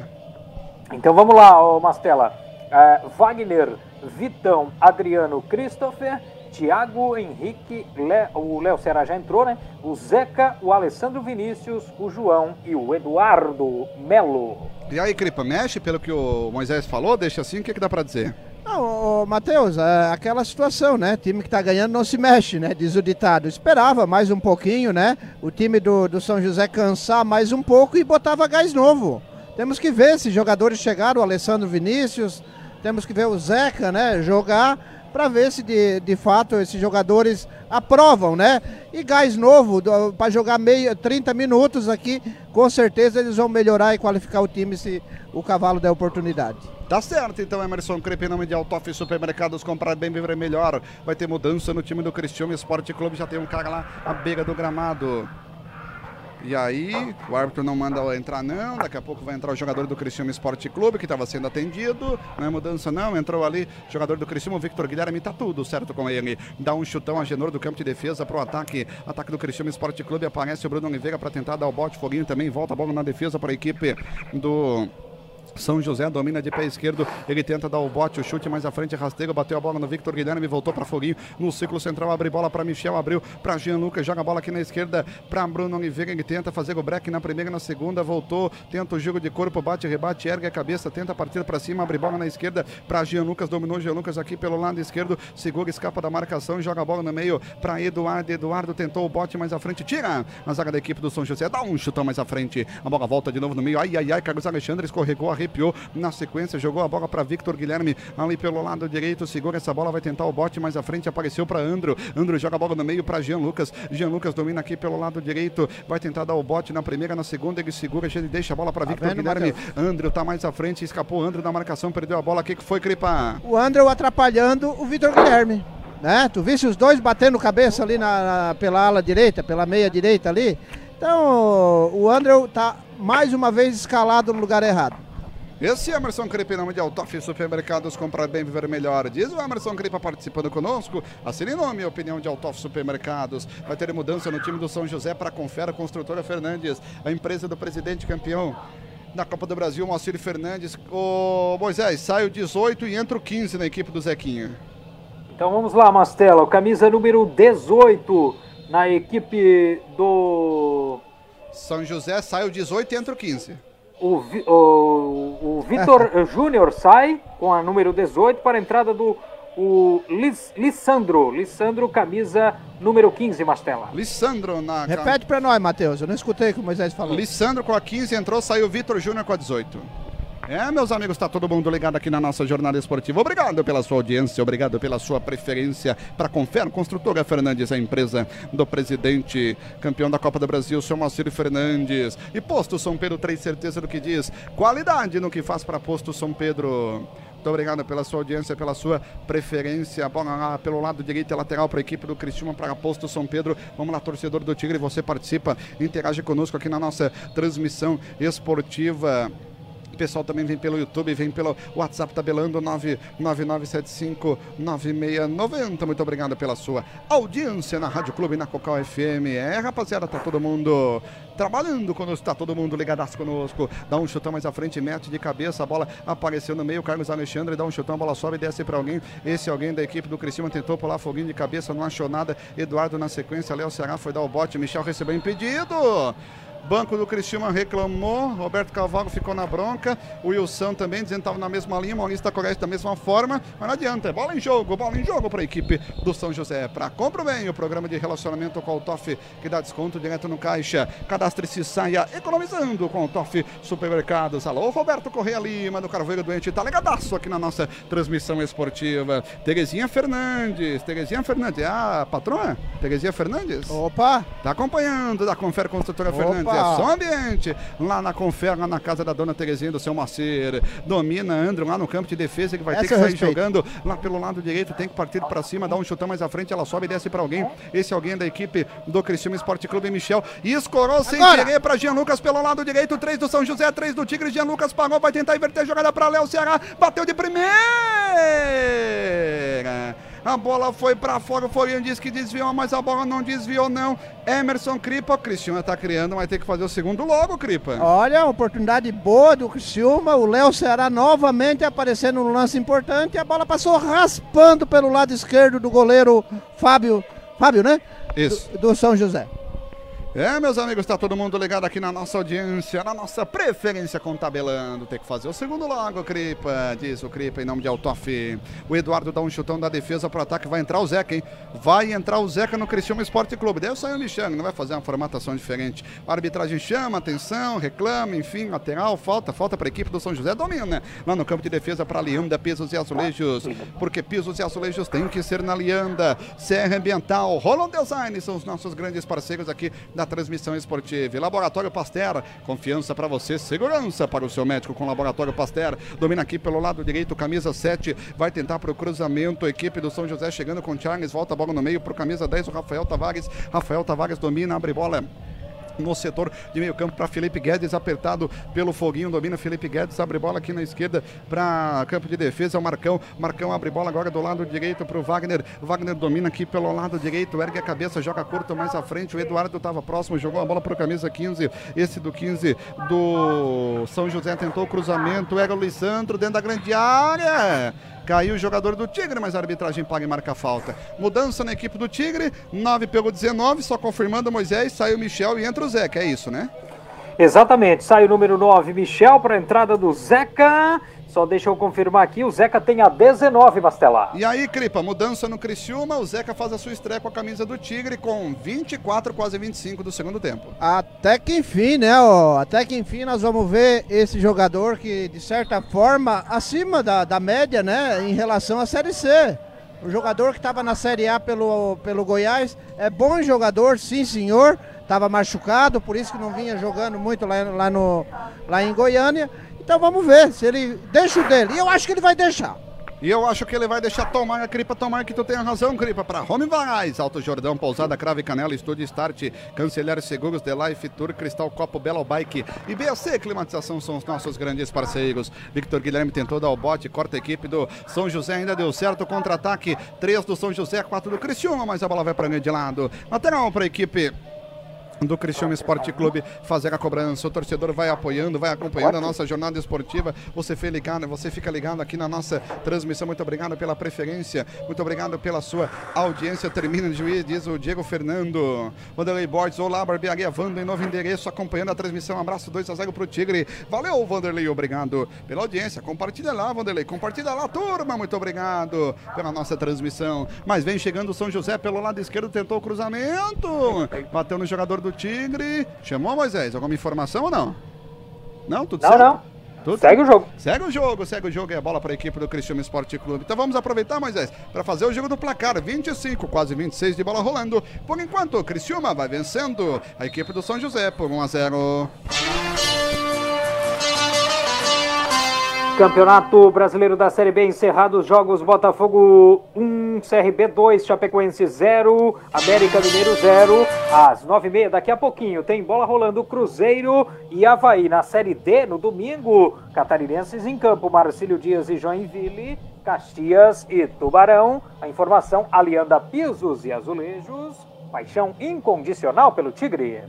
Então vamos lá, ô Mastela. É, Wagner, Vitão, Adriano, Christopher, Thiago, Henrique, Le- o Léo Serra já entrou, né? O Zeca, o Alessandro Vinícius, o João e o Eduardo Melo. E aí, Cripa, mexe pelo que o Moisés falou? Deixa assim, o que, que dá para dizer? Não, ô, Matheus, é aquela situação, né? Time que tá ganhando não se mexe, né? Diz o ditado. Esperava mais um pouquinho, né? O time do, do São José cansar mais um pouco e botava gás novo. Temos que ver se jogadores chegaram, o Alessandro Vinícius, temos que ver o Zeca, né? Jogar para ver se de, de fato esses jogadores aprovam, né? E gás novo para jogar meio 30 minutos aqui, com certeza eles vão melhorar e qualificar o time se o cavalo der oportunidade. Tá certo, então, Emerson Crepe, em nome de Altoff Supermercados, comprar bem, viver melhor. Vai ter mudança no time do Cristiano Esporte Clube, já tem um cara lá à beira do gramado. E aí, o árbitro não manda entrar não, daqui a pouco vai entrar o jogador do Cristiano Esporte Clube, que estava sendo atendido, não é mudança não, entrou ali, jogador do Cristiano, Victor Guilherme, tá tudo certo com ele. Dá um chutão a Genor do campo de defesa pro ataque, ataque do Cristiano Esporte Clube, aparece o Bruno Oliveira para tentar dar o bote, foguinho também, volta a bola na defesa para a equipe do... São José domina de pé esquerdo, ele tenta dar o bote, o chute mais à frente, rasteiro, bateu a bola no Victor Guilherme, voltou para Foguinho, no ciclo central, abre bola para Michel, abriu para Jean Lucas, joga a bola aqui na esquerda para Bruno Oliveira, ele tenta fazer o break na primeira na segunda, voltou, tenta o jogo de corpo, bate, rebate, ergue a cabeça, tenta partir para cima, abre bola na esquerda para Jean Lucas, dominou Jean Lucas aqui pelo lado esquerdo, segura, escapa da marcação, joga a bola no meio para Eduardo, Eduardo tentou o bote mais à frente, tira a zaga da equipe do São José, dá um chutão mais à frente, a bola volta de novo no meio, ai, ai, ai, Carlos Alexandre escorregou, arrepiou na sequência, jogou a bola para Victor Guilherme ali pelo lado direito, segura essa bola, vai tentar o bote mais à frente, apareceu para Andro, Andro joga a bola no meio para Jean Lucas, Jean Lucas domina aqui pelo lado direito, vai tentar dar o bote na primeira, na segunda, ele segura, ele deixa a bola para Victor vendo, Guilherme, Matheus? Andro tá mais à frente, escapou Andro da marcação, perdeu a bola, o que que foi, Cripa? O André atrapalhando o Vitor Guilherme. né? Tu visse os dois batendo cabeça ali na, na- pela ala direita, pela meia direita ali. Então o Andrew tá mais uma vez escalado no lugar errado. Esse é Emerson Cripe, em nome de Altoff Supermercados, comprar bem, viver melhor. Diz o Emerson Cripa participando conosco. Assine em nome e opinião de Altoff Supermercados. Vai ter mudança no time do São José para a Confera Construtora Fernandes, a empresa do presidente campeão da Copa do Brasil, Moacir Fernandes. Ô Moisés, sai o 18 e entra o 15 na equipe do Zequinha. Então vamos lá, Mastela. Camisa número 18 na equipe do. São José sai o 18 e entra o 15. O, o, o Vitor <laughs> Júnior sai com a número 18 para a entrada do o Lis, Lissandro. Lissandro, camisa número 15, Mastela. Lissandro na Repete pra nós, Matheus. Eu não escutei o que o Moisés falou. Lissandro com a 15 entrou, saiu Vitor Júnior com a 18. É, meus amigos, tá todo mundo ligado aqui na nossa jornada esportiva. Obrigado pela sua audiência, obrigado pela sua preferência para Confera Construtora Fernandes, a empresa do presidente campeão da Copa do Brasil, seu Moacir Fernandes. E Posto São Pedro, três certeza do que diz. Qualidade no que faz para Posto São Pedro. Muito obrigado pela sua audiência, pela sua preferência. Bola lá pelo lado direito e lateral para a equipe do Cristiúma, para Posto São Pedro. Vamos lá, torcedor do Tigre, você participa, interage conosco aqui na nossa transmissão esportiva. O pessoal também vem pelo YouTube, vem pelo WhatsApp tabelando 999759690. Muito obrigado pela sua audiência na Rádio Clube na Cocal FM. É, rapaziada, tá todo mundo trabalhando conosco, tá todo mundo ligadaço conosco. Dá um chutão mais à frente, mete de cabeça, a bola apareceu no meio. Carlos Alexandre dá um chutão, a bola sobe e desce para alguém. Esse alguém da equipe do Criciúma tentou pular foguinho de cabeça, não achou nada. Eduardo na sequência, Léo Ceará foi dar o bote, Michel recebeu impedido. Banco do Cristiúma reclamou, Roberto Cavallo ficou na bronca, o Wilson também dizendo que estava na mesma linha, Maurício Coreste da mesma forma, mas não adianta, é bola em jogo, bola em jogo para a equipe do São José. Para compra bem o programa de relacionamento com o TOF, que dá desconto direto no caixa. Cadastre-se saia economizando com o TOF Supermercados. Alô, Roberto Correia Lima, do Carvoeiro Doente, tá ligadaço aqui na nossa transmissão esportiva. Terezinha Fernandes, Terezinha Fernandes, é a patroa? Terezinha Fernandes? Opa! Tá acompanhando da Confere Construtora Opa! Fernandes. É só ambiente. Lá na Confere, lá na casa da dona Terezinha do seu Macer. Domina Andro lá no campo de defesa que vai ter Essa que eu sair respeito. jogando lá pelo lado direito. Tem que partir para cima, dar um chutão mais à frente. Ela sobe e desce para alguém. Esse alguém é da equipe do Cristiano Esporte Clube Michel. E escorou sem querer para Jean Lucas pelo lado direito. Três do São José, três do Tigre. Jean Lucas pagou, vai tentar inverter a jogada para Léo Ceará. Bateu de primeira. A bola foi para fora, o Florian disse que desviou, mas a bola não desviou não. Emerson Cripa, o Cristiano tá criando, vai ter que fazer o segundo logo, Cripa. Olha, oportunidade boa do Criciúma. O Léo Ceará novamente aparecendo no lance importante. A bola passou raspando pelo lado esquerdo do goleiro Fábio. Fábio, né? Isso. Do, do São José. É, meus amigos, tá todo mundo ligado aqui na nossa audiência, na nossa preferência com tabelando. Tem que fazer o segundo logo, Cripa, diz o Cripa em nome de Autof. O Eduardo dá um chutão da defesa pro ataque, vai entrar o Zeca, hein? Vai entrar o Zeca no Cristiano Esporte Clube. Daí saiu o Michel, não vai fazer uma formatação diferente. A arbitragem chama, atenção, reclama, enfim, lateral, falta, falta pra equipe do São José, domina. Lá no campo de defesa pra Lianda, pisos e azulejos, porque pisos e azulejos tem que ser na Lianda. Serra Ambiental, Roland Design são os nossos grandes parceiros aqui da transmissão esportiva. Laboratório Pasteur, confiança para você, segurança para o seu médico com Laboratório Pasteur. Domina aqui pelo lado direito, camisa 7, vai tentar para o cruzamento. Equipe do São José chegando com o Charles, volta a bola no meio para o camisa 10, o Rafael Tavares. Rafael Tavares domina, abre bola no setor de meio campo para Felipe Guedes, apertado pelo foguinho, domina Felipe Guedes, abre bola aqui na esquerda para campo de defesa, o Marcão, Marcão abre bola agora do lado direito para o Wagner, Wagner domina aqui pelo lado direito, ergue a cabeça, joga curto mais à frente, o Eduardo estava próximo, jogou a bola para o camisa 15, esse do 15 do São José tentou o cruzamento, era o Lissandro dentro da grande área, Caiu o jogador do Tigre, mas a arbitragem paga e marca falta. Mudança na equipe do Tigre, 9 pelo 19, só confirmando Moisés, saiu o Michel e entra o Zeca, é isso, né? Exatamente, sai o número 9, Michel, para a entrada do Zeca. Só deixa eu confirmar aqui, o Zeca tem a 19, Bastelar. E aí, Cripa, mudança no Criciúma, o Zeca faz a sua estreia com a camisa do Tigre com 24, quase 25 do segundo tempo. Até que enfim, né? Ó, até que enfim nós vamos ver esse jogador que, de certa forma, acima da, da média, né? Em relação à Série C. O jogador que estava na Série A pelo, pelo Goiás é bom jogador, sim senhor. Estava machucado, por isso que não vinha jogando muito lá, lá, no, lá em Goiânia. Então vamos ver se ele deixa o dele. E eu acho que ele vai deixar. E eu acho que ele vai deixar tomar a Cripa, tomar que tu tenha razão, Cripa. Para Home Varais, Alto Jordão, Pousada, Crave Canela, Estúdio Start, Cancelar Seguros, The Life Tour, Cristal Copo, Belo Bike e BAC Climatização são os nossos grandes parceiros. Victor Guilherme tentou dar o bote, corta a equipe do São José, ainda deu certo, contra-ataque, 3 do São José, 4 do Criciúma, mas a bola vai para de lado. Lateral para a equipe do Cristiano Esporte Clube fazer a cobrança. O torcedor vai apoiando, vai acompanhando a nossa jornada esportiva. Você fica ligado, você fica ligado aqui na nossa transmissão. Muito obrigado pela preferência, muito obrigado pela sua audiência. Termina de juiz, diz o Diego Fernando. Vanderlei Borges, olá, Barbearia Vanda em novo endereço, acompanhando a transmissão. Um abraço 2 a 0 pro Tigre. Valeu, Vanderlei, obrigado pela audiência. Compartilha lá, Vanderlei, compartilha lá, turma. Muito obrigado pela nossa transmissão. Mas vem chegando o São José pelo lado esquerdo, tentou o cruzamento, bateu no jogador do Tigre. Chamou Moisés? Alguma informação ou não? Não? Tudo Não, certo? não. Tudo Segue o jogo. Segue o jogo, segue o jogo e a bola para a equipe do Cristiano Esporte Clube. Então vamos aproveitar, Moisés, para fazer o jogo do placar. 25, quase 26 de bola rolando. Por enquanto, o Criciúma vai vencendo a equipe do São José por 1 a 0. Campeonato Brasileiro da Série B encerrados os jogos Botafogo 1, CRB 2, Chapecoense 0, América Mineiro 0. Às 9h30, daqui a pouquinho, tem bola rolando Cruzeiro e Havaí na Série D no domingo. Catarinenses em campo, Marcílio Dias e Joinville, Caxias e Tubarão. A informação, Alianda Pisos e Azulejos. Paixão incondicional pelo Tigre.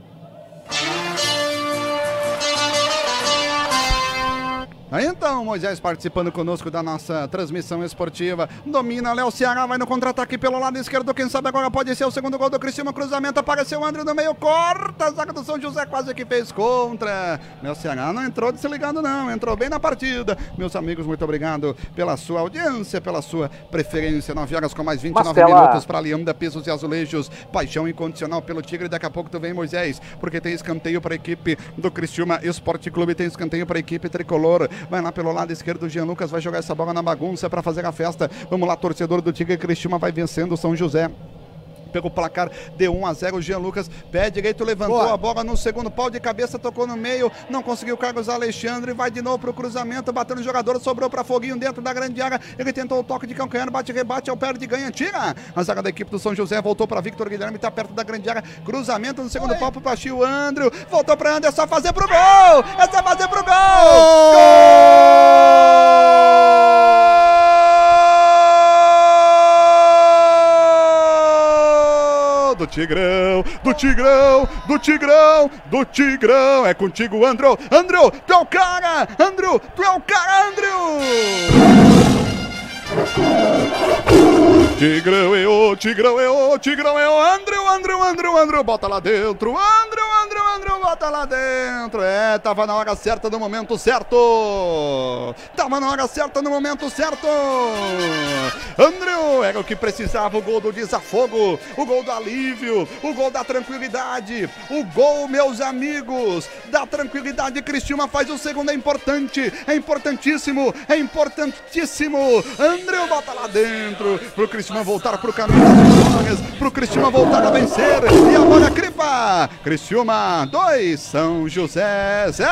Então, Moisés participando conosco da nossa transmissão esportiva. Domina Léo Ceará, vai no contra-ataque pelo lado esquerdo. Quem sabe agora pode ser o segundo gol do Criciúma. Cruzamento, apareceu o André no meio, corta. A zaga do São José quase que fez contra. Léo Ceará não entrou desligando, não. Entrou bem na partida. Meus amigos, muito obrigado pela sua audiência, pela sua preferência. 9 horas com mais 29 Mastela. minutos para Leanda Pisos e Azulejos. Paixão incondicional pelo Tigre. Daqui a pouco tu vem, Moisés, porque tem escanteio para a equipe do Criciúma Esporte Clube. Tem escanteio para a equipe tricolor. Vai lá pelo lado esquerdo. O Jean Lucas vai jogar essa bola na bagunça para fazer a festa. Vamos lá, torcedor do Tigre. Criciúma vai vencendo o São José. Pelo placar de 1 a 0, o Jean Lucas pé direito levantou Boa. a bola no segundo pau de cabeça, tocou no meio, não conseguiu o Carlos Alexandre, vai de novo pro cruzamento, bateu no jogador, sobrou para Foguinho dentro da grande área. Ele tentou o toque de calcanhar, bate, rebate, ao perde, ganha, tira. A zaga da equipe do São José voltou para Victor Guilherme, tá perto da grande área. Cruzamento no segundo pau pro Pachio Andrew, voltou para André, é só fazer pro gol! É só fazer pro gol! Do Tigrão, do Tigrão, do Tigrão, do Tigrão. É contigo, Andrew. Andrew, tu é o cara! Andrew, tu é o cara, Andrew! Tigrão é o, Tigrão é o, Tigrão é o, Andrew, Andrew, Andrew, Andrew, bota lá dentro, Andrew, Andrew, Andrew, bota lá dentro. É, tava na hora certa, no momento certo. Tava na hora certa, no momento certo. Andrew, era o que precisava, o gol do desafogo, o gol do alívio, o gol da tranquilidade, o gol, meus amigos, da tranquilidade. Cristiúma faz o segundo, é importante, é importantíssimo, é importantíssimo. Andrew bota lá dentro, pro Cristiúma voltar pro caminho das vitórias, pro Cristiúma voltar a vencer. E agora, Cripa, Cristiúma 2, São José 0.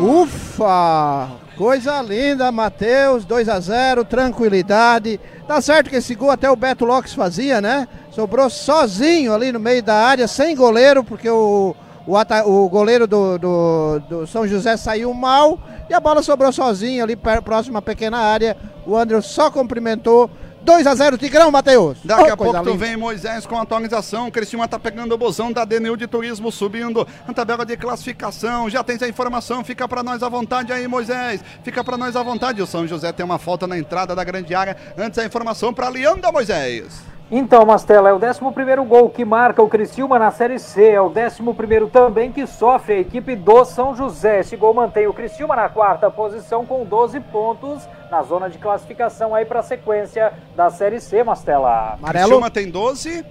Ufa! Coisa linda, Matheus, 2 a 0 tranquilidade. Tá certo que esse gol até o Beto Lopes fazia, né? Sobrou sozinho ali no meio da área, sem goleiro, porque o, o, ata- o goleiro do, do, do São José saiu mal e a bola sobrou sozinho ali próximo à pequena área. O André só cumprimentou. 2 a 0 Tigrão, Matheus. Daqui Oh, a pouco tu vem Moisés com a atualização. O Criciúma tá pegando o bozão da DNU de Turismo subindo na tabela de classificação. Já tens a informação, fica pra nós à vontade aí, Moisés. Fica pra nós à vontade. O São José tem uma falta na entrada da grande área. Antes a informação pra Leandro Moisés. Então, Mastela, é o 11º gol que marca o Criciúma na Série C, é o 11º também que sofre a equipe do São José. Esse gol mantém o Criciúma na quarta posição com 12 pontos na zona de classificação aí para a sequência da Série C, Mastela. Amarelo. Criciúma tem 12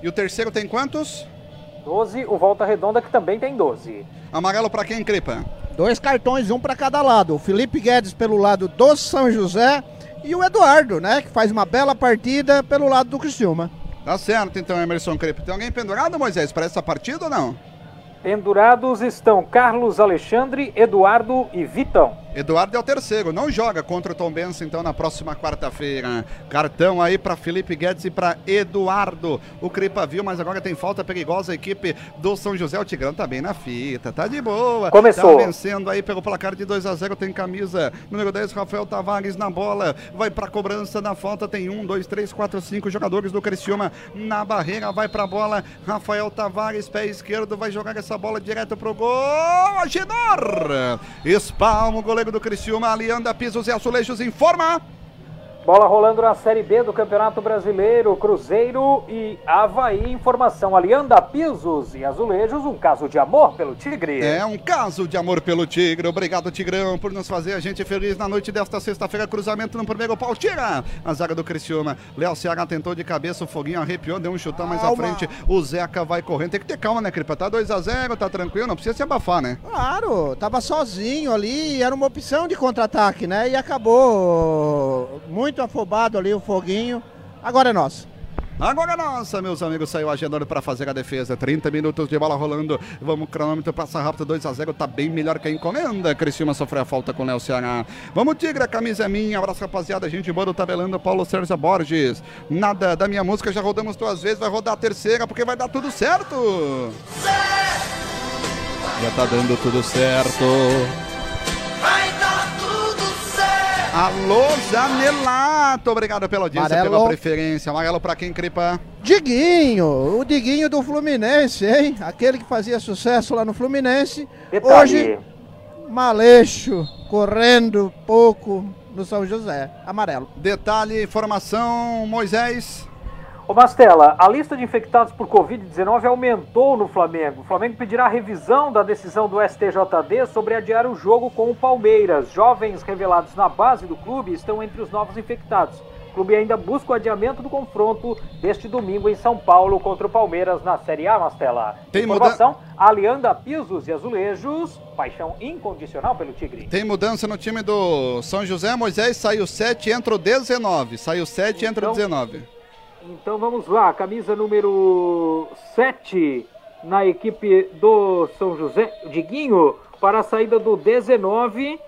e o terceiro tem quantos? 12, o Volta Redonda que também tem 12. Amarelo pra quem, Cripa? Dois cartões, um para cada lado. O Felipe Guedes pelo lado do São José e o Eduardo, né? Que faz uma bela partida pelo lado do Criciúma. Tá certo então, Emerson Cripa. Tem alguém pendurado, Moisés, para essa partida ou não? Pendurados estão Carlos Alexandre, Eduardo e Vitão. Eduardo é o terceiro, não joga contra o Tom Benson então na próxima quarta-feira. Cartão aí para Felipe Guedes e para Eduardo. O Cripa viu, mas agora tem falta perigosa a equipe do São José. O Tigrão tá bem na fita, tá de boa. Começou. Tá vencendo aí pelo placar de 2 a 0 tem camisa número 10, Rafael Tavares na bola. Vai pra cobrança da falta, tem um, dois, três, quatro, cinco jogadores do Criciúma na barreira, vai pra bola. Rafael Tavares, pé esquerdo, vai jogar essa bola direto pro gol. Agenor! Espalma o goleiro do Criciúma, ali anda pisos e azulejos, informa. Bola rolando na Série B do Campeonato Brasileiro, Cruzeiro e Havaí. Informação ali, anda pisos e azulejos, um caso de amor pelo Tigre. É um caso de amor pelo Tigre. Obrigado, Tigrão, por nos fazer a gente feliz na noite desta sexta-feira. Cruzamento no primeiro pau. Tira a zaga do Criciúma. Léo Ceará tentou de cabeça, o foguinho arrepiou, deu um chutão mais à frente. O Zeca vai correndo. Tem que ter calma, né, Cripa? Tá 2x0, tá tranquilo, não precisa se abafar, né? Claro, tava sozinho ali, era uma opção de contra-ataque, né? E acabou muito afobado ali o foguinho. Agora é nosso. Agora nossa, meus amigos, saiu agendando para fazer a defesa. 30 minutos de bola rolando. Vamos, cronômetro passa rápido, 2 a 0 tá bem melhor que a encomenda. Criciúma sofreu a falta com o Léo Ceará. Vamos, Tigre, a camisa é minha. Abraço, rapaziada. Gente boa do tabelando, Paulo Sérgio Borges. Nada da minha música, já rodamos duas vezes, vai rodar a terceira, porque vai dar tudo certo. Já tá dando tudo certo. Alô, Zanelato. Obrigado pela audiência, Amarelo. pela preferência. Amarelo pra quem, Cripa? Diguinho, o Diguinho do Fluminense, hein? Aquele que fazia sucesso lá no Fluminense. Detalhe, Hoje, Maleixo, correndo pouco no São José. Amarelo. Detalhe, informação, Moisés. Ô Mastela, a lista de infectados por Covid-19 aumentou no Flamengo. O Flamengo pedirá revisão da decisão do STJD sobre adiar o jogo com o Palmeiras. Jovens revelados na base do clube estão entre os novos infectados. O clube ainda busca o adiamento do confronto deste domingo em São Paulo contra o Palmeiras na Série A, Mastela. Tem Informação, Alianda Pisos e Azulejos, paixão incondicional pelo Tigre. Tem mudança no time do São José. Moisés saiu 7, entrou 19. Saiu 7, entrou Então- 19. Então vamos lá, camisa número 7 na equipe do São José, Diguinho, para a saída do 19,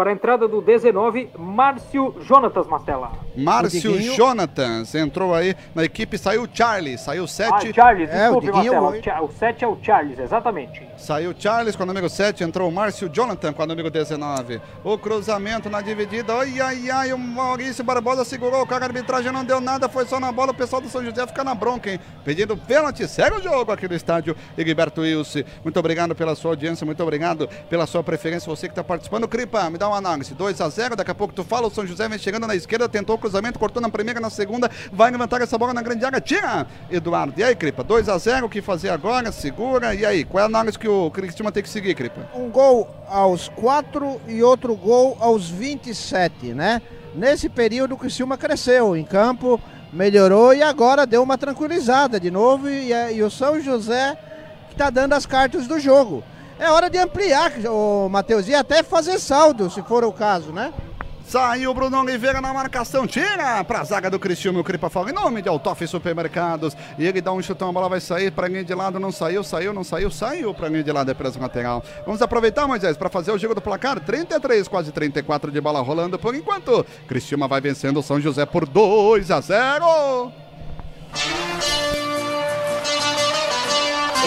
para a entrada do 19, Márcio Jonatas Mastella. Márcio Jonatas entrou aí na equipe. Saiu Charlie, saiu Ah, 7. Charles, É, desculpe, o Diguinho Mastella. O 7 é o Charles, exatamente. Saiu Charles com o número 7, entrou o Márcio Jonathan com o número 19. O cruzamento na dividida, ai, ai, ai, o Maurício Barbosa segurou, o cara a arbitragem não deu nada, foi só na bola, o pessoal do São José fica na bronca, hein? Pedindo pênalti, segue o jogo aqui no estádio Egberto Wilson. Muito obrigado pela sua audiência, muito obrigado pela sua preferência, você que está participando. Cripa, me dá análise, 2 a 0 daqui a pouco tu fala, o São José vem chegando na esquerda, tentou o cruzamento, cortou na primeira, na segunda, vai levantar essa bola na grande área, tira! Eduardo, e aí, Cripa, 2 a 0 o que fazer agora? Segura, e aí, qual é a análise que o Cristiano tem que seguir, Cripa? Um gol aos 4 e outro gol aos 27, né? Nesse período o Criciúma cresceu em campo, melhorou e agora deu uma tranquilizada de novo e, é- e o São José que tá dando as cartas do jogo. É hora de ampliar, o Matheus, e até fazer saldo, se for o caso, né? Saiu o Bruno Oliveira na marcação, tira pra zaga do Cristiano, Cripa Fala, em nome de Altoff Supermercados. E ele dá um chutão, a bola vai sair pra linha de lado, não saiu, saiu, não saiu, saiu pra linha de lado, é presa lateral. Vamos aproveitar, Moisés, pra fazer o jogo do placar, 33, quase 34 de bola rolando por enquanto. Cristiano vai vencendo o São José por 2 a 0.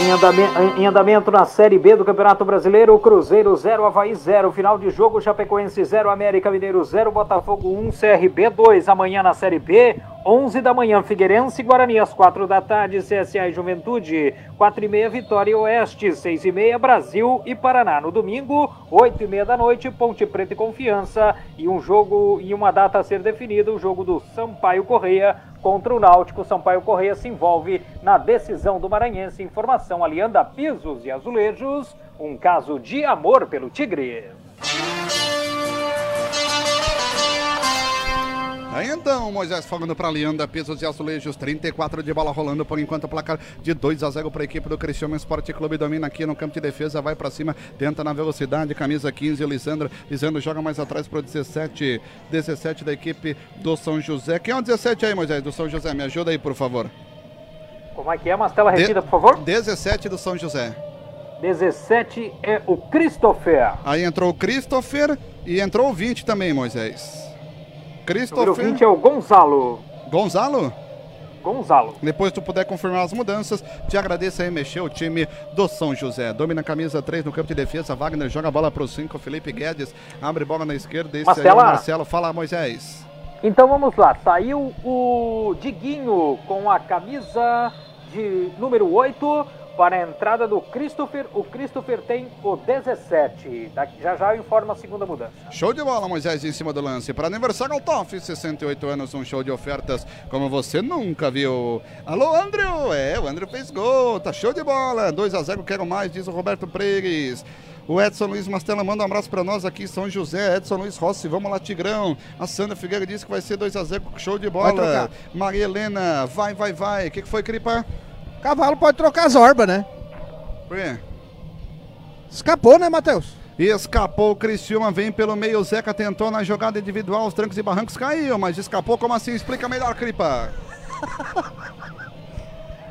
Em andamento, em andamento na Série B do Campeonato Brasileiro, Cruzeiro 0, Havaí 0. Final de jogo, Chapecoense 0, América Mineiro 0, Botafogo 1, CRB 2. Amanhã na Série B, 11 da manhã, Figueirense e Guarani às 4 da tarde, CSA e Juventude, 4 e meia, Vitória e Oeste, 6 e meia, Brasil e Paraná. No domingo, 8 e meia da noite, Ponte Preta e Confiança. E um jogo e uma data a ser definida, o jogo do Sampaio Correia contra o Náutico. Sampaio Correia se envolve na decisão do Maranhense. Informação Alianda Pisos e Azulejos. Um caso de amor pelo Tigre. Então, Moisés falando pra Leanda, pesos e azulejos, 34 de bola rolando, por enquanto placar de 2 a 0 para a equipe do Cristiano Esporte Clube, domina aqui no campo de defesa, vai pra cima, tenta na velocidade, camisa 15, o Lisandro, Lisandro joga mais atrás pro 17, 17 da equipe do São José. Quem é o 17 aí, Moisés, do São José? Me ajuda aí, por favor. Como é que é? Mastela repita, por favor. 17 do São José. 17 é o Christopher. Aí entrou o Christopher e entrou o 20 também, Moisés. Número Christopher. 20 é o Gonzalo. Gonzalo? Gonzalo. Depois tu puder confirmar as mudanças, te agradeço aí mexer o time do São José. Domina a camisa 3 no campo de defesa, Wagner joga a bola pro 5, Felipe Guedes abre bola na esquerda, esse aí é o Marcela. Marcelo. Fala, Moisés. Então vamos lá, saiu o Diguinho com a camisa de número 8 para a entrada do Christopher. O Christopher tem o 17. Daqui- Já já eu informo a segunda mudança. Show de bola, Moisés, em cima do lance. Para aniversário Altoff, 68 anos, um show de ofertas como você nunca viu. Alô, Andrew! É, o Andrew fez gol, tá show de bola. 2 a 0 quero mais, diz o Roberto Pregues. O Edson Luiz Mastella manda um abraço para nós aqui, São José. Edson Luiz Rossi, vamos lá, Tigrão. A Sandra Figueira disse que vai ser 2 a 0 show de bola. Maria Helena, vai, vai, vai. O que, que foi, Cripa? Cavalo pode trocar as orbas, né? Por quê? Escapou, né, Matheus? Escapou o Criciúma, vem pelo meio, o Zeca tentou na jogada individual, os trancos e barrancos caiu, mas escapou como assim? Explica melhor, Cripa. <laughs>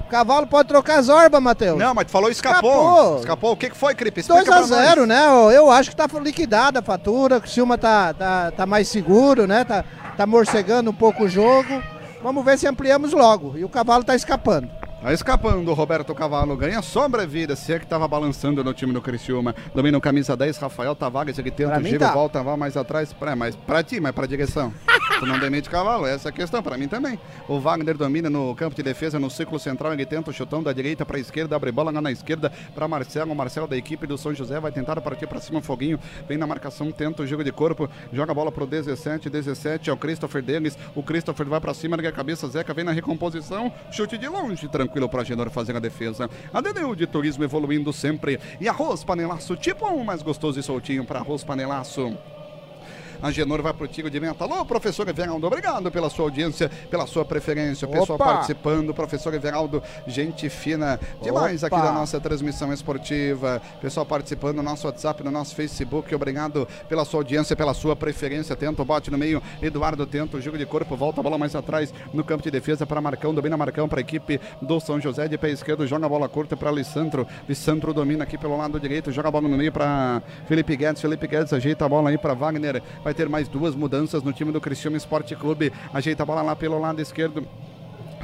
Cavalo pode trocar as orbas, Matheus. Não, mas tu falou escapou. Escapou. Escapou, o que, que foi, Cripa? Explica 2 a pra 0 nós. né? Eu- acho que tá liquidada a fatura, o Silma tá, tá, tá mais seguro, né? Tá, tá morcegando um pouco o jogo. Vamos ver se ampliamos logo. E o cavalo tá escapando. Tá escapando, o Roberto Cavalo ganha sobrevida, se é que tava balançando no time do Criciúma. Domina o camisa 10, Rafael Tavares, ele tenta o giro, tá. volta, vai mais atrás. Pra, mas pra ti, mas pra direção. <laughs> tu não demite cavalo, essa é a questão, pra mim também. O Wagner domina no campo de defesa, no círculo central, ele tenta o chutão da direita pra esquerda, abre bola lá na esquerda pra Marcelo. O Marcelo da equipe do São José vai tentar partir pra cima, Foguinho, vem na marcação, tenta o jogo de corpo, joga a bola pro 17, 17 é o Christopher Denis. O Christopher vai pra cima, ergue a cabeça, Zeca vem na recomposição, chute de longe, tranquilo pra Genor fazer a defesa. A Deneu de Turismo evoluindo sempre. E arroz panelaço, tipo um mais gostoso e soltinho para arroz panelaço. A Genor vai pro Tigo de Menta. Alô, professor Everaldo, obrigado pela sua audiência, pela sua preferência. O pessoal Opa! participando, professor Everaldo, gente fina demais aqui Opa! da nossa transmissão esportiva. Pessoal participando no nosso WhatsApp, no nosso Facebook. Obrigado pela sua audiência, pela sua preferência. Tenta o bote no meio. Eduardo tenta o jogo de corpo, volta a bola mais atrás no campo de defesa para Marcão. Domina Marcão para a equipe do São José de pé esquerdo. Joga a bola curta para Lissandro. Lissandro domina aqui pelo lado direito. Joga a bola no meio para Felipe Guedes. Felipe Guedes ajeita a bola aí para Wagner. Vai ter mais duas mudanças no time do Cristiano Esporte Clube. Ajeita a bola lá pelo lado esquerdo.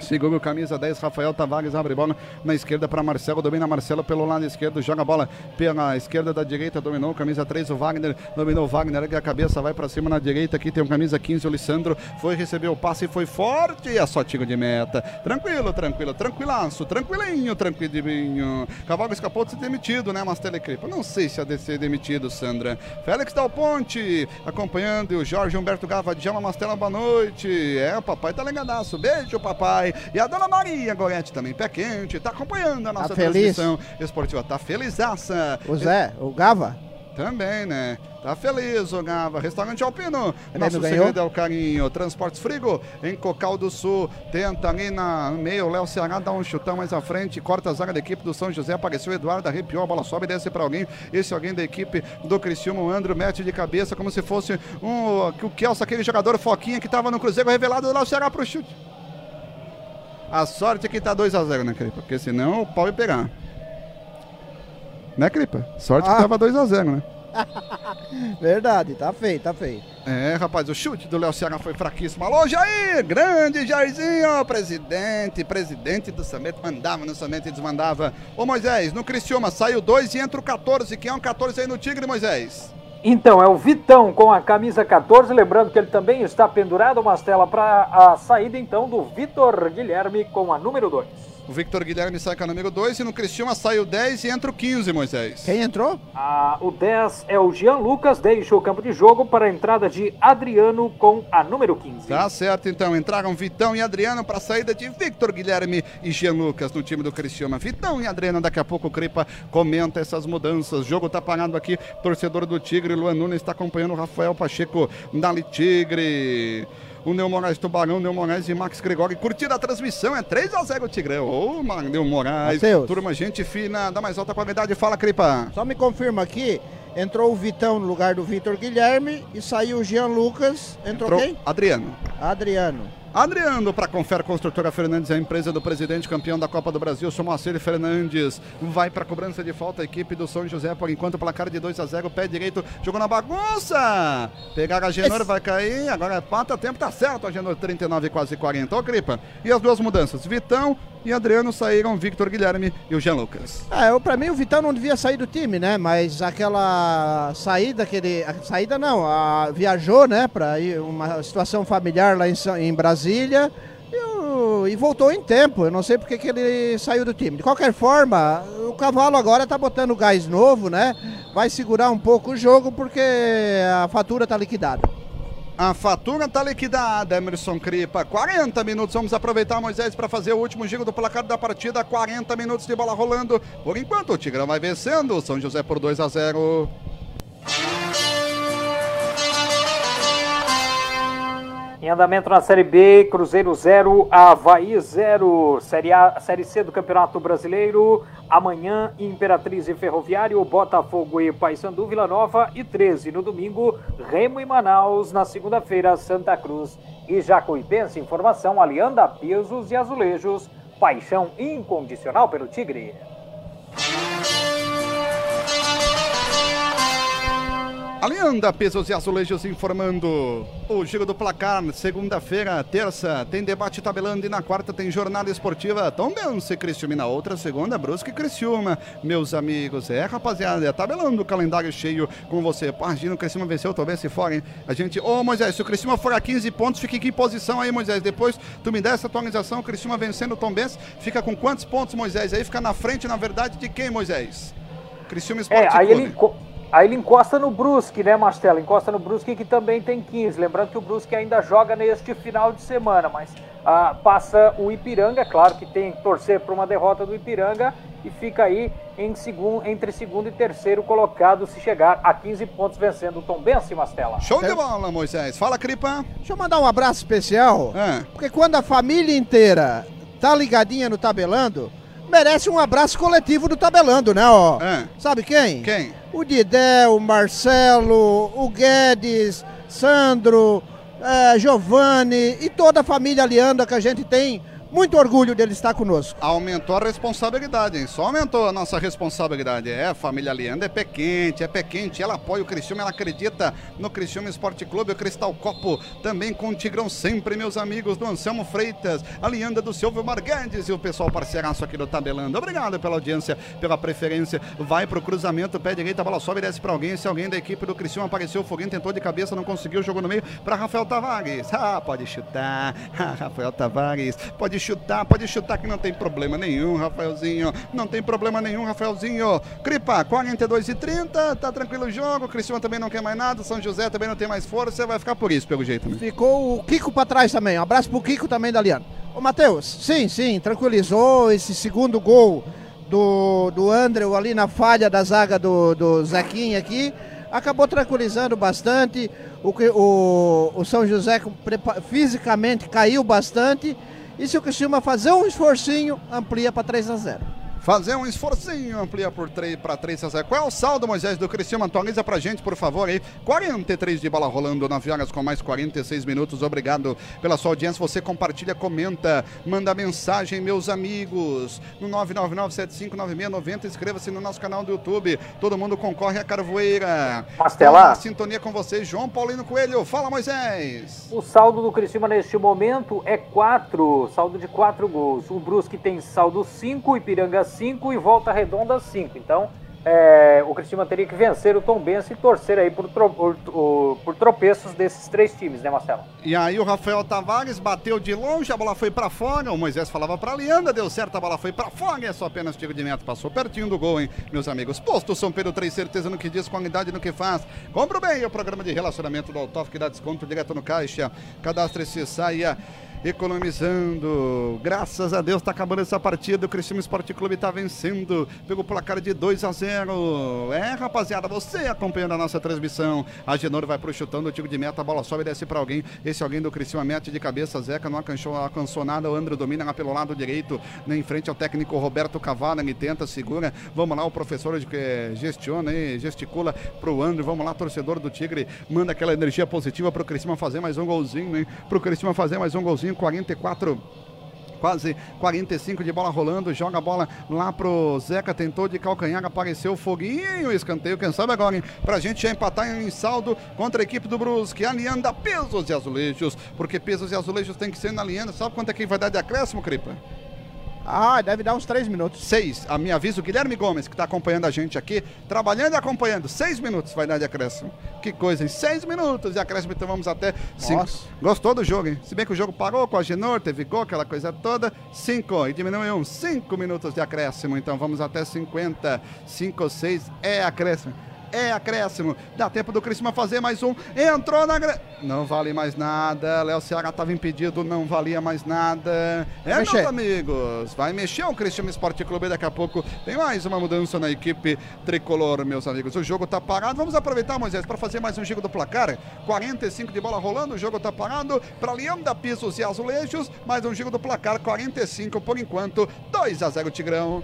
Segura o camisa 10, Rafael Tavares abre bola na esquerda para Marcelo, domina Marcelo pelo lado esquerdo, joga a bola pela esquerda da direita, dominou camisa 3, o Wagner, dominou o Wagner, a cabeça, vai para cima na direita, aqui tem o camisa 15, o Lissandro, foi receber o passe e foi forte, e é só tiro de meta. Tranquilo, tranquilo, tranquilaço, tranquilinho, tranquilinho. Cavalo escapou de ser demitido, né, Mastele Cripa? Não sei se é de ser demitido, Sandra. Félix Dal Ponte, acompanhando, e o Jorge Humberto Gava, Djalma Mastela, boa noite. É, o papai tá legadaço, beijo, papai. E a dona Maria Goretti também, pé quente, tá acompanhando a nossa feliz? transmissão esportiva. Tá felizaça. O Zé, o Gava. Também, né? Tá feliz, o Gava. Restaurante Alpino. Ele Nosso segredo é o carinho. Transportes Frigo, em Cocal do Sul. Tenta ali na no meio. O Léo Ceará dá um chutão mais à frente. Corta a zaga da equipe do São José. Apareceu o Eduardo, arrepiou. A bola sobe e desce pra alguém. Esse alguém da equipe do Criciúma. O Andro mete de cabeça como se fosse um, o Kelso, aquele jogador foquinha que tava no Cruzeiro revelado. O Léo Ceará pro chute. A sorte é que tá 2x0, né, Cripa? Porque senão o pau ia pegar. Né, Cripa? Sorte que Ah. tava 2x0, né? <laughs> Verdade, tá feio, tá feio. É, rapaz, o chute do Léo Ceará foi fraquíssimo. Alô, Jair! Grande Jairzinho! Presidente, presidente do Samete. Mandava no Samete e desmandava. Ô, Moisés, no Criciúma saiu dois e entra o 14. Quem é o 14 aí no Tigre, Moisés? Então, é o Vitão com a camisa 14, lembrando que ele também está pendurado, Mastela, para a saída então do Vitor Guilherme com a número 2. O Victor Guilherme sai com a número 2 e no Criciúma sai o 10 e entra o 15, Moisés. Quem entrou? Ah, o 10 é o Jean Lucas, deixa o campo de jogo para a entrada de Adriano com a número 15. Tá certo, então. Entraram Vitão e Adriano para a saída de Victor Guilherme e Jean Lucas no time do Criciúma. Vitão e Adriano, daqui a pouco o Cripa comenta essas mudanças. O jogo tá parado aqui. Torcedor do Tigre, Luan Nunes está acompanhando o Rafael Pacheco. Dali Tigre. O Neo Moraes Tubarão, Neo Moraes e Max Gregori. Curtida a transmissão, é 3x0 o Tigrão. Ô, oh, Neo Moraes. Mateus. Turma, gente fina, da mais alta qualidade. Fala, Cripa. Só me confirma aqui. Entrou o Vitão no lugar do Vitor Guilherme e saiu o Jean Lucas. Entrou, Entrou quem? Adriano. Adriano. Adriano, para Confer Construtora Fernandes, a empresa do presidente campeão da Copa do Brasil, Moacir Fernandes. Vai para cobrança de falta a equipe do São José, por enquanto, placar de 2 a 0 pé direito, jogou na bagunça. Pegar a Genor, vai cair, agora é pata, tempo tá certo, a Genor 39, quase 40. Ô, Cripa, e as duas mudanças? Vitão e Adriano saíram Victor Guilherme e o Jean Lucas. É, para mim o Vitão não devia sair do time, né? Mas aquela saída que ele. Saída não, a, viajou, né? Para uma situação familiar lá em, em Brasília. E, e, voltou em tempo. Eu não sei porque que ele saiu do time. De qualquer forma, o cavalo agora tá botando gás novo, né? Vai segurar um pouco o jogo porque a fatura tá liquidada. A fatura está liquidada, Emerson Cripa. 40 minutos. Vamos aproveitar, Moisés, para fazer o último giro do placar da partida. 40 minutos de bola rolando. Por enquanto, o Tigrão vai vencendo. São José por 2 a 0. Em andamento na Série B, Cruzeiro 0, Havaí 0. Série, A, Série C do Campeonato Brasileiro. Amanhã, Imperatriz e Ferroviário, Botafogo e Paysandu, Vila Nova e 13. No domingo, Remo e Manaus. Na segunda-feira, Santa Cruz e Jacuipense. Informação, Alianda, Pisos e Azulejos. Paixão incondicional pelo Tigre. Alianda Pesos e Azulejos informando o giro do placar. Segunda-feira, terça, tem debate tabelando e na quarta tem jornada esportiva. Tom Bense Criciúma na outra, segunda, Brusque Criciúma. Meus amigos, é rapaziada, é tabelando o calendário cheio com você. Imagina o Criciúma venceu, talvez se fora, hein? A gente, ô Moisés, se o Criciúma for a 15 pontos, fica em que posição aí, Moisés? Depois tu me dá essa atualização, o Criciúma vencendo o Tom Bense, fica com quantos pontos, Moisés? Aí fica na frente, na verdade, de quem, Moisés? Criciúma Esporte é, aí Clube. Ele Aí ele encosta no Brusque, né, Marcelo? Encosta no Brusque que também tem 15. Lembrando que o Brusque ainda joga neste final de semana, mas ah, passa o Ipiranga, claro que tem que torcer para uma derrota do Ipiranga e fica aí em segundo, entre segundo e terceiro colocado se chegar a 15 pontos vencendo o Tom Bense, Mastela. Show de bola, Moisés. Fala, Cripa. Deixa eu mandar um abraço especial, é. porque quando a família inteira tá ligadinha no tabelando, merece um abraço coletivo do tabelando, né, ó? É. Sabe quem? Quem? O Didé, o Marcelo, o Guedes, Sandro, é, Giovanni e toda a família Alianda que a gente tem muito orgulho dele estar conosco. Aumentou a responsabilidade, hein? Só aumentou a nossa responsabilidade. É, a família Leandro é pé quente, é pé quente. Ela apoia o Criciúma, ela acredita no Criciúma Esporte Clube, o Cristal Copo, também com o Tigrão sempre, meus amigos do Anselmo Freitas, a Leandra do Silvio Marguedes e o pessoal parceiraço aqui do Tabelando. Obrigado pela audiência, pela preferência. Vai pro cruzamento, pé direito, a bola sobe e desce pra alguém. Se alguém da equipe do Criciúma apareceu, o Foguinho tentou de cabeça, não conseguiu, jogou no meio para Rafael Tavares. Ah, pode chutar. <laughs> Rafael Tavares, pode pode chutar, pode chutar que não tem problema nenhum, Rafaelzinho. Não tem problema nenhum, Rafaelzinho. Cripa, 42 e 30, tá tranquilo o jogo. Criciúma também não quer mais nada, São José também não tem mais força, vai ficar por isso, pelo jeito. Né? Ficou o Kiko pra trás também. Um abraço pro Kiko também, Daliano. Ô, Matheus, sim, sim, tranquilizou esse segundo gol do, do André ali na falha da zaga do, do Zequinha aqui. Acabou tranquilizando bastante. O, o, o São José fisicamente caiu bastante e se o Criciúma fazer um esforcinho, amplia para 3 a 0 fazer um esforcinho, amplia por 3 para 3 a 0. Qual é o saldo, Moisés, do Cristiano? Atualiza pra gente, por favor, aí. 43 de bola rolando, 9 horas com mais 46 minutos. Obrigado pela sua audiência. Você compartilha, comenta, manda mensagem, meus amigos, no 999759690. Inscreva-se no nosso canal do YouTube. Todo mundo concorre a Carvoeira. Mastela. Sintonia com você, João Paulino Coelho. Fala, Moisés. O saldo do Cristiano neste momento é 4, saldo de 4 gols. O Brusque tem saldo 5, Ipiranga 5 e Volta Redonda 5. Então, é, o Cristiano teria que vencer o Tom Benz e torcer aí por, tro, por, por, tropeços desses três times, né, Marcelo? E aí o Rafael Tavares bateu de longe, a bola foi para fora, o Moisés falava para Leandra, deu certo, a bola foi para fora, é só apenas tiro de meta, passou pertinho do gol, hein, meus amigos. Posto São Pedro 3, certeza no que diz, qualidade no que faz. Compro bem o programa de relacionamento do Autof que dá desconto direto no caixa. Cadastre-se, saia economizando. Graças a Deus está acabando essa partida. O Cristiano Esporte Clube está vencendo pelo placar de 2 a 0. É, rapaziada, você acompanhando a nossa transmissão. A Genoro vai pro chutando o tiro de meta, a bola sobe e desce para alguém. Esse alguém do Cristiano mete de cabeça. Zeca não alcançou, alcançou nada. O André domina lá pelo lado direito, em frente ao técnico Roberto Cavalo. Ele tenta, segura. Vamos lá, o professor gestiona e gesticula pro André. Vamos lá, torcedor do Tigre. Manda aquela energia positiva pro Cristiano fazer mais um golzinho, hein? Pro Cristiano fazer mais um golzinho minutinho 44 quase 45 de bola rolando, joga a bola lá pro Zeca, tentou de calcanhar, apareceu o foguinho, escanteio, quem sabe agora, hein? Pra gente já empatar em saldo contra a equipe do Brusque, alianda pesos e azulejos, porque pesos e azulejos tem que ser na alianda, sabe quanto é que vai dar de acréscimo, Cripa? Ah, deve dar uns três minutos. Seis. A minha aviso, Guilherme Gomes, que está acompanhando a gente aqui, trabalhando e acompanhando. Seis minutos vai dar de acréscimo. Que coisa, em seis minutos de acréscimo, então vamos até cinco. Nossa. Gostou do jogo, hein? Se bem que o jogo parou com a Genor, teve gol, aquela coisa toda. Cinco. E diminuiu um. Cinco minutos de acréscimo. Então vamos até 50. Cinco ou seis é acréscimo é acréscimo. Dá tempo do Criciúma fazer mais um. Entrou na. Não vale mais nada. Léo Ceará estava impedido, não valia mais nada. É, meus amigos. Vai mexer o Criciúma Esporte Clube daqui a pouco. Tem mais uma mudança na equipe tricolor, meus amigos. O jogo tá parado. Vamos aproveitar, Moisés, para fazer mais um giro do placar. 45 de bola rolando, o jogo tá parado. Para Leanda Pisos e Azulejos, mais um giro do placar. 45 por enquanto. 2 a 0 Tigrão.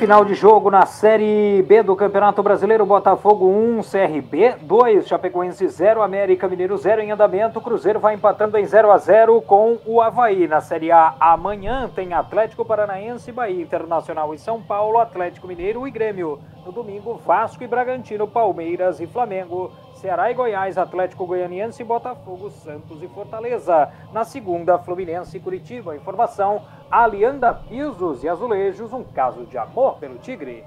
Final de jogo na Série B do Campeonato Brasileiro, Botafogo 1, CRB 2, Chapecoense 0, América Mineiro 0 em andamento, Cruzeiro vai empatando em 0 a 0 com o Havaí. Na Série A, amanhã tem Atlético Paranaense, Bahia Internacional e São Paulo, Atlético Mineiro e Grêmio. No domingo, Vasco e Bragantino, Palmeiras e Flamengo. Ceará e Goiás, Atlético Goianiense, Botafogo, Santos e Fortaleza. Na segunda, Fluminense e Curitiba. Informação, Alianda Pisos e Azulejos, um caso de amor pelo Tigre.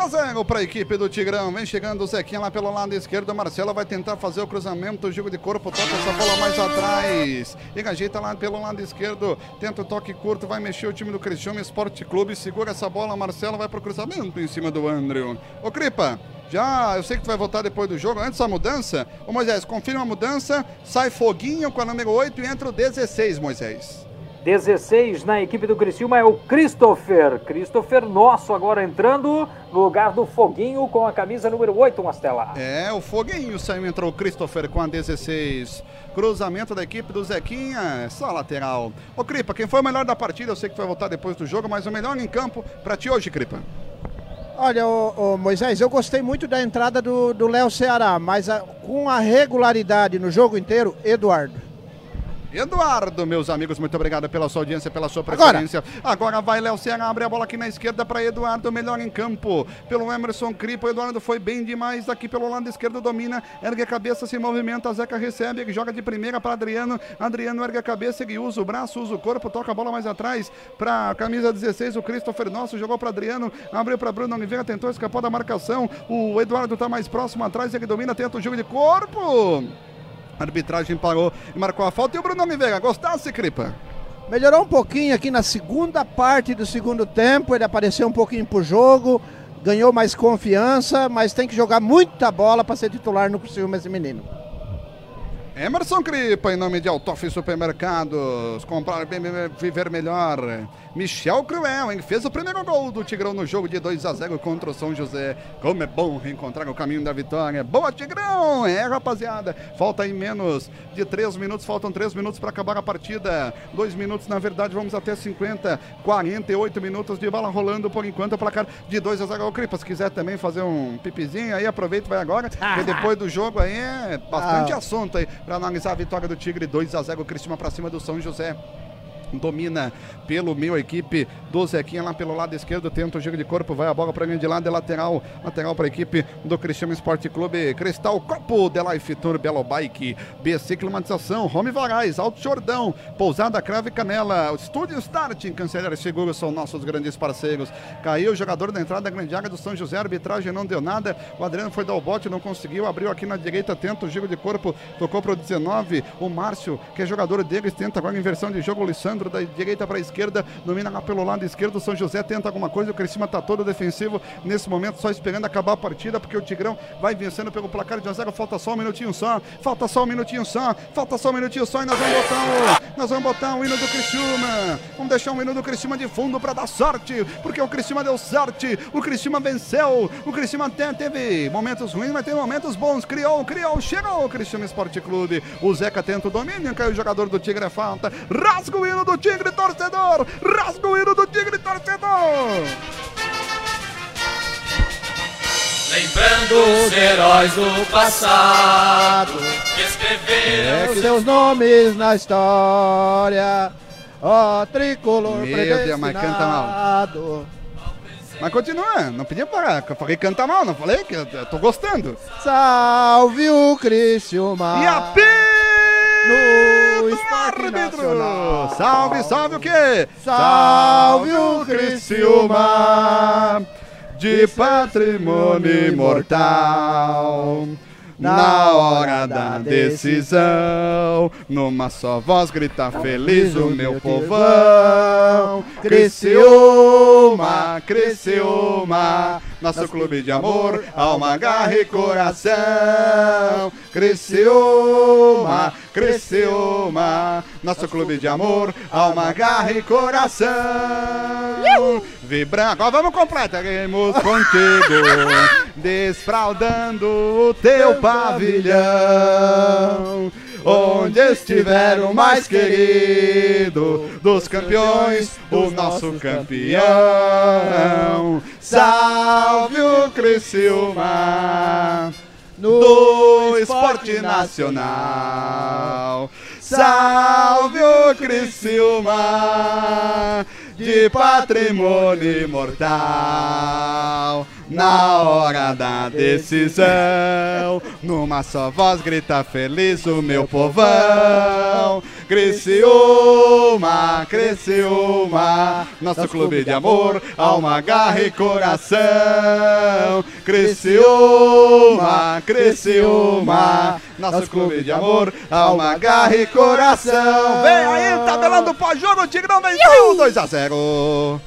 A 0 para a equipe do Tigrão. Vem chegando o Zequinha lá pelo lado esquerdo. Marcelo vai tentar fazer o cruzamento. O jogo de corpo. Toca essa bola mais atrás. E ajeita lá pelo lado esquerdo. Tenta o toque curto. Vai mexer o time do Cristiano Esporte Clube. Segura essa bola. Marcelo vai pro cruzamento em cima do Andrew. Ô Cripa. Já, eu sei que tu vai voltar depois do jogo. Antes da mudança, ô Moisés, confirma a mudança. Sai Foguinho com a número 8 e entra o 16, Moisés. 16 na equipe do Criciúma é o Christopher. Christopher nosso agora entrando no lugar do Foguinho com a camisa número 8, Mastela. É, o Foguinho saiu, entrou o Christopher com a 16. Cruzamento da equipe do Zequinha, só lateral. Ô Cripa, quem foi o melhor da partida? Eu sei que vai voltar depois do jogo, mas o melhor em campo pra ti hoje, Cripa. Olha, ô, ô, Moisés, eu gostei muito da entrada do do Léo Ceará, mas a- com a regularidade no jogo inteiro, Eduardo. Eduardo, meus amigos, muito obrigado pela sua audiência, pela sua Agora. preferência. Agora, vai Léo Ceará, abre a bola aqui na esquerda para Eduardo, melhor em campo. Pelo Emerson Cripo, Eduardo foi bem demais aqui pelo lado esquerdo, domina, ergue a cabeça, se movimenta, Zeca recebe, ele joga de primeira para Adriano. Adriano ergue a cabeça, ele usa o braço, usa o corpo, toca a bola mais atrás para camisa 16, o Christopher Nosso jogou para Adriano, abriu para Bruno Oliveira, tentou escapar da marcação. O Eduardo está mais próximo atrás, ele domina, tenta o jogo de corpo. A arbitragem parou e marcou a falta. E o Bruno Oliveira, gostasse, Cripa? Melhorou um pouquinho aqui na segunda parte do segundo tempo, ele apareceu um pouquinho pro jogo, ganhou mais confiança, mas tem que jogar muita bola para ser titular no Criciúma esse menino. Emerson Cripa, em nome de Altoff Supermercados. Comprar bem, viver melhor. Michel Cruel, hein? Fez o primeiro gol do Tigrão no jogo de 2 a 0 contra o São José. Como é bom reencontrar o caminho da vitória. Boa, Tigrão! É, rapaziada. Falta aí menos de 3 minutos. Faltam 3 minutos para acabar a partida. 2 minutos, na verdade, vamos até 50. 48 minutos de bola rolando por enquanto. O placar de 2 a 0 Ô, Cripa, se quiser também fazer um pipizinho aí, aproveita e vai agora. <laughs> Porque depois do jogo aí é bastante Ah. assunto aí para analisar a vitória do Tigre 2 a 0 Cristina para cima do São José. Domina pelo meio a equipe do Zequinha lá pelo lado esquerdo, tenta o giro de corpo, vai a bola para de lado, é lateral, lateral para a equipe do Cristiano Esporte Clube, Cristal Copo, The Life Tour, Belo Bike, BC Climatização, Home Varais, Alto Jordão, Pousada Crave Canela, Estúdio Start, em Cancelário Seguro são nossos grandes parceiros. Caiu o jogador da entrada da grande área do São José, arbitragem não deu nada, o Adriano foi dar o bote, não conseguiu, abriu aqui na direita, tenta o giro de corpo, tocou para o 19, o Márcio, que é jogador deles, tenta agora inversão de jogo, o Lissandro da direita para a esquerda, domina lá pelo lado esquerdo, o São José tenta alguma coisa, o Criciúma está todo defensivo nesse momento, só esperando acabar a partida, porque o Tigrão vai vencendo pelo placar de 1 a 0, falta só um minutinho só, falta só um minutinho só, falta só um minutinho só e nós vamos botar o, nós vamos botar o hino do Criciúma, vamos deixar o hino do Criciúma de fundo para dar sorte, porque o Criciúma deu sorte, o Criciúma venceu, o Criciúma até teve momentos ruins, mas teve momentos bons, criou, criou, chegou o Criciúma Esporte Clube, o Zeca tenta o domínio, caiu o jogador do Tigre, é falta, rasga o hino do Tigre, torcedor, rasga o hino do Tigre, torcedor. Lembrando os heróis do passado que escreveram Os seus nomes na história. Ó, tricolor Meu Deus, mas canta mal. Mas continua, não podia parar. Eu falei canta mal, não falei que eu, eu tô gostando. Salve o Criciúma. E apito no do esporte árbitro. Salve, salve o quê? Salve o Criciúma. de patrimônio imortal. Na hora da decisão, numa só voz grita feliz o meu povão. Criciúma, Criciúma, nosso clube de amor, alma, garra e coração. Criciúma, Criciúma, nosso clube de amor, alma, garra e coração. Vibrando, agora vamos completaremos contigo, <laughs> desfraldando o teu pavilhão. Onde estiver o mais querido dos campeões, o nosso campeão. Salve o Criciúma do esporte nacional. Salve o Criciúma de patrimônio imortal. Na hora da decisão, numa só voz grita feliz o meu povão. Criciúma, Criciúma, nosso clube de amor, alma, garra e coração. Criciúma, Criciúma, nosso clube de amor, alma, garra e coração. Vem aí, tabelando pós-jogo, Tigrão venceu 2 a 0.